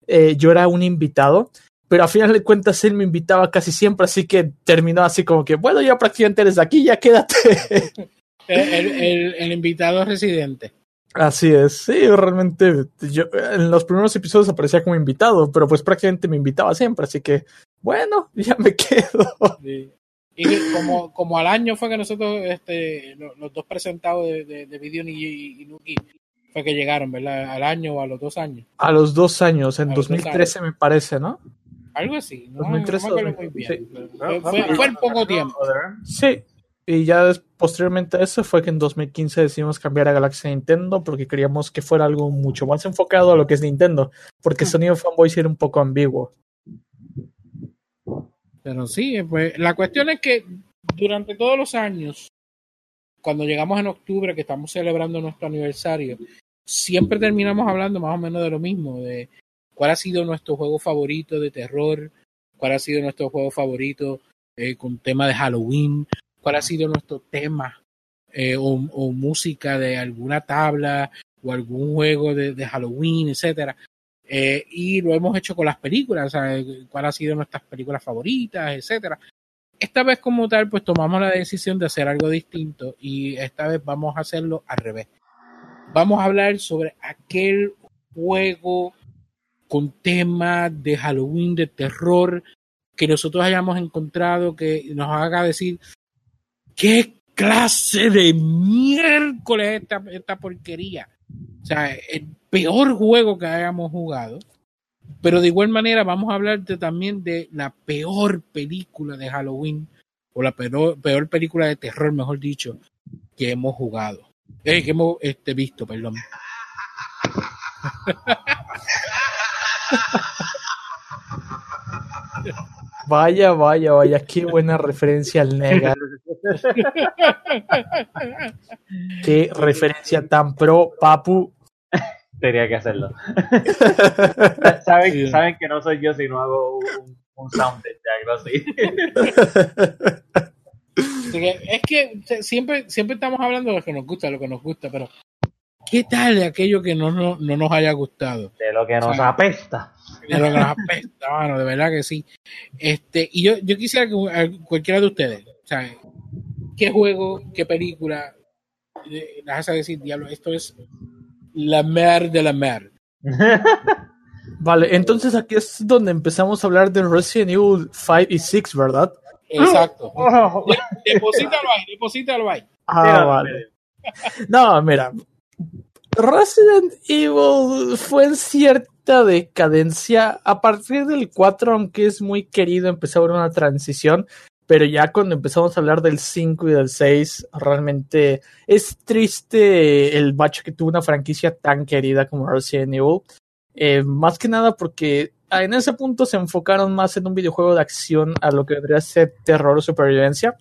eh, yo era un invitado, pero a final de cuentas él me invitaba casi siempre, así que terminó así como que, bueno, ya prácticamente eres de aquí, ya quédate. El, el- el invitado residente. Así es, sí, realmente yo en los primeros episodios aparecía como invitado, pero pues prácticamente me invitaba siempre, así que bueno, ya me quedo. Sí. Y como, como al año fue que nosotros, este, lo- los, dos presentados de, de, de Video y, y Nuki, fue que llegaron, ¿verdad? Al año o a los dos años. A los dos años, en A los dos 2013 me parece, ¿no? Algo así. No, 2013 no me o acuerdo muy bien. 2013. Fue, fue- fue en poco tiempo. Sí. Y ya posteriormente a eso fue que en 2015 decidimos cambiar a Galaxy Nintendo porque queríamos que fuera algo mucho más enfocado a lo que es Nintendo, porque Sonido Fanboy era un poco ambiguo. Pero sí, pues la cuestión es que durante todos los años, cuando llegamos en octubre, que estamos celebrando nuestro aniversario, siempre terminamos hablando más o menos de lo mismo, de cuál ha sido nuestro juego favorito de terror, cuál ha sido nuestro juego favorito eh, con tema de Halloween, cuál ha sido nuestro tema eh, o, música de alguna tabla o algún juego de Halloween, etcétera. Eh, y lo hemos hecho con las películas, sea, cuál ha sido nuestras películas favoritas, etcétera. Esta vez como tal, pues tomamos la decisión de hacer algo distinto y esta vez vamos a hacerlo al revés. Vamos a hablar sobre aquel juego con tema de Halloween, de terror, que nosotros hayamos encontrado que nos haga decir qué clase de miércoles es esta, esta porquería. O sea, el peor juego que hayamos jugado. Pero de igual manera vamos a hablar de- también de la peor película de Halloween, o la peor, peor película de terror, mejor dicho, que hemos jugado. Eh, que hemos este, visto, perdón. Vaya, vaya, vaya, qué buena referencia al Nega. qué referencia tan pro, papu. Tenía que hacerlo. ¿Saben, Sí. saben que no soy yo si no hago un, un sound check así. Así que es que siempre, siempre estamos hablando de lo que nos gusta, lo que nos gusta, pero ¿qué tal de aquello que no, no, no nos haya gustado? De lo que nos apesta. De lo que nos apesta, mano, de verdad que sí. Este, y yo, yo quisiera que cualquiera de ustedes, o sea, ¿qué juego, qué película las hace decir, diablo, esto es la mer de la mer? Vale, entonces aquí es donde empezamos a hablar de Resident Evil 5 y 6, ¿verdad? Exacto. De- Deposítalo ahí, deposítalo ahí. Ah, vale. No, mira. Resident Evil fue en cierta decadencia. A partir del 4, aunque es muy querido, empezó a haber una transición. Pero ya cuando empezamos a hablar del 5 y del 6, realmente es triste el bacho que tuvo una franquicia tan querida como Resident Evil. Eh, más que nada porque en ese punto se enfocaron más en un videojuego de acción a lo que vendría a ser terror o supervivencia.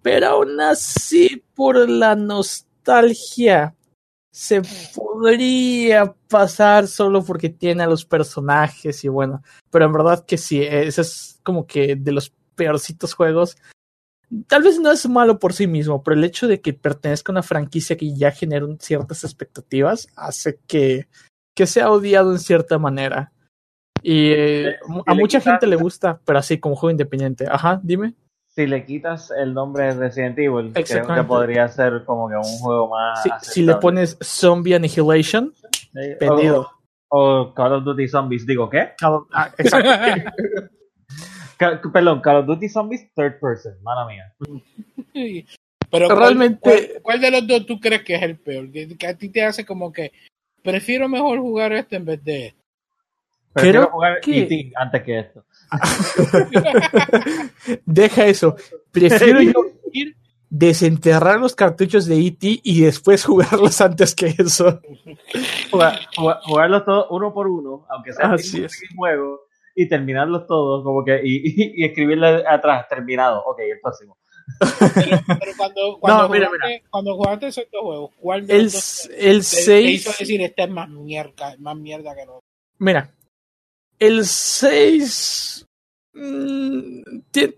Pero aún así, por la nostalgia, se podría pasar solo porque tiene a los personajes y bueno. Pero en verdad que sí, ese es como que de los peorcitos juegos. Tal vez no es malo por sí mismo, pero el hecho de que pertenezca a una franquicia que ya genera ciertas expectativas hace que, que sea odiado en cierta manera. Y eh, a mucha gente le gusta, pero así como juego independiente. Ajá, dime. Si le quitas el nombre de Resident Evil, creo que podría ser como que un juego más. Si, si le pones Zombie Annihilation, Sí, pedido. O, o Call of Duty Zombies, digo, ¿qué? Ah, exacto. Perdón, Call of Duty Zombies Third Person, mala mía. Pero ¿cuál- Realmente- ¿cuál, cuál de los dos tú crees que es el peor? Que, a ti te hace como que prefiero mejor jugar este en vez de este. Prefiero Creo jugar que- E.T. antes que esto. Deja eso. Prefiero yo ir, desenterrar los cartuchos de E.T. y después jugarlos antes que eso. Jugar- jugar- jugarlos todos uno por uno, aunque sea el Así mismo es. juego, y terminarlos todos, como que, y, y, y escribirle atrás, terminado, ok, el próximo. Pero, pero cuando, cuando, No, mira, jugaste, cuando jugaste esos dos juegos, ¿cuál de El, los dos el te, te hizo 6. decir este es más mierda, más mierda que el otro? Mira, el 6.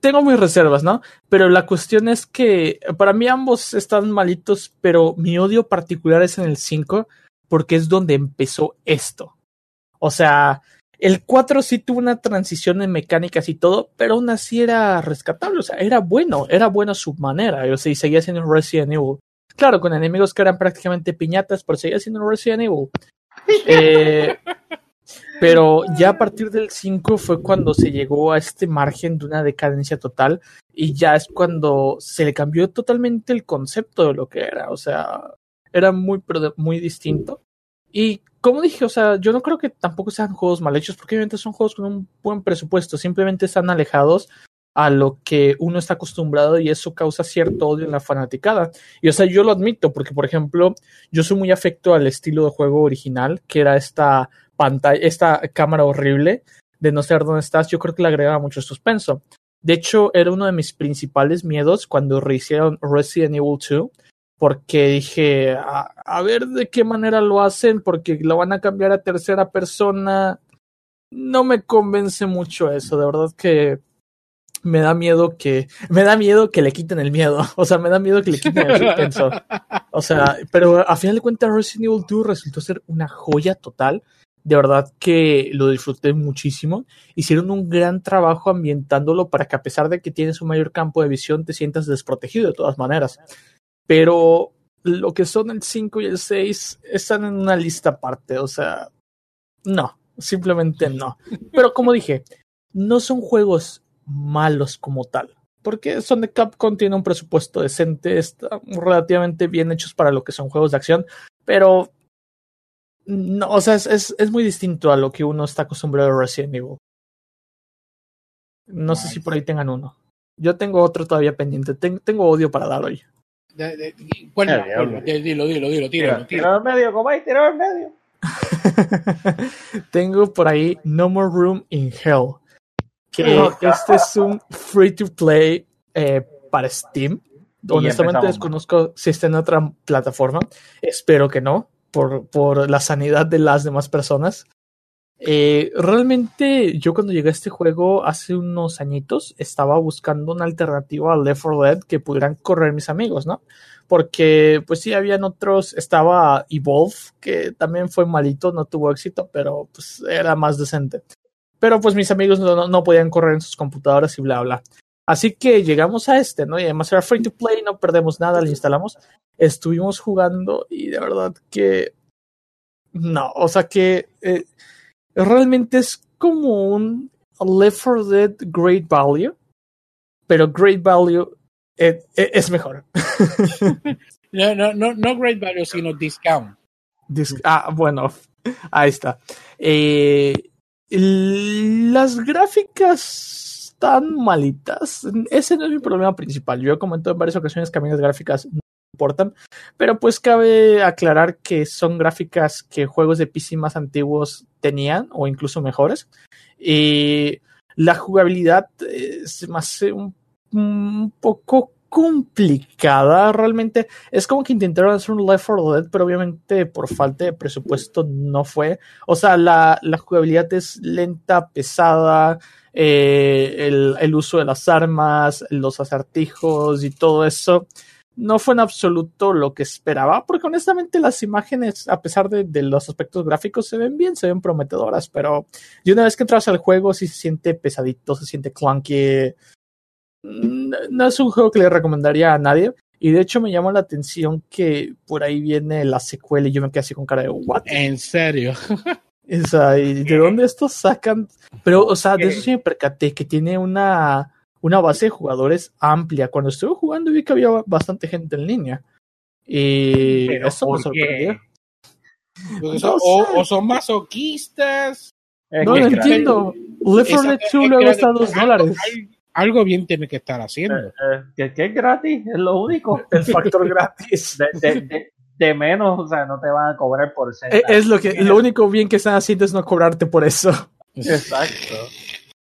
tengo mis reservas, ¿no? Pero la cuestión es que para mí ambos están malitos, pero mi odio particular es en el 5 porque es donde empezó esto. O sea, el 4 sí tuvo una transición en mecánicas y todo, pero aún así era rescatable, o sea, era bueno, era bueno a su manera, o sea, y seguía siendo un Resident Evil. Claro, con enemigos que eran prácticamente piñatas, pero seguía siendo un Resident Evil. Eh, pero ya a partir del 5 fue cuando se llegó a este margen de una decadencia total y ya es cuando se le cambió totalmente el concepto de lo que era, o sea, era muy, muy distinto. Y como dije, o sea, yo no creo que tampoco sean juegos mal hechos, porque obviamente son juegos con un buen presupuesto, simplemente están alejados a lo que uno está acostumbrado y eso causa cierto odio en la fanaticada. Y o sea, yo lo admito, porque por ejemplo, yo soy muy afecto al estilo de juego original, que era esta pantalla, esta cámara horrible de no saber dónde estás, yo creo que le agregaba mucho suspenso. De hecho, era uno de mis principales miedos cuando rehicieron Resident Evil 2, porque dije, a, ver de qué manera lo hacen, porque lo van a cambiar a tercera persona. No me convence mucho eso, de verdad que me da miedo que me da miedo que le quiten el miedo, o sea, me da miedo que le quiten el suspenso. O sea, pero a final de cuentas Resident Evil 2 resultó ser una joya total. De verdad que lo disfruté muchísimo. Hicieron un gran trabajo ambientándolo para que a pesar de que tienes un mayor campo de visión te sientas desprotegido de todas maneras pero lo que son el 5 y el 6 están en una lista aparte, o sea, no, simplemente no. Pero como dije, no son juegos malos como tal, porque son de Capcom, tiene un presupuesto decente, están relativamente bien hechos para lo que son juegos de acción, pero no, o sea, es, es, es muy distinto a lo que uno está acostumbrado a Resident Evil. No sé si por ahí tengan uno. Yo tengo otro todavía pendiente. Ten, tengo odio para dar hoy. De, de, ¿Cuál más? ¿Cuál más? Dilo, dilo, dilo, tíralo, tíralo. al medio, comáis, tira al medio. tengo por ahí No More Room in Hell. Que este es un free to play eh, para Steam. Honestamente desconozco si está en otra plataforma. Espero que no, por, por la sanidad de las demás personas. Eh, realmente yo cuando llegué a este juego hace unos añitos estaba buscando una alternativa al Left 4 Dead que pudieran correr mis amigos, ¿no? Porque pues sí, habían otros, estaba Evolve, que también fue malito, no tuvo éxito, pero pues era más decente. Pero pues mis amigos no, no podían correr en sus computadoras y bla, bla. Así que llegamos a este, ¿no? Y además era free to play, no perdemos nada, lo instalamos. Estuvimos jugando y de verdad que... No, o sea que... Eh, realmente es como un Left 4 Dead Great Value, pero Great Value es, es mejor. no, no, no, no Great Value, sino Discount. Dis ah, bueno, ahí está. Eh, las gráficas están malitas. Ese no es mi problema principal. Yo he comentado en varias ocasiones que a mí las gráficas no importan, pero pues cabe aclarar que son gráficas que juegos de PC más antiguos tenían o incluso mejores. Y la jugabilidad eh, se me hace un, un, poco complicada. Realmente es como que intentaron hacer un Left 4 Dead, pero obviamente por falta de presupuesto no fue. O sea, la, la jugabilidad es lenta, pesada. Eh, el, uso de las armas, los acertijos y todo eso no fue en absoluto lo que esperaba, porque honestamente las imágenes, a pesar de, los aspectos gráficos, se ven bien, se ven prometedoras, pero de una vez que entras al juego, sí se siente pesadito, se siente clunky. No es un juego que le recomendaría a nadie. Y de hecho me llamó la atención que por ahí viene la secuela y yo me quedé así con cara de ¿what? ¿En serio? O sea, ¿y de dónde estos sacan? Pero, o sea, de eso sí me percaté, que tiene una una base de jugadores amplia. Cuando estuve jugando vi que había bastante gente en línea. Y Pero eso me sorprendió. Pues no o, o, son masoquistas. Es no lo entiendo. Left 4 Dead 2 luego está a 2 dólares. Algo bien tiene que estar haciendo. Eh, eh, que, que, es gratis, es lo único. El factor gratis. De, de, de, de, menos, o sea, no te van a cobrar por ser. Es, es lo que, lo único bien que están haciendo es no cobrarte por eso. Exacto.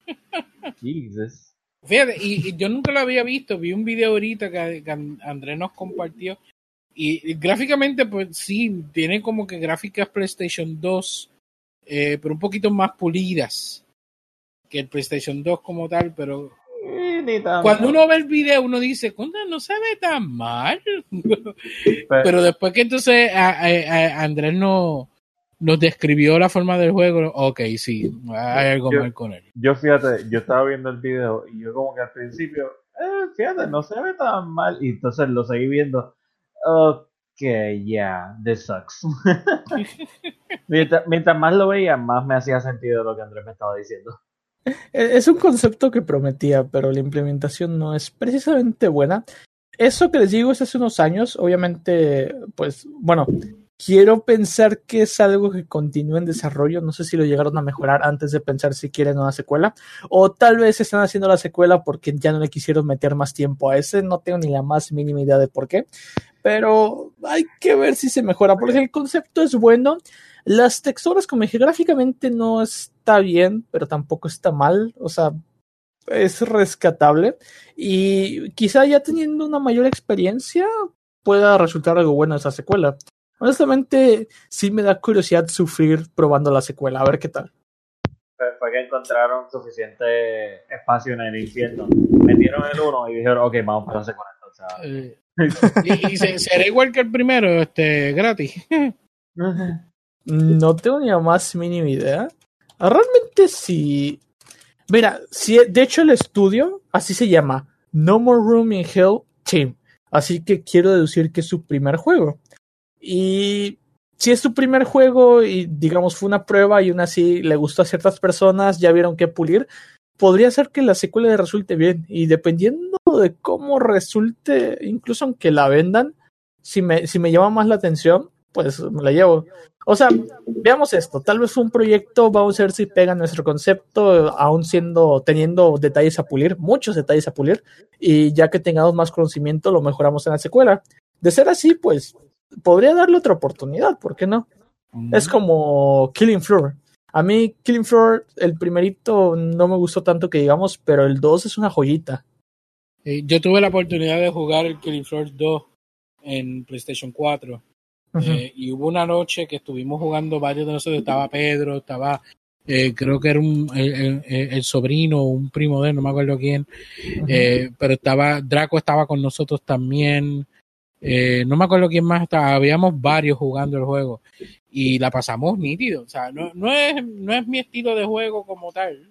Jesus. Fíjate, y, y yo nunca lo había visto, vi un video ahorita que, que And- Andrés nos compartió y, y gráficamente pues sí, tiene como que gráficas PlayStation 2, eh, pero un poquito más pulidas que el PlayStation 2 como tal, pero ni cuando uno ve el video uno dice, "Contra, no se ve tan mal, Pero- pero después que entonces a- a- a Andrés no, nos describió la forma del juego, ok, sí, hay algo Yo- mal con él. Yo fíjate, yo estaba viendo el video y yo como que al principio, eh, fíjate, no se ve tan mal. Y entonces lo seguí viendo. Ok, yeah, this sucks. mientras, mientras más lo veía, más me hacía sentido lo que Andrés me estaba diciendo. E- Es un concepto que prometía, pero la implementación no es precisamente buena. Eso que les digo es hace unos años, obviamente, pues, bueno, quiero pensar que es algo que continúa en desarrollo. No sé si lo llegaron a mejorar antes de pensar si quieren una secuela, o tal vez están haciendo la secuela porque ya no le quisieron meter más tiempo a ese. No tengo ni la más mínima idea de por qué, pero hay que ver si se mejora, porque el concepto es bueno. Las texturas, como dije, gráficamente no está bien, pero tampoco está mal. O sea, es rescatable. Y quizá ya teniendo una mayor experiencia pueda resultar algo bueno esa secuela. Honestamente, sí me da curiosidad sufrir probando la secuela, a ver qué tal. Fue, fue que encontraron suficiente espacio en el infierno. Metieron el uno y dijeron, ok, vamos para la secuela. Eh, y, y se- será igual que el primero, este, gratis. No tengo ni la más mínima idea. Ah, Realmente sí. Mira, sí, de hecho el estudio así se llama. No More Room in Hell Team. Así que quiero deducir que es su primer juego. Y si es su primer juego y digamos fue una prueba y aún así le gustó a ciertas personas, ya vieron qué pulir, podría ser que la secuela le resulte bien. Y dependiendo de cómo resulte, incluso aunque la vendan, si me, si me llama más la atención, pues me la llevo. O sea, veamos esto. Tal vez un proyecto, vamos a ver si pega nuestro concepto, aún siendo, teniendo detalles a pulir, muchos detalles a pulir, y ya que tengamos más conocimiento, lo mejoramos en la secuela. De ser así, pues podría darle otra oportunidad, ¿por qué no? Es como Killing Floor. A mí, Killing Floor, el primerito no me gustó tanto que digamos, pero el 2 es una joyita. Eh, Yo tuve la oportunidad de jugar el Killing Floor 2 en PlayStation 4. Eh, y hubo una noche que estuvimos jugando varios de nosotros. Estaba Pedro, estaba, eh, creo que era un, el, el- el sobrino o un primo de él, no me acuerdo quién. Eh, pero estaba, Draco estaba con nosotros también. No me acuerdo quién más estaba. Habíamos varios jugando el juego. Y la pasamos nítido. O sea, no, no, es, no es mi estilo de juego como tal.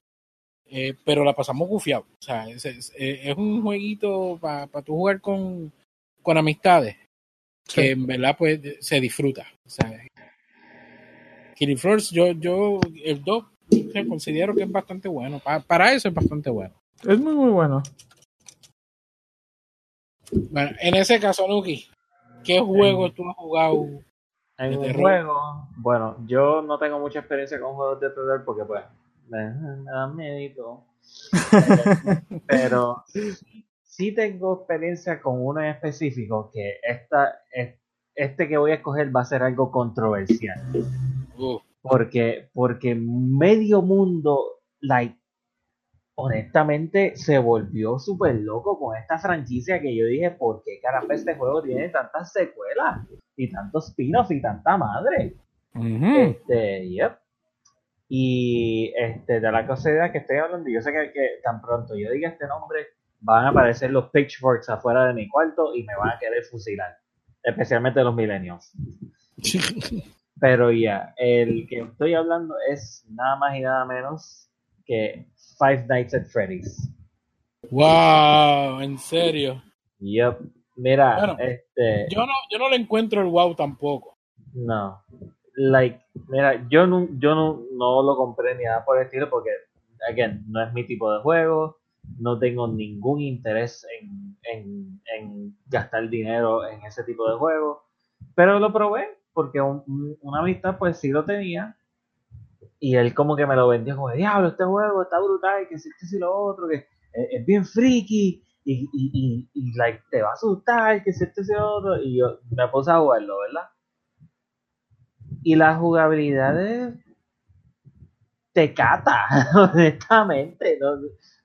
pero la pasamos gufiado. O sea, es, es- es un jueguito para tu jugar con, con amistades que Sí. en verdad pues se disfruta. Sea, Killing Floors, yo, yo, el 2 que considero que es bastante bueno. Pa- para eso es bastante bueno. Es muy, muy bueno. Bueno, en ese caso, Nuki, ¿qué juego tú has jugado? En un juego, bueno, yo no tengo mucha experiencia con juegos de terror porque pues me, me dan miedo. Pero sí, tengo experiencia con uno en específico que esta, es- este que voy a escoger va a ser algo controversial. Uh, Porque, porque medio mundo, like, honestamente, se volvió súper loco con esta franquicia que yo dije, ¿por qué caramba este juego tiene tantas secuelas? Y tantos spin-offs y tanta madre. Este, yep. Y este, de la cosa que estoy hablando, yo sé que, que tan pronto yo diga este nombre, van a aparecer los pitchforks afuera de mi cuarto y me van a querer fusilar. Especialmente los millennials. Pero ya, el que estoy hablando es nada más y nada menos que Five Nights at Freddy's. Wow, en serio. Yep. Mira, Bueno, este. Yo no, yo no le encuentro el wow tampoco. No. Like, mira, yo no, yo no, no lo compré ni nada por el estilo porque, again, no es mi tipo de juego. No tengo ningún interés en, en, en gastar dinero en ese tipo de juego. Pero lo probé porque un- un- una amistad pues sí lo tenía. Y él como que me lo vendió como, diablo, este juego está brutal, que si esto y lo otro, que es, bien friki. Y, y, y, y, like, te va a asustar, que si esto y lo otro. Y yo me puse a jugarlo, ¿verdad? y la jugabilidad es te cata, honestamente.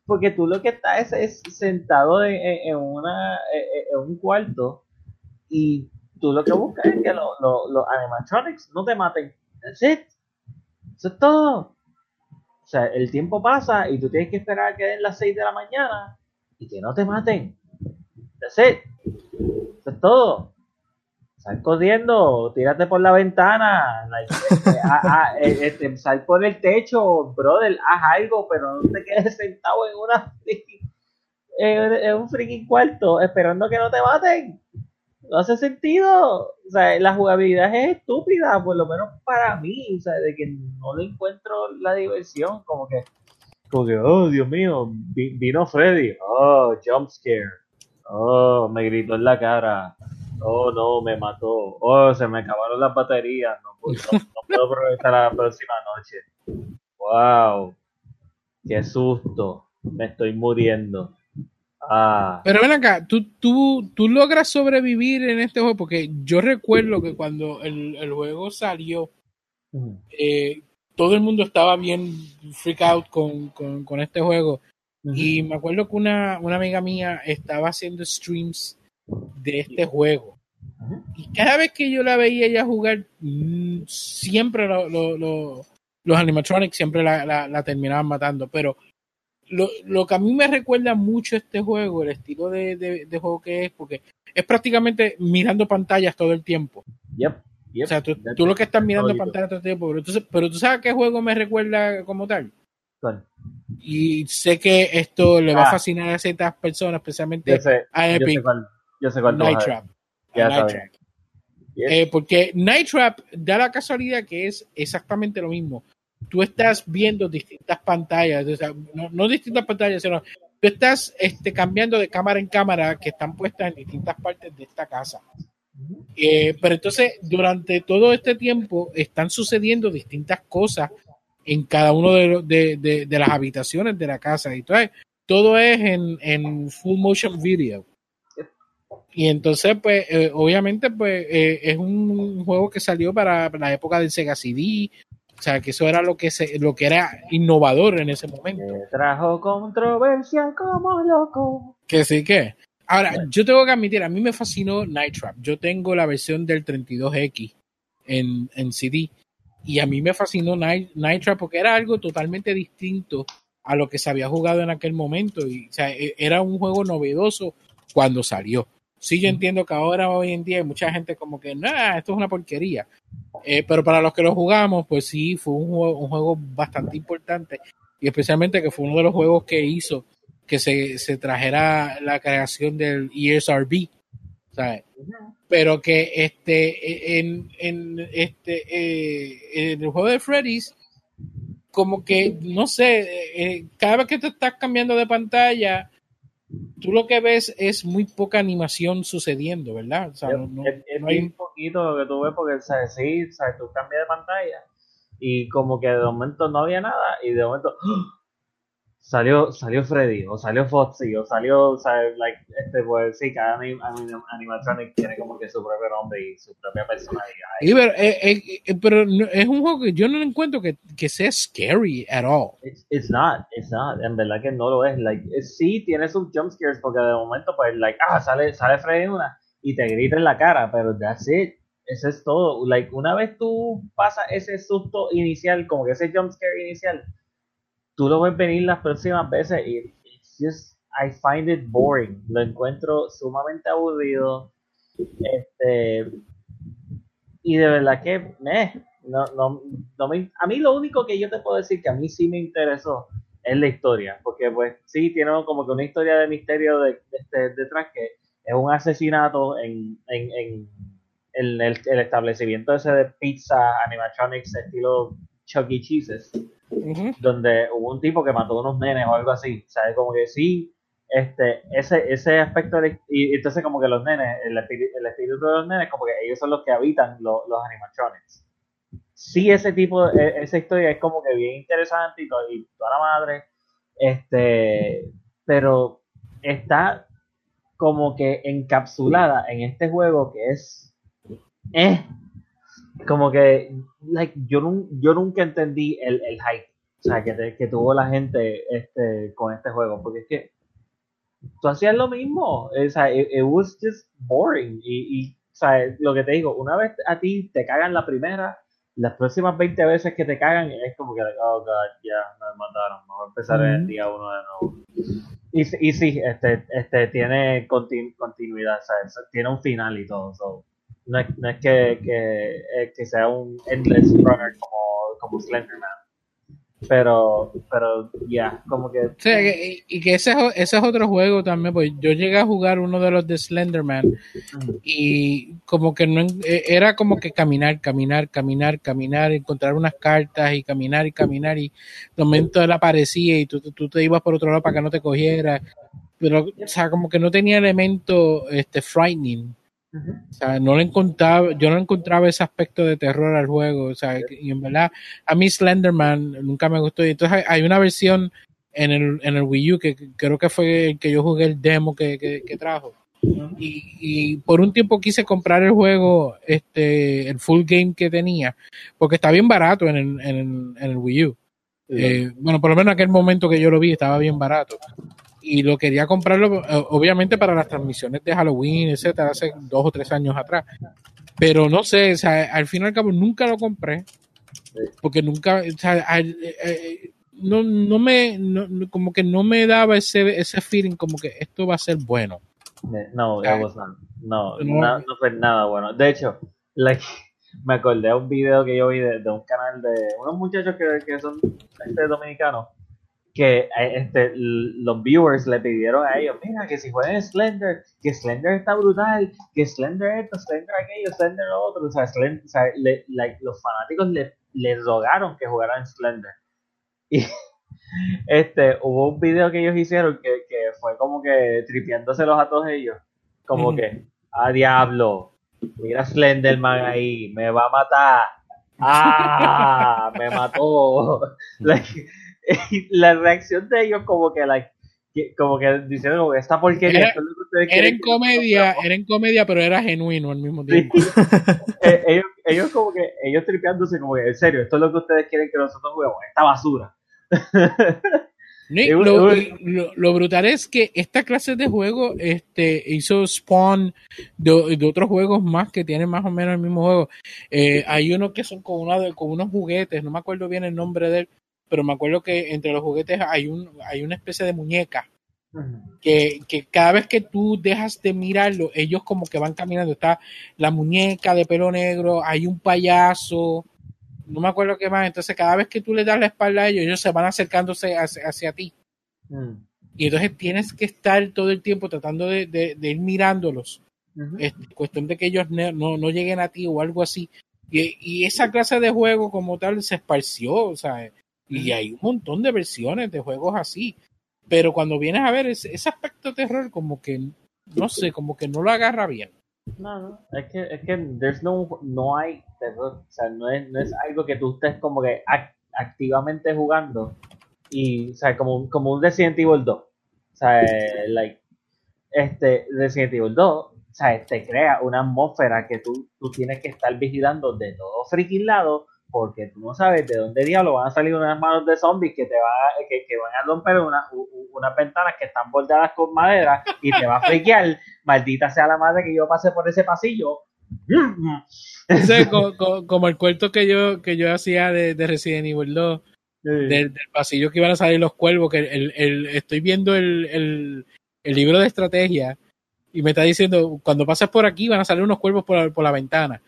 Porque tú lo que estás es, es sentado en, una, un cuarto y tú lo que buscas es que lo- lo- los animatronics no te maten. That's it. Eso es todo. O sea, el tiempo pasa y tú tienes que esperar a que den las 6 de la mañana y que no te maten. That's it. Eso es todo. Sal corriendo, tírate por la ventana, like, este, ah, ah, eh, este, sal por el techo, brother, haz algo, pero no te quedes sentado en una freaking- en, en un freaking cuarto esperando que no te maten. No hace sentido. O sea, la jugabilidad es estúpida, por lo menos para mí, o sea, de que no le encuentro la diversión, como que, como que, oh, Dios mío, vi- vino Freddy, oh, jump scare, oh, me gritó en la cara, oh, no, me mató, oh, se me acabaron las baterías, no, puedo- no, no puedo aprovechar la próxima noche. Wow, qué susto, me estoy muriendo. Ah, Pero ven acá, ¿tú, tú, tú logras sobrevivir en este juego, porque yo recuerdo que cuando el, el juego salió, eh, todo el mundo estaba bien freak out con, con, con este juego. Y me acuerdo que una, una amiga mía estaba haciendo streams de este juego. Y cada vez que yo la veía ella jugar, mm, siempre lo- lo- lo- los animatronics siempre la, la- la terminaban matando. Pero lo, que a mí me recuerda mucho este juego, el estilo de, de- de juego que es, porque es prácticamente mirando pantallas todo el tiempo. Yep, yep. O sea, tú, lo que estás mirando pantallas todo el tiempo. Pero tú, pero tú sabes qué juego me recuerda como tal. Y sé que esto le va a Ah. fascinar a ciertas personas, sé, a Epic, cuál, yo sé cuál tú vas Night Trap. Ya Night. Trap. Yes. Eh, porque Night Trap da la casualidad que es exactamente lo mismo. Tú estás viendo distintas pantallas, o sea, no, no distintas pantallas, sino tú estás este, cambiando de cámara en cámara que están puestas en distintas partes de esta casa. Eh, pero entonces, durante todo este tiempo están sucediendo distintas cosas en cada uno de, de, de- de las habitaciones de la casa. Y entonces, todo es en, en full motion video. Y entonces, pues, eh, obviamente, pues, eh, es un juego que salió para la época del Sega CD. O sea, que eso era lo que se, lo que era innovador en ese momento. Me trajo controversia como loco. Que sí que. Ahora, yo tengo que admitir, a mí me fascinó Night Trap. Yo tengo la versión del 32X en, en CD. Y a mí me fascinó Night, Night Trap porque era algo totalmente distinto a lo que se había jugado en aquel momento. Y, o sea, e- era un juego novedoso cuando salió. Sí, yo entiendo que ahora, hoy en día, hay mucha gente como que, nah, esto es una porquería. Eh, pero para los que lo jugamos, pues sí, fue un juego, un juego bastante importante. Y especialmente que fue uno de los juegos que hizo que se, se trajera la creación del E ESRB, ¿sabes? Pero que este en, en este eh, en el juego de Freddy's, como que no sé, eh, cada vez que te estás cambiando de pantalla, tú lo que ves es muy poca animación sucediendo, ¿verdad? O sea, no, no- es es no hay- bien poquito lo que tú ves porque, ¿sabes? Sí, ¿sabes? Tú cambias de pantalla y como que de momento no había nada y de momento ¡ah! Salió salió Freddy o salió Foxy o salió, ¿sabes? Like, este, pues sí, cada anim- anim- animatronic tiene como que su propio nombre y su propia personalidad. Y pero, eh, eh, eh, pero no- es un juego que yo no encuentro que, que sea scary at all. It's, it's not, it's not, en verdad que no lo es. Like, es- sí tiene sus jump scares porque de momento, pues, like, ah, sale, sale Freddy una y te grita en la cara, pero that's it. Eso es todo. Like, una vez tú pasas ese susto inicial, como que ese jump scare inicial, tú lo ves venir las próximas veces y it's just, I find it boring. Lo encuentro sumamente aburrido. Este, y de verdad que, meh, no, no, no me, a mí lo único que yo te puedo decir que a mí sí me interesó es la historia, porque pues sí tiene como que una historia de misterio de, de- de- detrás que es un asesinato en, en, en, en el, el establecimiento ese de pizza animatronics estilo Chuck E. Cheese's donde hubo un tipo que mató a unos nenes o algo así, ¿sabes? Como que sí, este, ese, ese aspecto, de- y entonces como que los nenes, el espíritu, el espíritu de los nenes, como que ellos son los que habitan lo- los animatronics. Sí, ese tipo, e- esa historia es como que bien interesante y, to- y toda la madre, este, pero está como que encapsulada en este juego que es, eh, como que, like, yo, nun- yo nunca entendí el, el hype. O sea, que, te- que tuvo la gente este, con este juego. Porque es que tú hacías lo mismo. O sea, it, it was just boring. Y, y, o sea, lo que te digo, una vez a ti te cagan la primera, las próximas 20 veces que te cagan es como que, oh god, ya me mataron. Vamos a empezar en el Ujú. día uno de nuevo. Y, y sí, este, este tiene continu- continuidad, ¿sabes? tiene un final y todo. so, no, es, no es que, que, eh, que sea un endless runner como, como Slenderman. Pero, pero ya, como que. Que- y que ese, ese es otro juego también, pues yo llegué a jugar uno de los de Slenderman y como que no eh, era como que caminar, caminar, caminar, caminar, encontrar unas cartas y caminar y caminar y de momento él aparecía y tú- tú te ibas por otro lado para que no te cogiera, pero o sea, como que no tenía elemento este frightening. O sea, no le encontraba, yo no encontraba ese aspecto de terror al juego. O sea, y en verdad, a mí Slenderman nunca me gustó. Y entonces hay, una versión en el, en el Wii U que creo que fue el que yo jugué el demo que, que, que trajo. Y, y por un tiempo quise comprar el juego, este, el full game que tenía, porque está bien barato en el, en el, en el Wii U. Eh, bueno, por lo menos en aquel momento que yo lo vi estaba bien barato. Y lo quería comprarlo, eh, obviamente, para las transmisiones de Halloween, etcétera, hace dos o tres años atrás. Pero no sé, o sea, al fin y al cabo nunca lo compré. Porque nunca, o sea, eh, eh, no, no me, no- como que no me daba ese, ese feeling como que esto va a ser bueno. No, it was not. No, No. no fue nada bueno. De hecho, like, me acordé de un video que yo vi de, de un canal de unos muchachos que, que son este, dominicanos que eh, este, los viewers le pidieron a ellos, mira, que si juegan Slender, que Slender está brutal, que Slender esto, Slender aquello, Slender lo otro. O sea, Slend- o sea, le- like, los fanáticos le, le rogaron que jugaran Slender. Y este, hubo un video que ellos hicieron que, que fue como que tripeándoselos a todos ellos. Como que, a diablo, mira Slenderman ahí, me va a matar. ¡Ah! Me mató. Like, la reacción de ellos como que, like, como que diciendo como que esta porquería Era- esto es lo que Era en comedia, hagamos". era en comedia, pero era genuino al mismo Sí. tiempo. Eh, ellos, ellos como que, ellos tripeándose como que, en serio, esto es lo que ustedes quieren que nosotros juguemos, esta basura. Nick, lo, lo- lo brutal es que esta clase de juego este, hizo spawn de, de otros juegos más que tienen más o menos el mismo juego. Eh, hay unos que son con, una de- con unos juguetes, no me acuerdo bien el nombre de él, pero me acuerdo que entre los juguetes hay, un, hay una especie de muñeca que, que cada vez que tú dejas de mirarlo, ellos como que van caminando. Está la muñeca de pelo negro, hay un payaso, no me acuerdo qué más. Entonces, cada vez que tú le das la espalda a ellos, ellos se van acercándose hacia, hacia ti. Mm. Y entonces tienes que estar todo el tiempo tratando de, de- de ir mirándolos. Este, cuestión de que ellos no, no lleguen a ti o algo así. Y, y esa clase de juego como tal se esparció, o sea, y hay un montón de versiones de juegos así. Pero cuando vienes a ver ese, ese aspecto de terror, como que, no sé, como que no lo agarra bien. No, no, es que, es que there's no, no hay terror, o sea, no es, no es algo que tú estés como que ac- activamente jugando y, o sea, como, un- como un Resident Evil 2, o sea, eh, like, este, Resident Evil 2, o sea, te crea una atmósfera que tú, tú tienes que estar vigilando de todo freaking lado porque tú no sabes de dónde diablo van a salir unas manos de zombies que te van a, que, que van a romper una, u- unas ventanas que están bordadas con madera y te va a friquear maldita sea la madre que yo pasé por ese pasillo. Como el cuento que yo, que yo hacía de, de Resident Evil 2, del, del pasillo que iban a salir los cuervos, que el, el- estoy viendo el, el- libro de estrategia y me está diciendo, cuando pases por aquí van a salir unos cuervos por, por la ventana.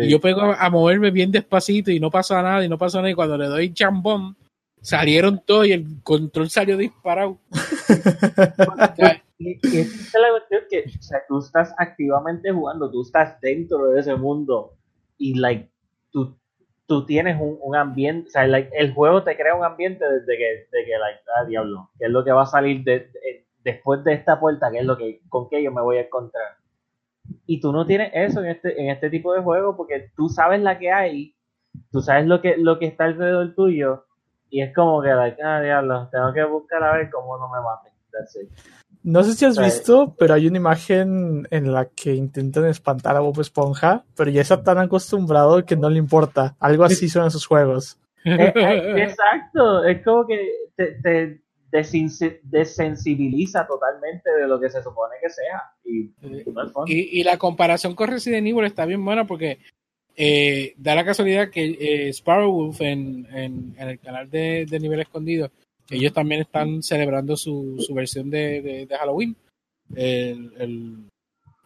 Y yo pego a, a moverme bien despacito y no pasa nada y no pasa nada. Y cuando le doy chambón, salieron todos y el control salió disparado. Y, y esa es la cuestión que, o sea, tú estás activamente jugando, tú estás dentro de ese mundo y, like, tú, tú tienes un, un ambiente, o sea, like, el juego te crea un ambiente desde que, de que, like, ah, diablo, que es lo que va a salir de, de- después de esta puerta, que es lo que, con que yo me voy a encontrar. Y tú no tienes eso en este, en este tipo de juego porque tú sabes la que hay, tú sabes lo que, lo que está alrededor tuyo y es como que, like, ah, diablo, tengo que buscar a ver cómo no me maten. No sé si has visto, pero hay una imagen en la que intentan espantar a Bob Esponja, pero ya está tan acostumbrado que no le importa. Algo así son esos juegos. Eh, eh, exacto, es como que te, te desensibiliza totalmente de lo que se supone que sea. Y, fun. Y, y la comparación con Resident Evil está bien buena porque eh, da la casualidad que eh, Sparrow Wolf en, en- en el canal de, de Nivel Escondido, ellos también están celebrando su, su versión de, de- de Halloween, el, el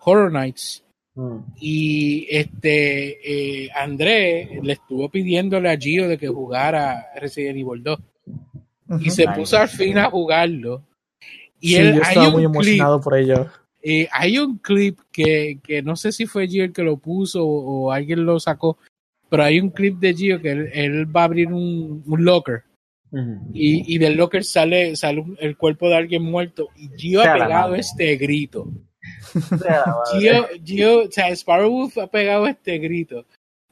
Horror Nights. Mm. Y este eh, André le estuvo pidiéndole a Gio de que jugara Resident Evil 2 y se puso al fin a jugarlo. Y Sí, él- yo hay estaba un muy clip emocionado por ello. eh, hay un clip que, que no sé si fue Gio el que lo puso o, o alguien lo sacó, pero hay un clip de Gio que él, él va a abrir un, un locker y, y del locker sale, sale el cuerpo de alguien muerto y Gio ha pegado madre. este grito. Gio, Gio, o sea, Sparrow Wolf ha pegado este grito.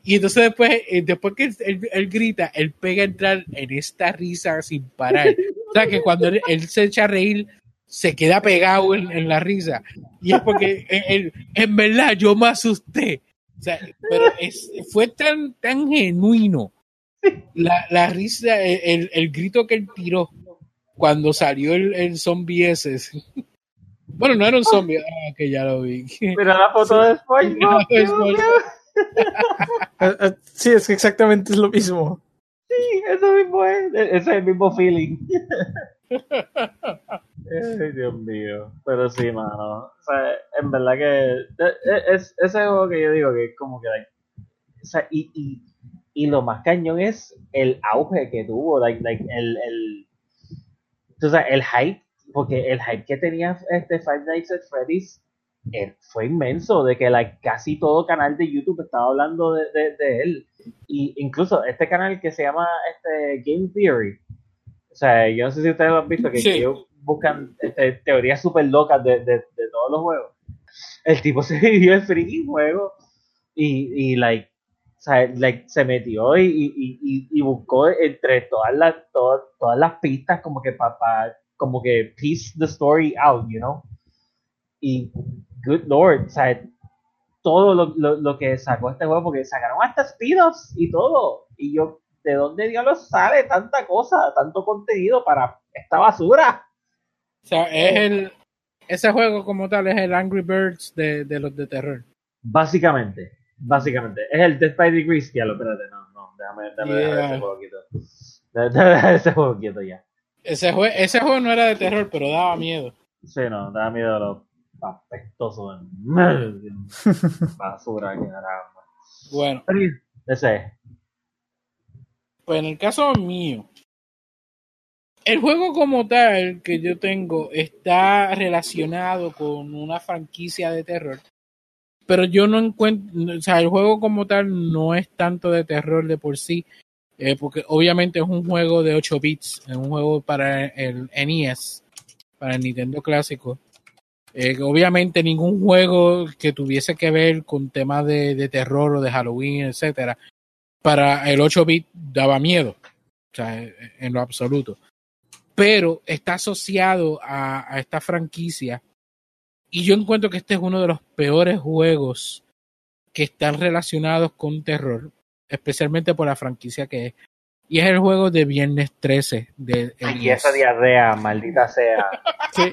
Y entonces después, eh, después que él, él grita, él pega a entrar en esta risa sin parar. O sea, que cuando él, él se echa a reír, se queda pegado en, en la risa. Y es porque, él- él- en verdad, yo me asusté. O sea, pero es, fue tan, tan genuino la, la risa, el, el- grito que él tiró cuando salió el, el zombie ese. Bueno, no era un zombie, ah, que ya lo vi. Mira la foto de SpongeBob. Eh, eh, Sí, es que exactamente es lo mismo. Sí, eso mismo es. Ese es el mismo feeling. Ay, Dios mío. Pero sí, mano. O sea, en verdad que. Es, ese juego que yo digo que es como que. like, o sea, y, y, y lo más cañón es el auge que tuvo. Like, like, el, el, o sea, el hype. Porque el hype que tenía este Five Nights at Freddy's eh, fue inmenso. De que like, casi todo canal de YouTube estaba hablando de, de, de él. Y incluso este canal que se llama este Game Theory. O sea, yo no sé si ustedes lo han visto, que, Sí. ellos buscan este, teorías súper locas de, de, de todos los juegos. El tipo se vivió el freaking juego y, y like, o sea, like, se metió y, y, y, y buscó entre todas las, todas, todas las pistas como que para, como que piece the story out, you know? Y, good lord, o sea, todo lo, lo, lo que sacó este juego, porque sacaron hasta speed-offs y todo. Y yo, ¿de dónde diablos sale tanta cosa, tanto contenido para esta basura? O sea, es el, ese juego como tal es el Angry Birds de, de los de terror. Básicamente, básicamente. Es el Death by Degrees, ya lo, espérate, no, no, déjame, déjame dejar ese juego quieto. Déjame dejar ese juego quieto ya. Ese, jue- ese juego no era de terror, pero daba miedo. Sí, no, da miedo a los apestosos. Basura, que caramba. Bueno, ese es. pues en el caso mío, el juego como tal que yo tengo está relacionado con una franquicia de terror, pero yo no encuentro, o sea, el juego como tal no es tanto de terror de por sí, eh, porque obviamente es un juego de 8 bits, es un juego para el NES, para el Nintendo clásico. Eh, obviamente ningún juego que tuviese que ver con temas de, de terror o de Halloween, etcétera, para el 8 bit daba miedo, o sea, en lo absoluto. Pero está asociado a, a esta franquicia y yo encuentro que este es uno de los peores juegos que están relacionados con terror, especialmente por la franquicia que es. Y es el juego de Viernes 13 de Y esa diarrea, maldita sea. ¿Qué?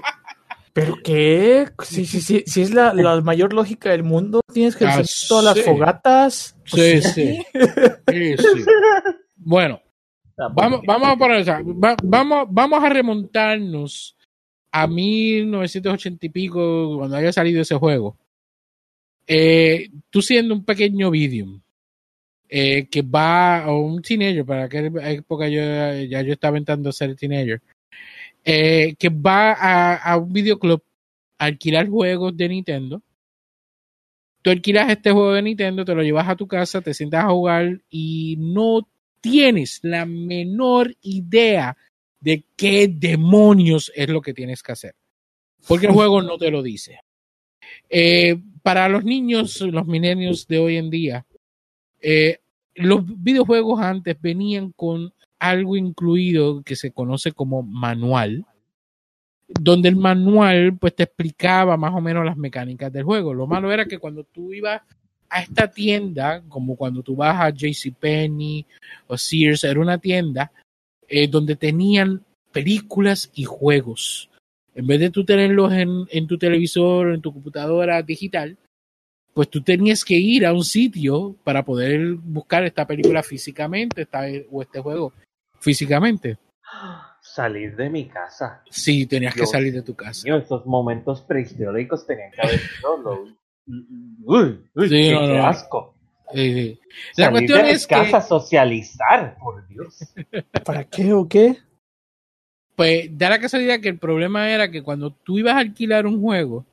¿Pero qué? Si, si, si, si es la, la mayor lógica del mundo, tienes que Ah, encender todas las fogatas. Sí, Pues sí. Sí, sí. Bueno, vamos, vamos a poner, o sea, va- vamos, vamos a remontarnos a 1980 y pico, cuando haya salido ese juego. Eh, tú siendo un pequeño medium, eh, que va, o un teenager, para aquella época yo, ya yo estaba intentando ser teenager, eh, que va a, a un videoclub a alquilar juegos de Nintendo. Tú alquilas este juego de Nintendo, te lo llevas a tu casa, te sientas a jugar y no tienes la menor idea de qué demonios es lo que tienes que hacer. Porque el juego no te lo dice. Eh, para los niños, los milenios de hoy en día, eh, los videojuegos antes venían con algo incluido que se conoce como manual, donde el manual pues te explicaba más o menos las mecánicas del juego. Lo malo era que cuando tú ibas a esta tienda, como cuando tú vas a JCPenney o Sears, era una tienda eh, donde tenían películas y juegos. En vez de tú tenerlos en, tu televisor o en tu computadora digital, pues tú tenías que ir a un sitio para poder buscar esta película físicamente o este juego físicamente. Salir de mi casa. Sí, tenías que Dios salir de tu casa. Mío, esos momentos prehistóricos tenían que haber sido lo- Uy, uy, Sí, qué, no, qué no. asco. Eh, la Salir cuestión de mi es que casa a socializar, por Dios. ¿Para qué o qué? Pues da la casualidad que el problema era que cuando tú ibas a alquilar un juego,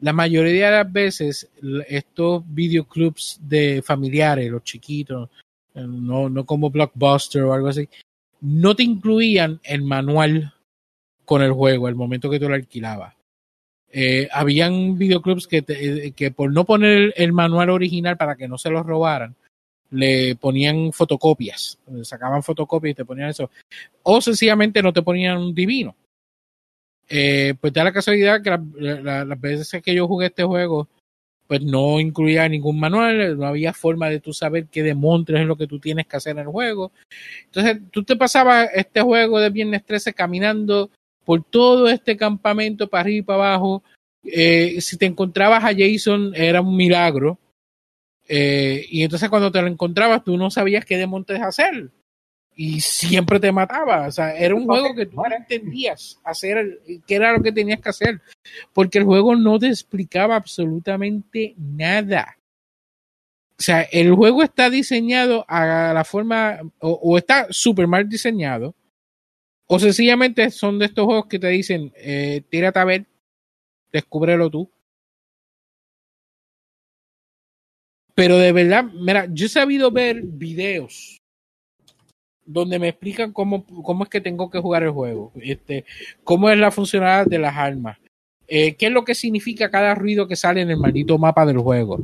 la mayoría de las veces estos videoclubs de familiares, los chiquitos, eh, no, no como Blockbuster o algo así, no te incluían el manual con el juego al momento que tú lo alquilabas. Eh, habían videoclubs que, te- eh, que por no poner el, manual original para que no se los robaran, le ponían fotocopias, sacaban fotocopias y te ponían eso o sencillamente no te ponían un divino. Eh, pues da la casualidad que la- la- las veces que yo jugué este juego, pues no incluía ningún manual, no había forma de tú saber qué demontres es lo que tú tienes que hacer en el juego. Entonces, tú te pasabas este juego de Viernes 13 caminando por todo este campamento para arriba y para abajo. Eh, si te encontrabas a Jason, era un milagro. Eh, y entonces cuando te lo encontrabas, tú no sabías qué demontres hacer y siempre te mataba. O sea, era un juego que tú no entendías hacer, qué era lo que tenías que hacer, porque el juego no te explicaba absolutamente nada. O sea, el juego está diseñado a la forma, o, o está súper mal diseñado, o sencillamente son de estos juegos que te dicen, eh, tírate a ver, descúbrelo tú. Pero de verdad, mira, yo he sabido ver videos donde me explican cómo, cómo es que tengo que jugar el juego, este, cómo es la funcionalidad de las armas, eh, qué es lo que significa cada ruido que sale en el maldito mapa del juego,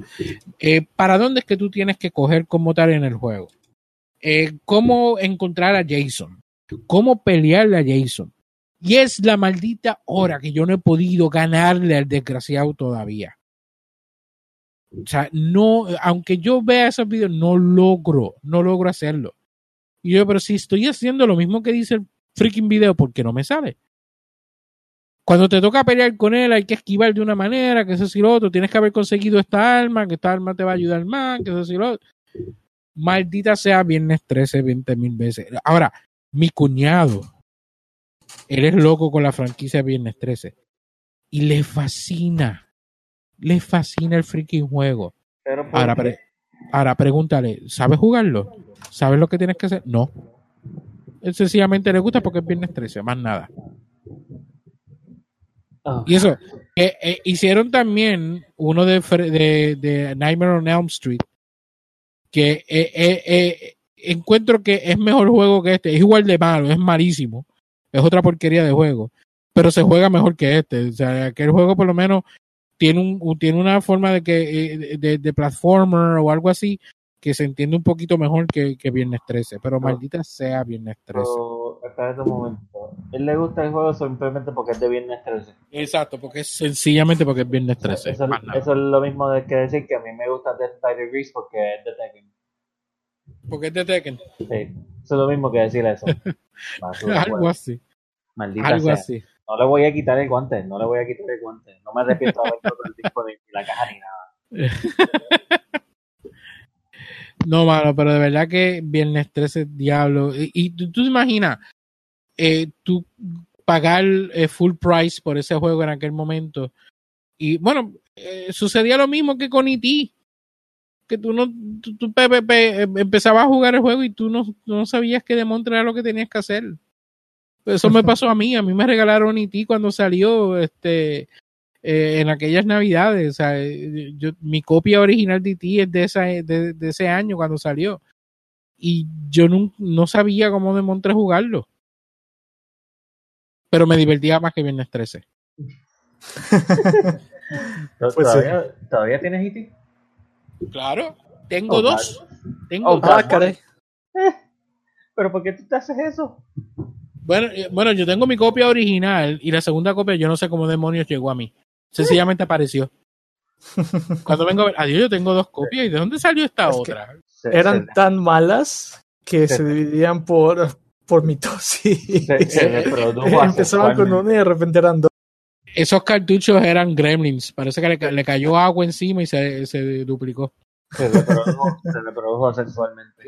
eh, para dónde es que tú tienes que coger como tal en el juego, eh, cómo encontrar a Jason, cómo pelearle a Jason. Y es la maldita hora que yo no he podido ganarle al desgraciado todavía. O sea, no, aunque yo vea esos videos, no logro, no logro hacerlo. Y yo, pero si estoy haciendo lo mismo que dice el freaking video, ¿por qué no me sale? Cuando te toca pelear con él, hay que esquivar de una manera, que eso y lo otro. Tienes que haber conseguido esta arma, que esta arma te va a ayudar más, que eso y lo otro. Maldita sea viernes 13, 20 mil veces. Ahora, mi cuñado, él es loco con la franquicia Viernes 13. Y le fascina. Le fascina el freaking juego. Pero ¿por Ahora, pre- ahora pregúntale, ¿sabes jugarlo? ¿Sabes lo que tienes que hacer? No. Él sencillamente le gusta porque es viernes 13, más nada. Ah, Y eso, que eh, hicieron también uno de, de, de Nightmare on Elm Street, que eh, eh, eh, encuentro que es mejor juego que este. Es igual de malo, es malísimo. Es otra porquería de juego. Pero se juega mejor que este. O sea, aquel juego por lo menos tiene, un, tiene una forma de que eh, de, de platformer o algo así que se entiende un poquito mejor que, que Viernes 13. Pero maldita sea Viernes 13. pero, espérate un momento. ¿Él le gusta el juego simplemente porque es de Viernes 13? Exacto, porque es sencillamente porque es Viernes 13. Eso, eso es lo mismo de que decir que a mí me gusta Death by Degrees porque es de Tekken. Porque es de Tekken. Sí, eso es lo mismo que decir eso. Algo así. Maldita Algo sea. así. No le voy a quitar el guante, no le voy a quitar el guante. No me arrepiento de haber el disco ni la caja ni nada. No, mano, pero de verdad que Viernes 13, diablo. Y, y tú, tú te imaginas, eh, tú pagar eh, full price por ese juego en aquel momento. Y bueno, eh, sucedía lo mismo que con E.T. Que tú no, tú, tú, pe- pe- pe- em- empezabas a jugar el juego y tú no, no sabías que Demontre era lo que tenías que hacer. Eso me pasó a mí, a mí me regalaron E.T. cuando salió, este, eh, en aquellas navidades. O sea, eh, yo, mi copia original de E.T. es de, esa, de, de ese año cuando salió. Y yo no, no sabía cómo demontré jugarlo. Pero me divertía más que Viernes 13. ¿Pero Pues ¿Todavía, ¿Todavía tienes E IT? Claro, tengo Oh, dos. Tengo Oh, dos. Ah, caray. ¿Pero por qué tú te haces eso? Bueno, eh, bueno, yo tengo mi copia original y la segunda copia yo no sé cómo demonios llegó a mí. Sencillamente apareció. Cuando vengo a ver, adiós, yo tengo dos copias. ¿Y de dónde salió esta Es otra? Se- Eran se- tan malas que Se- dividían por, por mitosis. se, se Empezaban con una y de repente eran dos. Esos cartuchos eran gremlins. Parece que le, le cayó agua encima y se, se duplicó. Se reprodujo, se reprodujo sexualmente.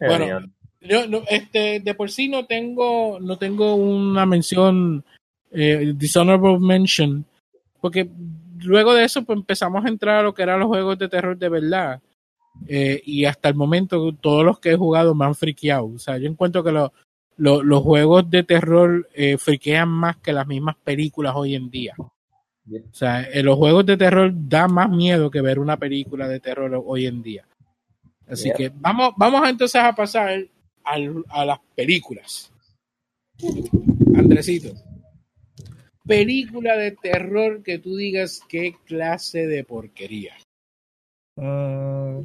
Bueno. Yo, no, este, de por sí no tengo, no tengo una mención, eh, dishonorable mention, porque luego de eso pues empezamos a entrar a lo que eran los juegos de terror de verdad. Eh, y hasta el momento todos los que he jugado me han friqueado. O sea, yo encuentro que lo- lo- los juegos de terror eh, friquean más que las mismas películas hoy en día. O sea, eh, los juegos de terror da más miedo que ver una película de terror hoy en día. Así que vamos, vamos entonces a pasar al- a las películas. Andresito. Película de terror que tú digas qué clase de porquería. Mm,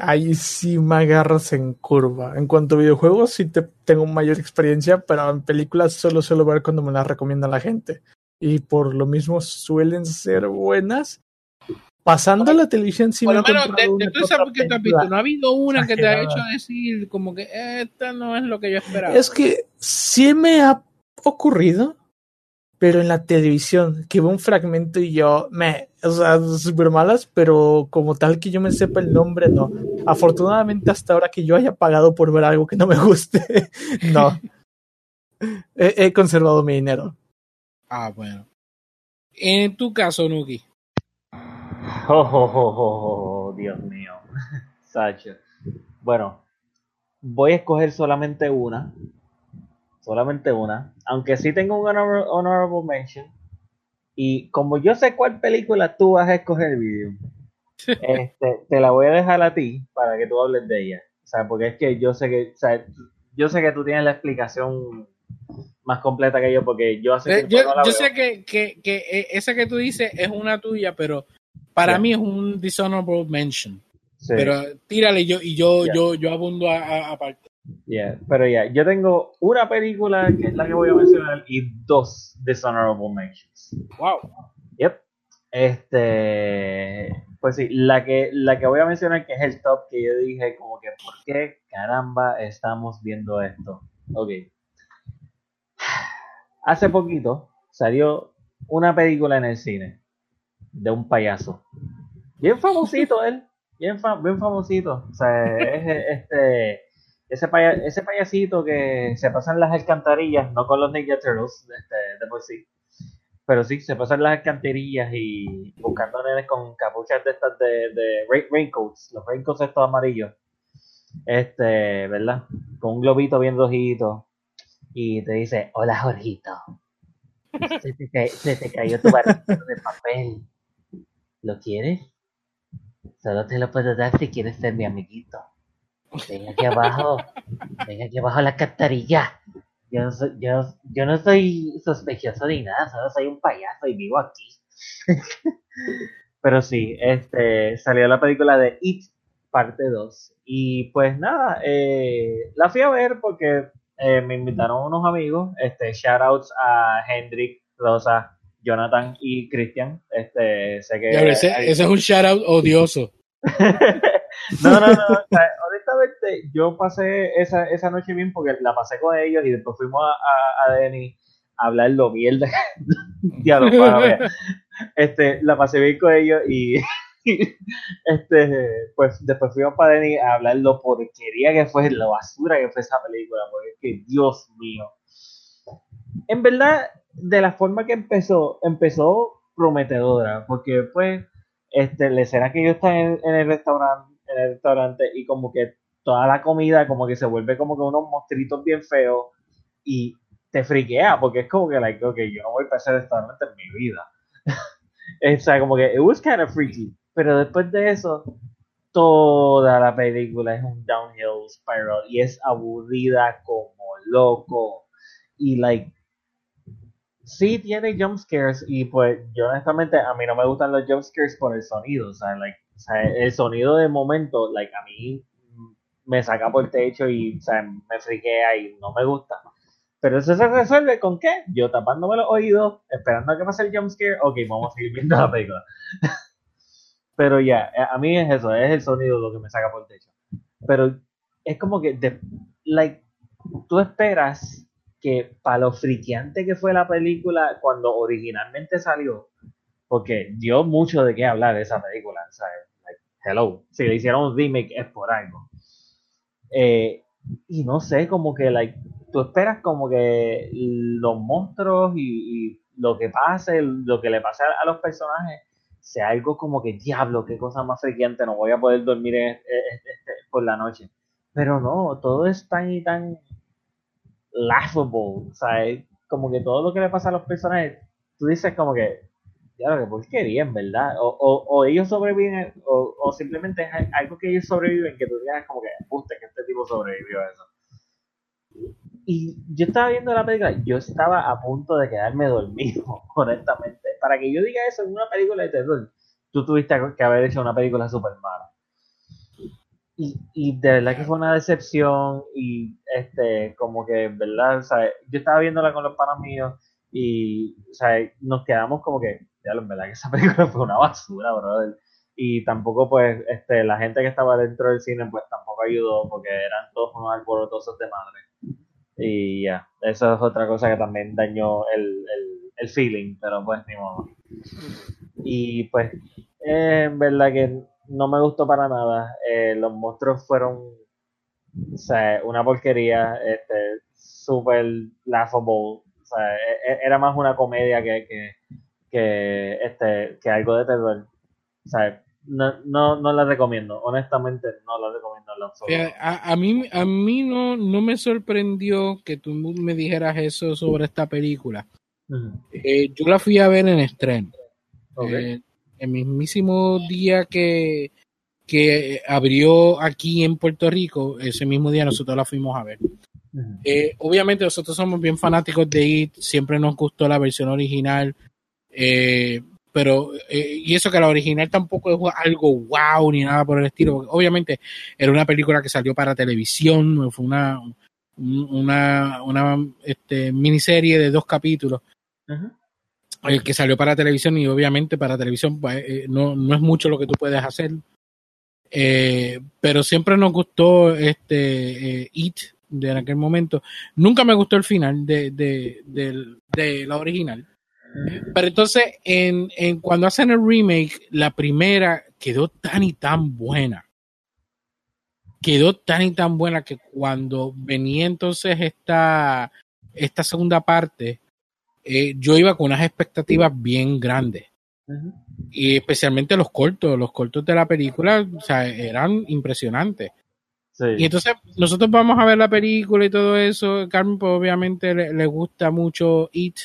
ahí sí me agarras en curva. En cuanto a videojuegos, sí te, tengo mayor experiencia, pero en películas solo suelo ver cuando me las recomienda la gente. Y por lo mismo suelen ser buenas. Pasando a la televisión, sí Por me menos de, de todas que esas otra que tú has visto, no ha habido una que te ha hecho decir como que esta no es lo que yo esperaba. Es que sí me ha ocurrido, pero en la televisión, que veo un fragmento y yo, me, o sea, súper malas, pero como tal que yo me sepa el nombre, no. Afortunadamente hasta ahora que yo haya pagado por ver algo que no me guste, no. He, he conservado mi dinero. Ah, bueno. En tu caso, Nuki. Oh, oh, oh, oh, oh, Dios mío. Sacho. Bueno, voy a escoger solamente una. Solamente una. Aunque sí tengo un honor- honorable mention. Y como yo sé cuál película tú vas a escoger, video, este, te la voy a dejar a ti para que tú hables de ella. O sea, porque es que yo sé que, o sea, yo sé que tú tienes la explicación más completa que yo, porque yo hace Eh, yo no la yo veo. sé que, que, que eh, esa que tú dices es una tuya, pero para mí es un dishonorable mention. Sí. Pero tírale yo y yo, yo, yo abundo a- a- aparte. Yeah, pero ya, yo tengo una película que es la que voy a mencionar y dos dishonorable mentions. Wow. Yep. Este, pues sí, la que, la que voy a mencionar que es el top que yo dije como que, ¿por qué caramba estamos viendo esto? Ok. Hace poquito salió una película en el cine de un payaso. Bien famosito él, bien, fa- bien famosito. O sea, es este, ese, paya- ese payasito que se pasa en las alcantarillas, no con los Ninja Turtles, este, de por sí. Pero sí, se pasan las alcantarillas y buscando nenes con capuchas de estas de, de rain- raincoats, los raincoats estos amarillos. Este, ¿verdad? Con un globito bien rojito. Y te dice, hola Jorgito. Se te, ca- se te cayó tu barrito de papel. ¿Lo quieres? Solo te lo puedo dar si quieres ser mi amiguito. Ven aquí abajo. Ven aquí abajo a la alcantarilla. Yo no, soy, yo, yo no soy sospechoso ni nada, solo soy un payaso y vivo aquí. Pero sí, este salió la película de It, parte 2. Y pues nada, eh, la fui a ver porque eh, me invitaron unos amigos. Este, shoutouts a Hendrik, Rosa, Jonathan y Christian. Este, sé que. Ese, hay- ese es un shout out odioso. no, no, no. o sea, honestamente, yo pasé esa, esa noche bien porque la pasé con ellos y después fuimos a, a, a Denny a hablar lo mierda. Diablo, para ver. Este, la pasé bien con ellos y este, pues después fuimos para Denny a hablar lo porquería que fue, la basura que fue esa película, porque es que Dios mío. En verdad, de la forma que empezó, empezó prometedora, porque pues este, la escena que ellos están en, en el restaurante, en el restaurante y como que toda la comida como que se vuelve como que unos monstruitos bien feos y te friquea porque es como que like, ok, yo no voy para ese restaurante en mi vida. o sea, como que it was kind of freaky, pero después de eso toda la película es un downhill spiral y es aburrida como loco y like sí tiene jump scares y pues yo honestamente a mí no me gustan los jump scares por el sonido, o sea, like, el sonido de momento, like a mí me saca por el techo y me friquea y no me gusta. Pero eso se resuelve con qué? Yo tapándome los oídos, esperando a que pase el jumpscare. Ok, vamos a seguir viendo la película. Pero ya, eh, a mí es eso, es el sonido lo que me saca por el techo. Pero es como que, like, tú esperas que para lo friqueante que fue la película cuando originalmente salió, porque dio mucho de qué hablar de esa película, ¿sabes? Hello, si le hicieron un remake es por algo. Eh, y no sé, como que, like, tú esperas como que los monstruos y, y lo que pase, lo que le pase a, a los personajes, sea algo como que, diablo, qué cosa más frecuente, no voy a poder dormir en- en- en- por la noche. Pero no, todo es tan y tan laughable, o sea, como que todo lo que le pasa a los personajes, tú dices como que, diablo, qué porquería, en verdad. O, o, o ellos sobreviven, o, o simplemente es algo que ellos sobreviven, que tú digas como que, puta, que este tipo sobrevivió a eso. Y yo estaba viendo la película, yo estaba a punto de quedarme dormido, honestamente. Para que yo diga eso en una película de terror, tú tuviste que haber hecho una película súper mala. Y, y de verdad que fue una decepción y este, como que, ¿verdad? Yo estaba viéndola con los panas míos y, o sea, nos quedamos como que, ya, en verdad que esa película fue una basura, brother. Y tampoco, pues, este, la gente que estaba dentro del cine, pues tampoco ayudó porque eran todos unos alborotosos de madre. Y ya, eso es otra cosa que también dañó el, el, el feeling, pero pues ni modo. Y pues, eh, en verdad que no me gustó para nada. Eh, los monstruos fueron, o sea, una porquería, este, súper laughable. O sea, e- e- era más una comedia que, que, que, este, que algo de terror. O sea, no, no, no la recomiendo. Honestamente, no la recomiendo A, a mí, a mí no, no me sorprendió que tú me dijeras eso sobre esta película. Eh, yo la fui a ver en estreno. Eh, el mismísimo día que, que abrió aquí en Puerto Rico, ese mismo día nosotros la fuimos a ver. Eh, obviamente nosotros somos bien fanáticos de IT, siempre nos gustó la versión original, eh, pero eh, y eso que la original tampoco es algo wow ni nada por el estilo, porque obviamente era una película que salió para televisión, fue una un- una, una este, miniserie de dos capítulos el que salió para televisión y obviamente para televisión pues, eh, no, no es mucho lo que tú puedes hacer. Eh, pero siempre nos gustó este eh, It de aquel momento. Nunca me gustó el final de, de, de la original. Pero entonces, en, en cuando hacen el remake, la primera quedó tan y tan buena. Quedó tan y tan buena que cuando venía entonces esta, esta segunda parte, eh, yo iba con unas expectativas bien grandes. Y especialmente los cortos, los cortos de la película, o sea, eran impresionantes. Sí. Y entonces nosotros vamos a ver la película y todo eso. Carmen, pues obviamente le, le gusta mucho It.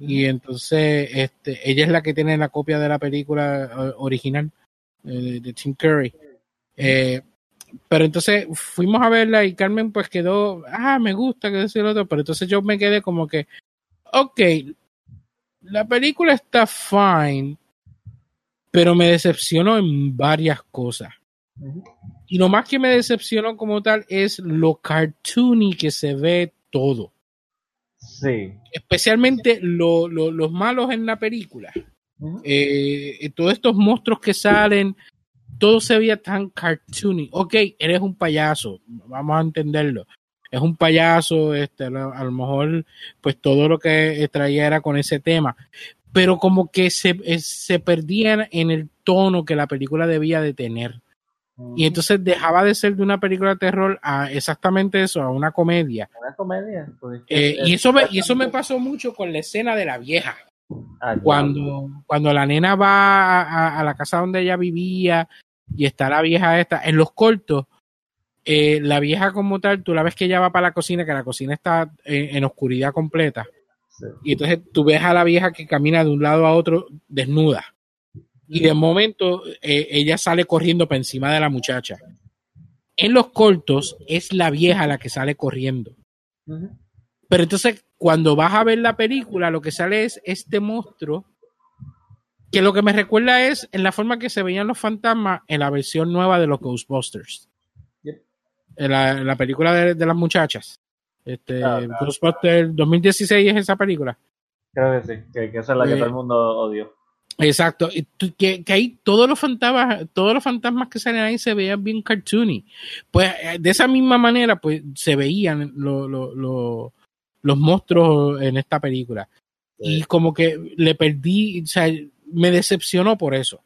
Y entonces este, ella es la que tiene la copia de la película original eh, de Tim Curry. Eh, pero entonces fuimos a verla y Carmen pues quedó, ah, me gusta, que decir otro. Pero entonces yo me quedé como que, ok, la película está fine, pero me decepcionó en varias cosas. Y lo más que me decepcionó como tal es lo cartoony que se ve todo. Sí. Especialmente lo- lo- los malos en la película. Ujú. Eh, todos estos monstruos que salen, todo se veía tan cartoony. Ok, eres un payaso, vamos a entenderlo. Es un payaso, este, a lo a lo mejor, pues todo lo que traía era con ese tema. Pero como que se, eh, se perdían en el tono que la película debía de tener. Y entonces dejaba de ser de una película de terror a exactamente eso, a una comedia. Una comedia. pues, Eh, es- y eso me, y eso me pasó mucho con la escena de la vieja. Ah, ya. Cuando, cuando la nena va a, a- a la casa donde ella vivía y está la vieja esta, en los cortos, eh, la vieja como tal, tú la ves que ella va para la cocina, que la cocina está en, en oscuridad completa. Sí. Y entonces tú ves a la vieja que camina de un lado a otro desnuda. Y de momento eh, ella sale corriendo por encima de la muchacha. En los cortos es la vieja la que sale corriendo. Pero entonces, cuando vas a ver la película, lo que sale es este monstruo, que lo que me recuerda es en la forma que se veían los fantasmas en la versión nueva de los Ghostbusters. Yep. En la, en la película de, de las muchachas. Este, Ah, Ghostbusters 2016 es esa película. Creo que sí, que, que esa es la que Eh, todo el mundo odió. Exacto, que, que ahí todos los fantasmas, todos los fantasmas que salen ahí se veían bien cartoony. Pues eh, de esa misma manera, pues se veían lo- lo- lo- los monstruos en esta película. Y como que le perdí, o sea, me decepcionó por eso.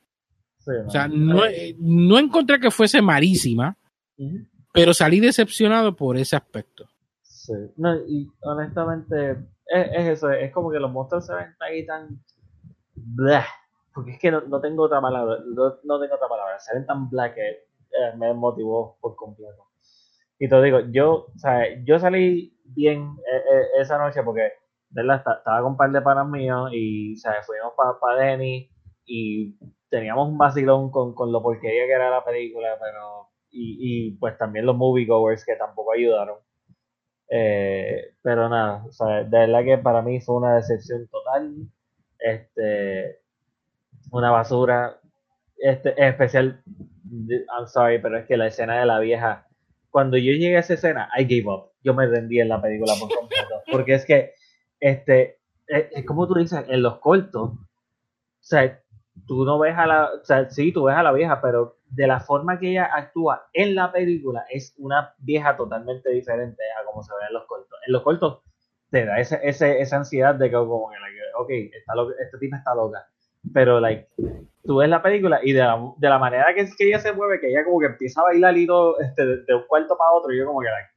Sí, O sea, no, eh, no encontré que fuese malísima, Ujú. pero salí decepcionado por ese aspecto. Sí. No, y honestamente, es, es eso, es como que los monstruos se ven ahí tan. Porque es que no, no tengo otra palabra, no, no tengo otra palabra, se ven tan black que eh, me motivó por completo. Y te digo, yo, sea, yo salí bien eh, eh, esa noche porque, ¿verdad? Esta- Estaba con un par de panas míos y, sea, fuimos para pa Denny y teníamos un vacilón con, con lo porquería que era la película, pero. Y, y pues también los moviegoers que tampoco ayudaron. Eh, pero nada, o sea, de verdad que para mí fue una decepción total. Este, una basura. Este, en especial, I'm sorry, pero es que la escena de la vieja, cuando yo llegué a esa escena, I gave up. Yo me rendí en la película por completo. Porque es que, este, es, es como tú dices, en los cortos, o sea, tú no ves a la, o sea, sí, tú ves a la vieja, pero de la forma que ella actúa en la película es una vieja totalmente diferente a como se ve en los cortos. En los cortos te da ese, ese, esa ansiedad de que como que, ok, está loca, esta tipa está loca. Pero, like, tú ves la película y de la, de la manera que, que ella se mueve, que ella como que empieza a bailar y todo, este, de, de un cuarto para otro, yo como que, like,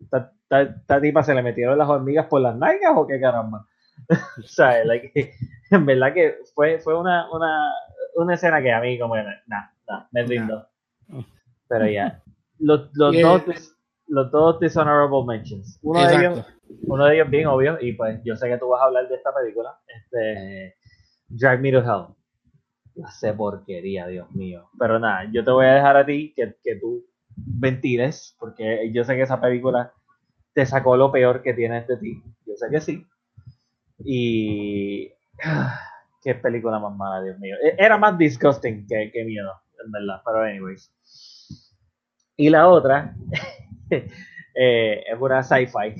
esta, esta- esta tipa se le metieron las hormigas por las nalgas o qué caramba. o sea, like, en verdad que fue, fue una, una, una escena que a mí como que, nah, nah, me rindo. Pero ya, los, los, Yeah. dos, los dos dishonorable mentions. Uno de, ellos, Exacto. uno de ellos bien obvio, y pues yo sé que tú vas a hablar de esta película, este, Drive Me to Hell. La sé porquería, Dios mío. Pero nada, yo te voy a dejar a ti que, que tú ventiles, porque yo sé que esa película te sacó lo peor que tienes de ti. Yo sé que sí. Y. Qué película más mala, Dios mío. E- Era más disgusting que, que miedo, en verdad. Pero, anyways. Y la otra eh, es una sci-fi.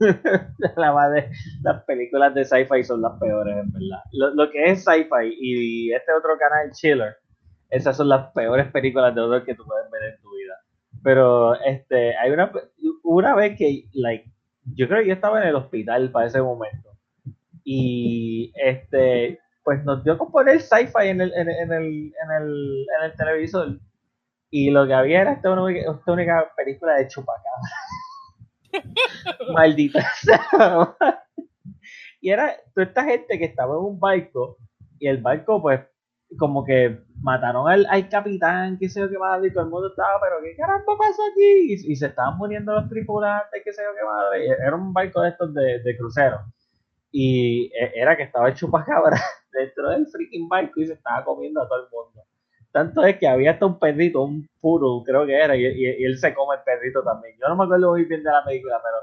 las películas de sci-fi son las peores, en verdad. Lo, lo que es sci-fi y este otro canal, Chiller, esas son las peores películas de horror que tú puedes ver en tu vida. Pero este, hay una, una vez que, like, yo creo que yo estaba en el hospital para ese momento. Y este, pues nos dio con poner sci-fi en el, en, en el, en el, en el televisor. Y lo que había era esta única, esta única película de chupacabra. Maldita sea. Y era toda esta gente que estaba en un barco y el barco pues como que mataron al, al capitán, qué sé yo qué madre, y todo el mundo estaba, pero qué caramba pasó aquí, y, se estaban muriendo los tripulantes, qué sé yo qué madre, era un barco de estos de, de crucero, y e- era que estaba el chupacabra dentro del freaking barco y se estaba comiendo a todo el mundo. Tanto es que había hasta un perrito, un puro, creo que era, y, y- y él se come el perrito también. Yo no me acuerdo muy bien de la película, pero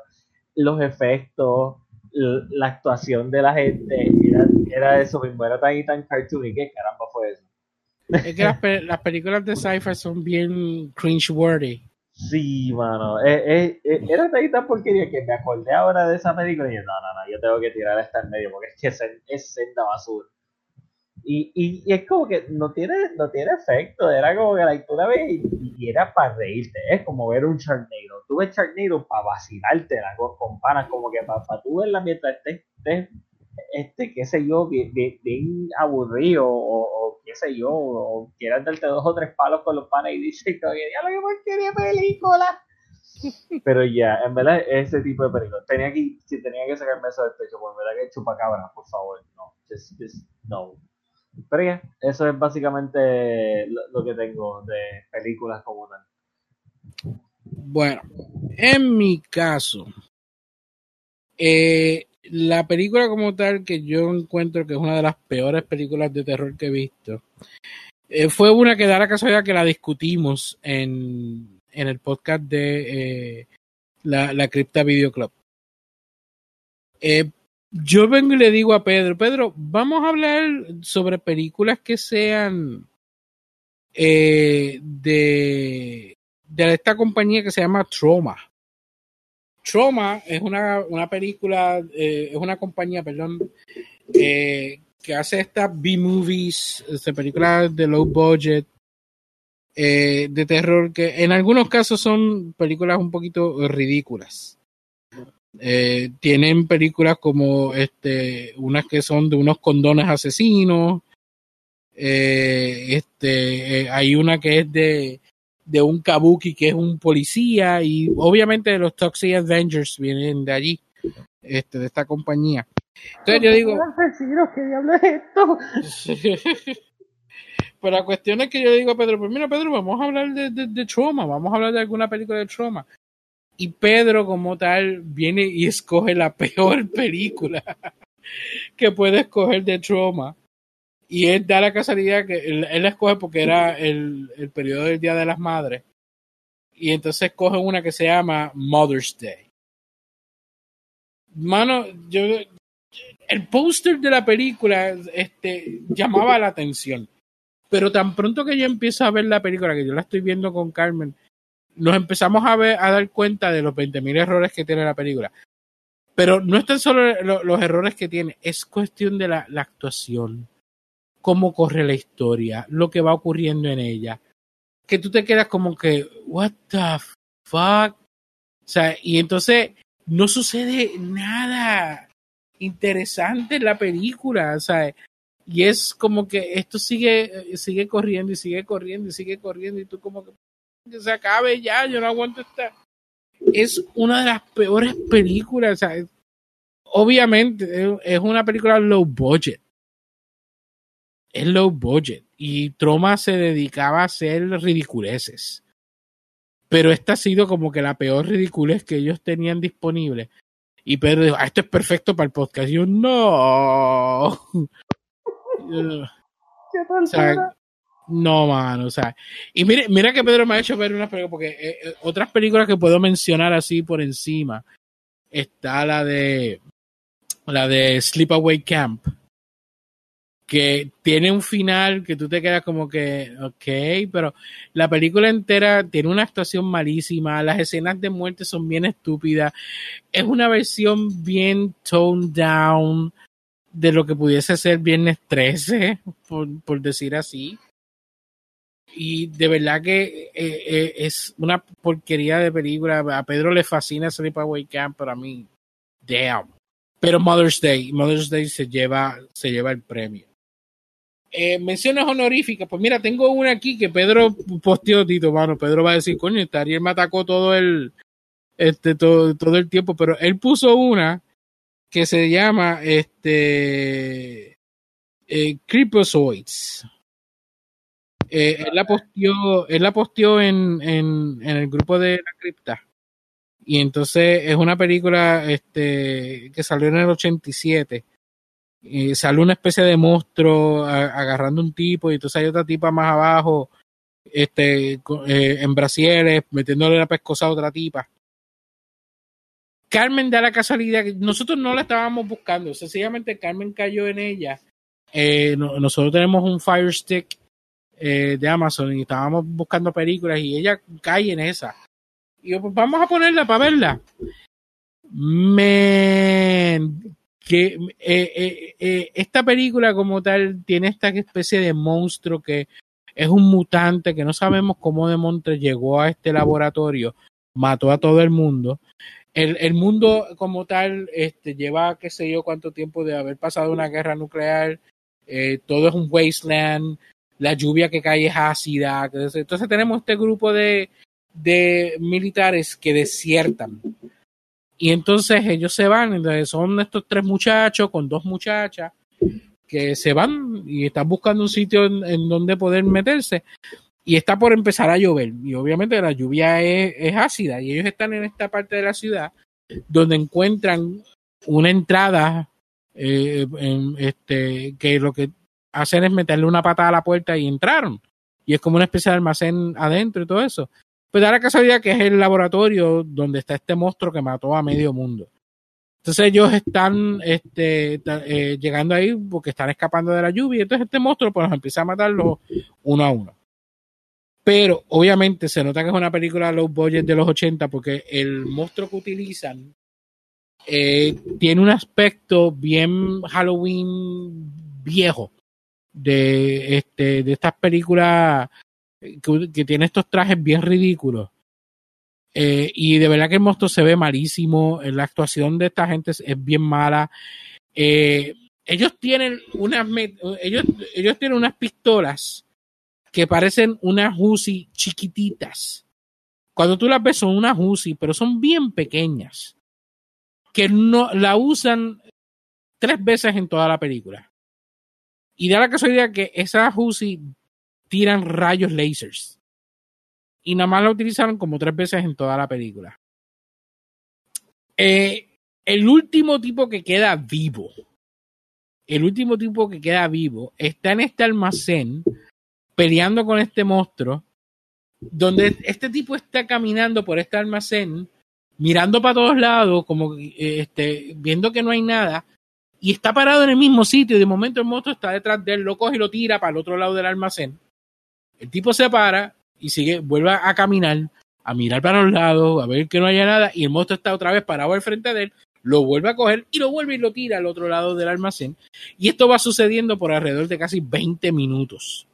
los efectos, la actuación de la gente, era, era eso mismo, era tan y tan cartoony, ¿qué caramba fue eso? Es que las, pe- las películas de sci-fi son bien cringe-worthy. Sí, mano, eh, eh, eh, era tan y tan porquería que me acordé ahora de esa película y dije, no, no, no, yo tengo que tirar esta en medio porque es que es, es senda basura. Y, y, y es como que no tiene, no tiene efecto, era como que la ves y, y era para reírte, es como ver un Charnado. Tú ves para vacilarte la con panas, como que para, para tú verla mientras estés, estés, este, qué sé yo, bien, bien, bien aburrido o, o qué sé yo, o quieras darte dos o tres palos con los panas y dices, que ya lo que porquería película. Pero ya, en verdad, ese tipo de películas. Tenía que, si tenía que sacarme eso del pecho, pues en verdad que chupacabra, por favor, no. Just, just no. Pero ya, eso es básicamente lo, que tengo de películas como tal. Bueno, en mi caso, eh, la película como tal que yo encuentro que es una de las peores películas de terror que he visto, eh, fue una que da la casualidad que la discutimos en, en el podcast de eh, la, la Cripta Video Club. Yo vengo y le digo a Pedro, Pedro, vamos a hablar sobre películas que sean eh, de, de esta compañía que se llama Trauma. Trauma es una, una película, eh, es una compañía, perdón, eh, que hace estas B-movies, películas de low budget, eh, de terror, que en algunos casos son películas un poquito ridículas. Eh, tienen películas como este, unas que son de unos condones asesinos. Eh, este, eh, hay una que es de, de un kabuki que es un policía y obviamente los Toxic Avengers vienen de allí, este, de esta compañía. Entonces yo digo, ¿Qué diablo es esto? pero la cuestión es que yo digo a Pedro, pues mira Pedro, vamos a hablar de, de, de trauma, vamos a hablar de alguna película de trauma. Y Pedro como tal viene y escoge la peor película que puede escoger de trauma. Y él da la casualidad que él, la escoge porque era el, el periodo del Día de las Madres. Y entonces escoge una que se llama Mother's Day. Mano, yo el póster de la película este, llamaba la atención. Pero tan pronto que yo empiezo a ver la película, que yo la estoy viendo con Carmen, nos empezamos a ver a dar cuenta de los 20.000 errores que tiene la película. Pero no es tan solo lo- los errores que tiene, es cuestión de la, actuación, cómo corre la historia, lo que va ocurriendo en ella. Que tú te quedas como que, what the fuck? O sea, y entonces no sucede nada interesante en la película, o sea, y es como que esto sigue, sigue corriendo y sigue corriendo y sigue corriendo y tú como que que se acabe ya, yo no aguanto esta. Es una de las peores películas, o sea, es- obviamente es- una película low budget. Es low budget y Troma se dedicaba a hacer ridiculeces. Pero esta ha sido como que la peor ridiculez que ellos tenían disponible. Y Pedro dijo, ah, esto es perfecto para el podcast. Y yo, no. ¿Qué O sea, no, mano, o sea, y mire, mira que Pedro me ha hecho ver unas películas, porque eh, eh, otras películas que puedo mencionar así por encima, está la de, la de Sleepaway Camp, que tiene un final que tú te quedas como que, ok, pero la película entera tiene una actuación malísima, las escenas de muerte son bien estúpidas, es una versión bien toned down de lo que pudiese ser Viernes 13, por, por decir así. Y de verdad que eh, eh, es una porquería de película. A Pedro le fascina Sleepaway Camp, pero a mí, damn. Pero Mother's Day, Mother's Day se lleva, se lleva el premio. Eh, menciones honoríficas, pues mira, tengo una aquí que Pedro posteó, Tito, mano. Pedro va a decir, coño, este Ariel me atacó todo el, este, todo, todo el tiempo, pero él puso una que se llama este eh. Eh, él la posteó, él la en, en, el grupo de la cripta. Y entonces es una película este, que salió en el 87. Y sale una especie de monstruo a- agarrando un tipo y entonces hay otra tipa más abajo este, eh, en brasieres metiéndole la pescosa a otra tipa. Carmen da la casualidad que nosotros no la estábamos buscando, sencillamente Carmen cayó en ella. Eh, no- nosotros tenemos un Fire Stick eh, de Amazon y estábamos buscando películas y ella cae en esa. Y yo, pues vamos a ponerla para verla. Eh, eh, esta película como tal tiene esta especie de monstruo que es un mutante que no sabemos cómo de monte llegó a este laboratorio, mató a todo el mundo. El, mundo como tal este, lleva qué sé yo cuánto tiempo de haber pasado una guerra nuclear, todo es un wasteland, la lluvia que cae es ácida. Entonces, tenemos este grupo de, de militares que desiertan. Y entonces ellos se van, entonces son estos tres muchachos con dos muchachas que se van y están buscando un sitio en, donde poder meterse. Y está por empezar a llover. Y obviamente la lluvia es, es ácida. Y ellos están en esta parte de la ciudad donde encuentran una entrada eh, en este, que lo que hacen es meterle una patada a la puerta y entraron. Y es como una especie de almacén adentro y todo eso. Pues da la casualidad que es el laboratorio donde está este monstruo que mató a medio mundo. Entonces ellos están este, eh, llegando ahí porque están escapando de la lluvia. Entonces este monstruo pues empieza a matarlos uno a uno. Pero obviamente se nota que es una película low budget de los 80 porque el monstruo que utilizan eh, tiene un aspecto bien Halloween viejo de, este, de estas películas que, tiene estos trajes bien ridículos. Eh, y de verdad que el monstruo se ve malísimo. La actuación de esta gente es, bien mala. Eh, ellos tienen unas ellos, ellos tienen unas pistolas que parecen unas Uzi chiquititas. Cuando tú las ves son unas Uzi, pero son bien pequeñas. Que no la usan tres veces en toda la película. Y da la casualidad que esas Uzi tiran rayos lasers. Y nada más la utilizaron como tres veces en toda la película. Eh, el último tipo que queda vivo, el último tipo que queda vivo, está en este almacén peleando con este monstruo, donde este tipo está caminando por este almacén, mirando para todos lados, como eh, este, viendo que no hay nada, y está parado en el mismo sitio, y de momento el monstruo está detrás de él, lo coge y lo tira para el otro lado del almacén. El tipo se para y sigue, vuelve a caminar, a mirar para los lados, a ver que no haya nada, y el monstruo está otra vez parado al frente de él, lo vuelve a coger y lo vuelve y lo tira al otro lado del almacén. Y esto va sucediendo por alrededor de casi 20 minutos.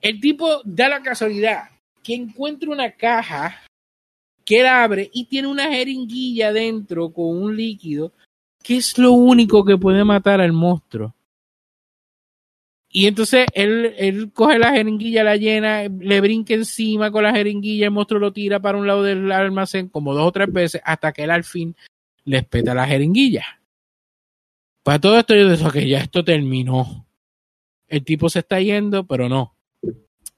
El tipo da la casualidad que encuentra una caja que la abre y tiene una jeringuilla dentro con un líquido que es lo único que puede matar al monstruo. Y entonces él, él coge la jeringuilla, la llena, le brinca encima con la jeringuilla, el monstruo lo tira para un lado del almacén como dos o tres veces hasta que él al fin le espeta la jeringuilla. Para todo esto yo digo que ya esto terminó. El tipo se está yendo, pero no.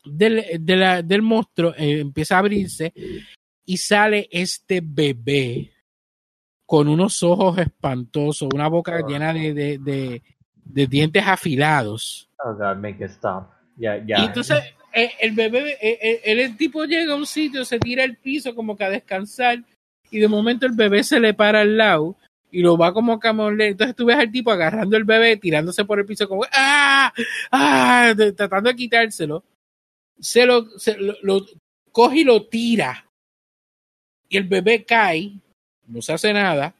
Del, del monstruo eh, empieza a abrirse y sale este bebé con unos ojos espantosos, una boca llena de, de- de- de dientes afilados. Oh God, make it stop. Y entonces el bebé, el, el tipo llega a un sitio, se tira al piso como que a descansar y de momento el bebé se le para al lado y lo va como a. Entonces tú ves al tipo agarrando el bebé, tirándose por el piso como ¡ah! ¡ah! tratando de quitárselo. Se lo, se lo, lo coge y lo tira. Y el bebé cae, no se hace nada.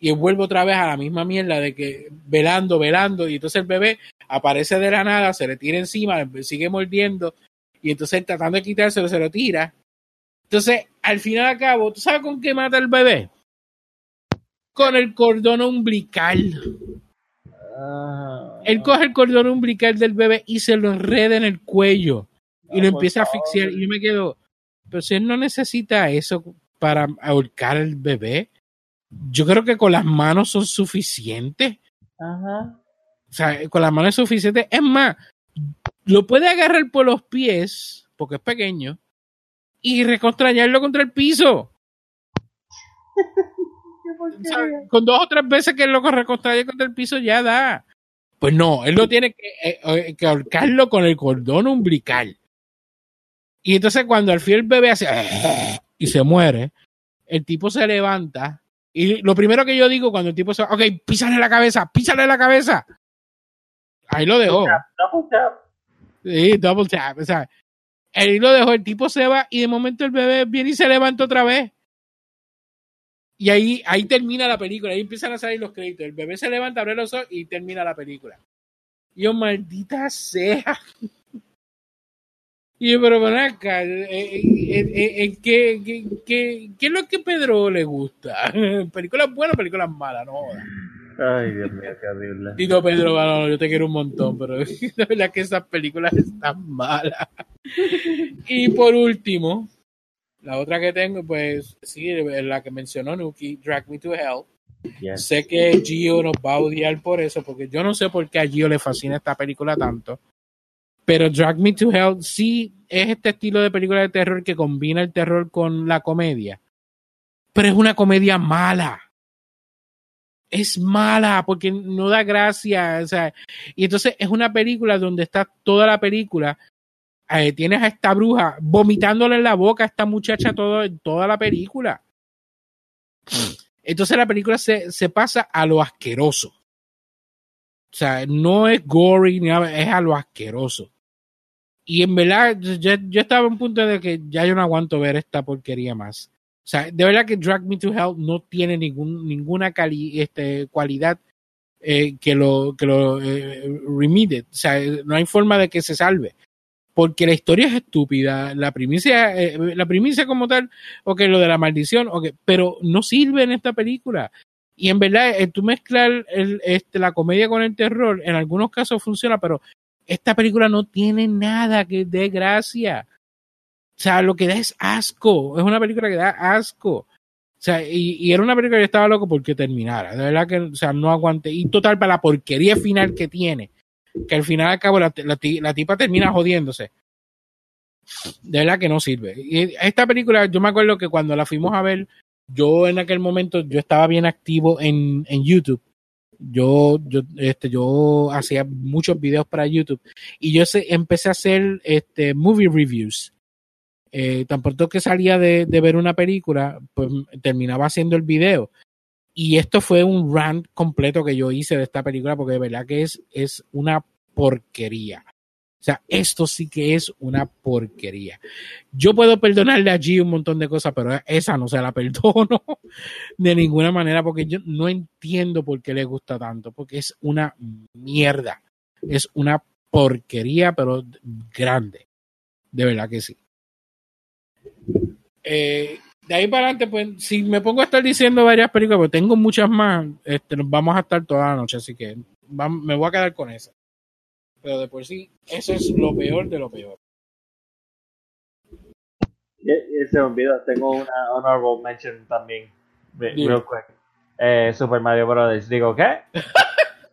Y vuelve otra vez a la misma mierda de que velando, velando. Y entonces el bebé aparece de la nada, se le tira encima, sigue mordiendo. Y entonces tratando de quitárselo, se lo tira. Entonces, al final a cabo, ¿tú sabes con qué mata el bebé? Con el cordón umbilical. Ah, Él coge el cordón umbilical del bebé y se lo enreda en el cuello. Y lo Ah, empieza a asfixiar. Y yo me quedo, pero si él no necesita eso para ahorcar al bebé, yo creo que con las manos son suficientes. Ajá. O sea, con las manos es suficiente. Es más, lo puede agarrar por los pies, porque es pequeño, y recontrañarlo contra el piso. O sea, con dos o tres veces que lo recontraye contra el piso ya da. Pues no, él lo tiene que, eh, eh, que ahorcarlo con el cordón umbilical. Y entonces cuando al fin el bebé hace y se muere, el tipo se levanta. Y lo primero que yo digo cuando el tipo se va, ok, písale la cabeza, písale la cabeza. Ahí lo dejó. Double tap. Sí, double tap. O sea, ahí lo dejó, el tipo se va y de momento el bebé viene y se levanta otra vez. Y ahí, ahí termina la película, ahí empiezan a salir los créditos. El bebé se levanta, abre los ojos y termina la película. Yo, maldita sea. Y yo, pero ven acá, eh, eh, eh, ¿qué, qué, qué, qué es lo que Pedro le gusta? ¿Películas buenas o películas malas? No jodas. Ay, Dios mío, qué horrible. Tito Pedro, bueno, yo te quiero un montón, pero la verdad que esas películas están malas. Y por último, la otra que tengo, pues sí, la que mencionó Nuki, Drag Me to Hell. Yes. Sé que Gio nos va a odiar por eso, porque yo no sé por qué a Gio le fascina esta película tanto. Pero Drag Me to Hell sí es este estilo de película de terror que combina el terror con la comedia. Pero es una comedia mala. Es mala porque no da gracia. O sea, y entonces es una película donde está toda la película. eh, tienes a esta bruja vomitándole en la boca a esta muchacha todo, toda la película. Entonces la película se, se pasa a lo asqueroso. O sea, no es gory, es a lo asqueroso. Y en verdad, yo, yo estaba en un punto de que ya yo no aguanto ver esta porquería más. O sea, de verdad que Drag Me to Hell no tiene ningún, ninguna cali, este, cualidad eh, que lo, que lo eh, remite. O sea, no hay forma de que se salve. Porque la historia es estúpida, la primicia, eh, la primicia como tal, o que lo de la maldición, okay, pero no sirve en esta película. Y en verdad, eh, tú mezclar el, este, la comedia con el terror, en algunos casos funciona, pero esta película no tiene nada que dé gracia. O sea, lo que da es asco. Es una película que da asco. O sea, y, era una película que yo estaba loco porque terminara. De verdad que, o sea, no aguanté. Y total, para la porquería final que tiene, que al final al cabo la, la, la tipa termina jodiéndose. De verdad que no sirve. Y esta película, yo me acuerdo que cuando la fuimos a ver, yo en aquel momento, yo estaba bien activo en, en YouTube yo, yo, este, yo hacía muchos videos para YouTube y yo se, empecé a hacer este, movie reviews. Eh, tan pronto que salía de, de, ver una película, pues terminaba haciendo el video. Y esto fue un rant completo que yo hice de esta película porque de verdad que es, es una porquería. O sea, esto sí que es una porquería. Yo puedo perdonarle allí un montón de cosas, pero esa no se la perdono de ninguna manera porque yo no entiendo por qué le gusta tanto, porque es una mierda. Es una porquería, pero grande. De verdad que sí. Eh, de ahí para adelante, pues, si me pongo a estar diciendo varias películas, pues tengo muchas más, este, nos vamos a estar toda la noche, así que me voy a quedar con esa pero de por sí, eso es lo peor de lo peor. Se me olvidó, tengo una honorable mention también, real quick. Eh, Super Mario Brothers, digo, ¿qué?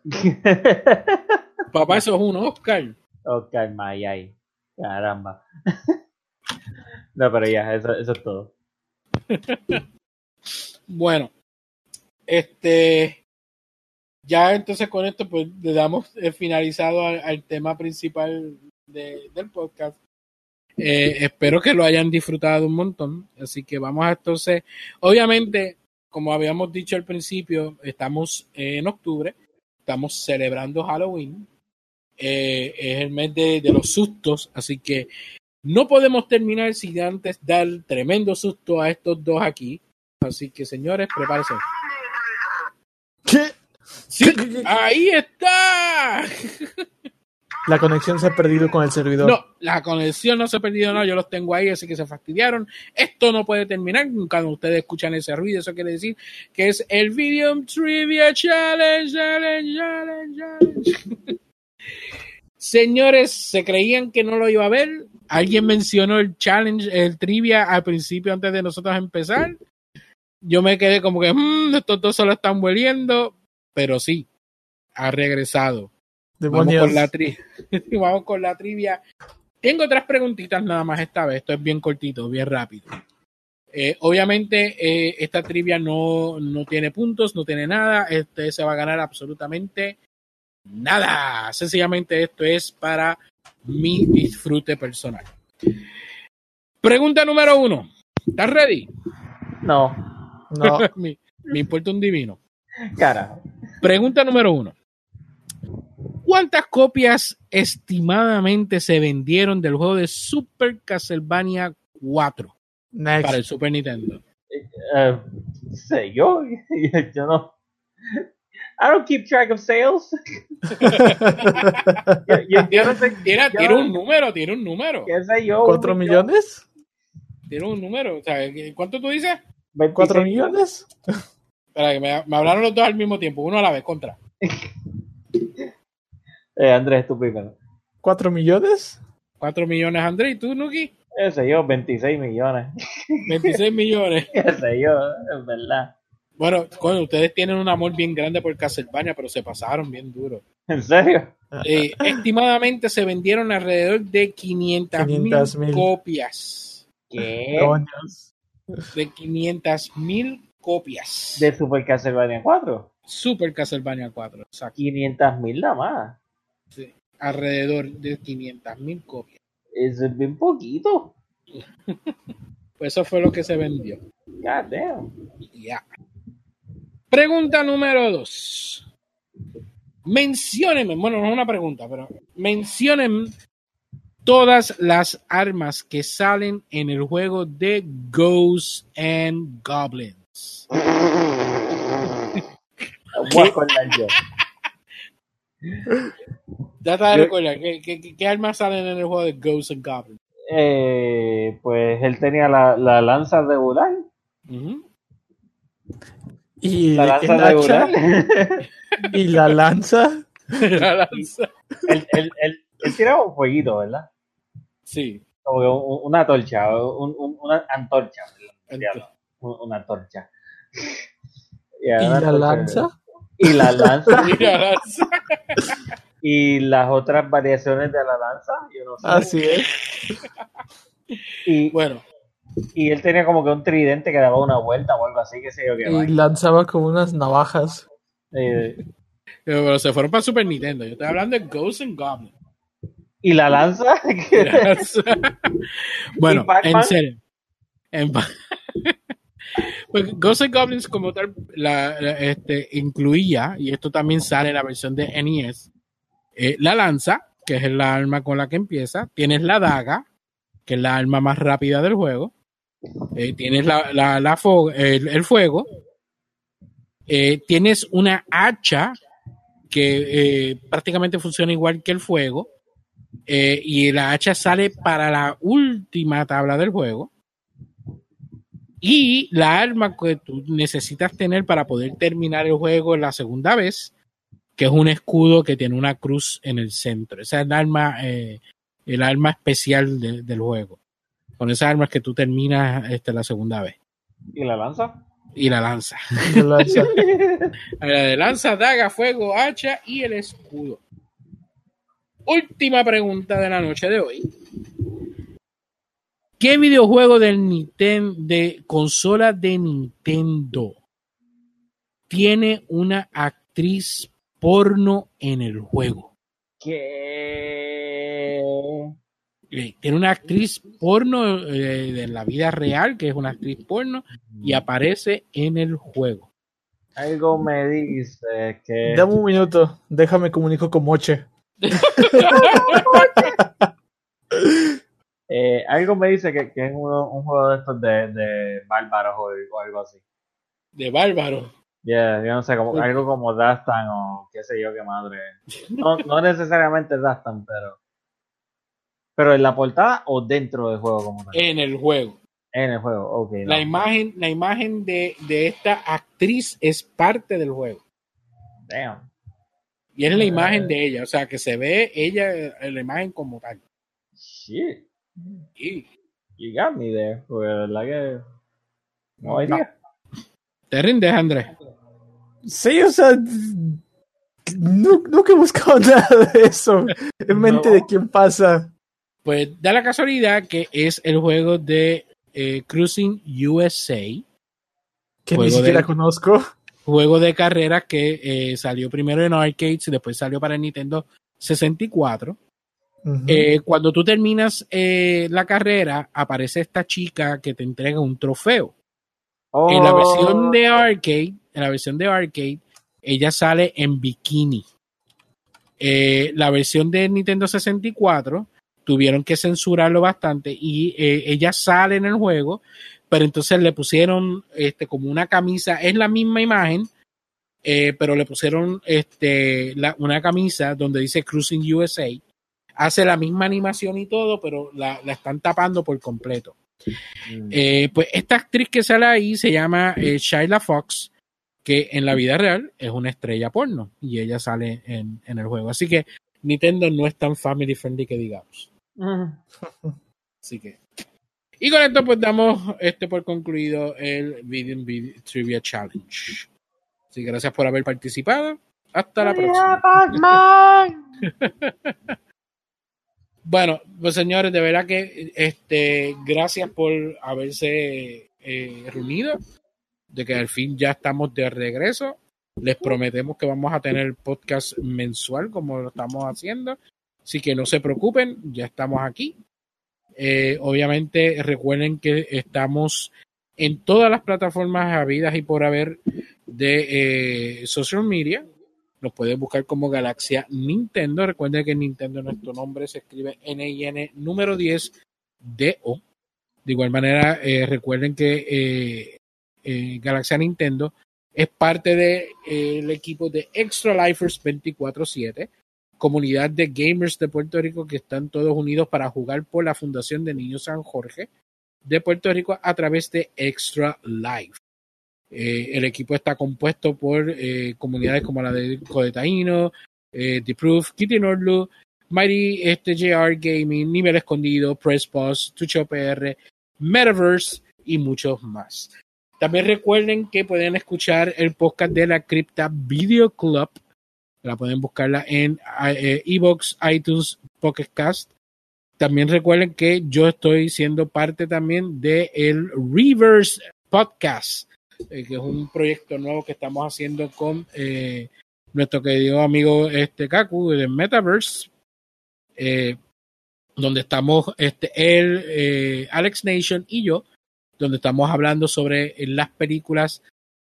Papá, eso es un Oscar. Oscar Mayay, caramba. no, pero ya, eso, eso es todo. bueno, este ya entonces con esto pues le damos eh, finalizado al, tema principal de, del podcast. Eh, espero que lo hayan disfrutado un montón. Así que vamos a entonces, obviamente, como habíamos dicho al principio, estamos en octubre, estamos celebrando Halloween. Eh, es el mes de, de, los sustos, así que no podemos terminar sin antes dar tremendo susto a estos dos aquí. Así que señores, prepárense. ¿Qué? Sí, ahí está. La conexión se ha perdido con el servidor. No, la conexión no se ha perdido, no, yo los tengo ahí, así que se fastidiaron. Esto no puede terminar. Cuando ustedes escuchan ese ruido, eso quiere decir que es el Video Trivia Challenge, Challenge, Challenge, Challenge. Señores, ¿se creían que no lo iba a ver? Alguien mencionó el challenge, el trivia al principio antes de nosotros empezar. Yo me quedé como que, mmm, estos dos solo están hueliendo pero sí, ha regresado. Vamos con, la tri Vamos con la trivia. Tengo tres preguntitas nada más esta vez. Esto es bien cortito, bien rápido. Eh, obviamente, eh, esta trivia no, no tiene puntos, no tiene nada. Este se va a ganar absolutamente nada. Sencillamente, esto es para mi disfrute personal. Pregunta número uno. ¿Estás ready? No. No. me, me importa un divino. Carajo. Pregunta número uno. ¿Cuántas copias estimadamente se vendieron del juego de Super Castlevania 4 Next. para el Super Nintendo? Uh, sé yo, yo no. I don't keep track of sales. yo, yo, yo no sé, Tiene, yo- tiene un número, tiene un número. ¿Qué sé yo? ¿Cuatro millones? Tiene un número. O sea, ¿Cuánto tú dices? millón, ¿Cuatro 26 millones? Espera, que me, me hablaron los dos al mismo tiempo, uno a la vez, contra. Eh, Andrés, tú primero. ¿Cuatro millones? 4 millones, André, ¿y tú, Nuki? ¿Qué sé yo? 26 millones. 26 millones. ¿Qué sé yo? Es verdad. Bueno, coño, ustedes tienen un amor bien grande por Castlevania, pero se pasaron bien duro. ¿En serio? Eh, estimadamente se vendieron alrededor de 500 mil 500,000. copias. ¿Qué? De 500 mil copias. De Super Castlevania 4. Super Castlevania 4, exacto. 500 mil nada más. Sí, alrededor de 500 mil copias. Eso es bien poquito. Pues eso fue lo que se vendió. God damn. Ya. Pregunta número 2. Menciónenme, bueno, no es una pregunta, pero menciónenme todas las armas que salen en el juego de Ghosts and Goblins. Voy a acordar yo. Trata de Yo- recordar, ¿qué, qué, qué- qué armas salen en el juego de Ghosts and Goblins? Eh, pues él tenía la, la lanza regular. Ujú. Y La lanza hacha regular. y la lanza. La lanza. él, él, él, él tiraba un fueguito, ¿verdad? Sí. Como que un- una torcha, un- un- una antorcha. Un- Una antorcha. ¿Y la lanza? Y la lanza. y la lanza. y las otras variaciones de la lanza. Yo no sé. Así es. Y, Bueno, y él tenía como que un tridente que daba una vuelta o algo así, que sé yo qué Y lanzaba como unas navajas. Eh, pero se fueron para Super Nintendo. Yo estoy hablando de Ghosts and Goblins. y la lanza. bueno, en serio. En pues Ghosts and Goblins como tal la, la- este, incluía, y esto también sale en la versión de NES, eh, la lanza, que es el arma con la que empieza, tienes la daga, que es la arma más rápida del juego, eh, tienes la, la- la el, fuego, eh, tienes una hacha que prácticamente funciona igual que el fuego, y la hacha sale para la última tabla del juego. Y la arma que tú necesitas tener para poder terminar el juego la segunda vez, que es un escudo que tiene una cruz en el centro. Esa es el arma, eh, el arma especial de- del juego. Con esas armas que tú terminas este, la segunda vez. y la lanza. Y la lanza. Y la lanza. La de lanza, daga, fuego, hacha y el escudo. Última pregunta de la noche de hoy. ¿Qué videojuego del Nintendo, de consola de Nintendo tiene una actriz porno en el juego? Que. Eh, Tiene una actriz porno eh, de la vida real, que es una actriz porno, y aparece en el juego. Algo me dice que. Dame un minuto. Déjame comunico con Moche. Eh, algo me dice que, que es un juego de estos de, de bárbaros o, o algo así. De bárbaro. Yeah, yo no sé, como, algo como Dastan o qué sé yo qué madre. No, no necesariamente Dastan, pero. Pero en la portada o dentro del juego como tal. En el juego. En el juego, ok. no. La imagen, la imagen de, de esta actriz es parte del juego. Damn. Y es la imagen de ella, o sea, que se ve ella en la imagen como tal. Shit. Y You got me there. Porque verdad que. No hay idea. te rindes, Andrés. Sí, o sea. No, nunca he buscado nada de eso. En mente No. de quién pasa. Pues da la casualidad que es el juego de eh, Cruising USA, Que Juego ni siquiera de- conozco. juego de carreras que eh, salió primero en arcades y después salió para el Nintendo 64. Eh, cuando tú terminas eh, la carrera, aparece esta chica que te entrega un trofeo. En la Oh. versión de arcade, en la versión de arcade, ella sale en bikini. Eh, la versión de Nintendo 64 tuvieron que censurarlo bastante y ella sale en el juego, pero entonces le pusieron este como una camisa, es la misma imagen, pero le pusieron este la- una camisa donde dice Cruising USA, hace la misma animación y todo, pero la, la están tapando por completo. Mm. Eh, pues esta actriz que sale ahí se llama eh, Shyla Fox, que en la vida real es una estrella porno y ella sale en, en el juego. Así que Nintendo no es tan family friendly que digamos. Mm. Así que. Y con esto pues damos este por concluido el Video, Video Trivia Challenge. Así que gracias por haber participado. Hasta la próxima. Bueno, pues señores, de verdad que este, gracias por haberse eh, reunido, de que al fin ya estamos de regreso. Les prometemos que vamos a tener podcast mensual como lo estamos haciendo, así que no se preocupen, ya estamos aquí. Eh, obviamente recuerden que estamos en todas las plataformas habidas y por haber de eh, social media. Nos puedes buscar como Galaxia Nintendo. Recuerden que Nintendo nuestro nombre se escribe N-I-N número 10 D-O. De igual manera, eh, recuerden que eh, eh, Galaxia Nintendo es parte del de, equipo de Extra Lifers 24-7, comunidad de gamers de Puerto Rico que están todos unidos para jugar por la Fundación de Niños San Jorge de Puerto Rico a través de Extra Life. Eh, el equipo está compuesto por eh, comunidades como la de Codetaino, eh, The Proof, Kitty Nordlu, Mighty este, JR Gaming, Nivel Escondido, Press Boss, Tucho PR, Metaverse y muchos más. También recuerden que pueden escuchar el podcast de la Cripta Video Club. La pueden buscarla en Evox, iTunes, Pocket Cast. También recuerden que yo estoy siendo parte también del el Reverse Podcast eh, que es un proyecto nuevo que estamos haciendo con eh, nuestro querido amigo este Kaku de Metaverse, eh, donde estamos este, él, Alex Nation y yo, donde estamos hablando sobre las películas,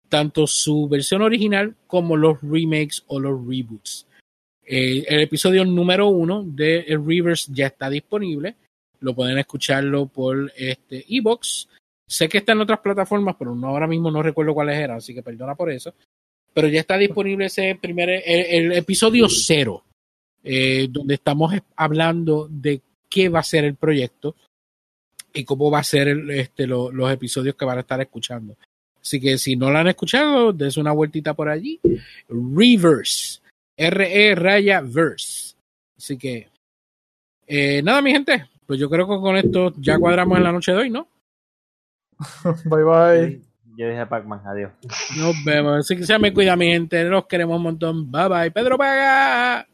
tanto su versión original como los remakes o los reboots. el episodio número uno de el Reverse ya está disponible. Lo pueden escucharlo por este Evox Sé que está en otras plataformas, pero no ahora mismo no recuerdo cuáles eran, así que perdona por eso. Pero ya está disponible ese primer, el, episodio cero, eh, donde estamos hablando de qué va a ser el proyecto y cómo va a ser este, los episodios que van a estar escuchando. Así que si no lo han escuchado, des una vueltita por allí. Reverse. R-E raya verse. Así que, eh, nada, mi gente. Pues yo creo que con esto ya cuadramos en la noche de hoy, ¿no? bye bye. Yo dije Pac-Man, adiós. Nos vemos. Así que se me cuida, mi gente. Los queremos un montón. Bye bye. Pedro Paga.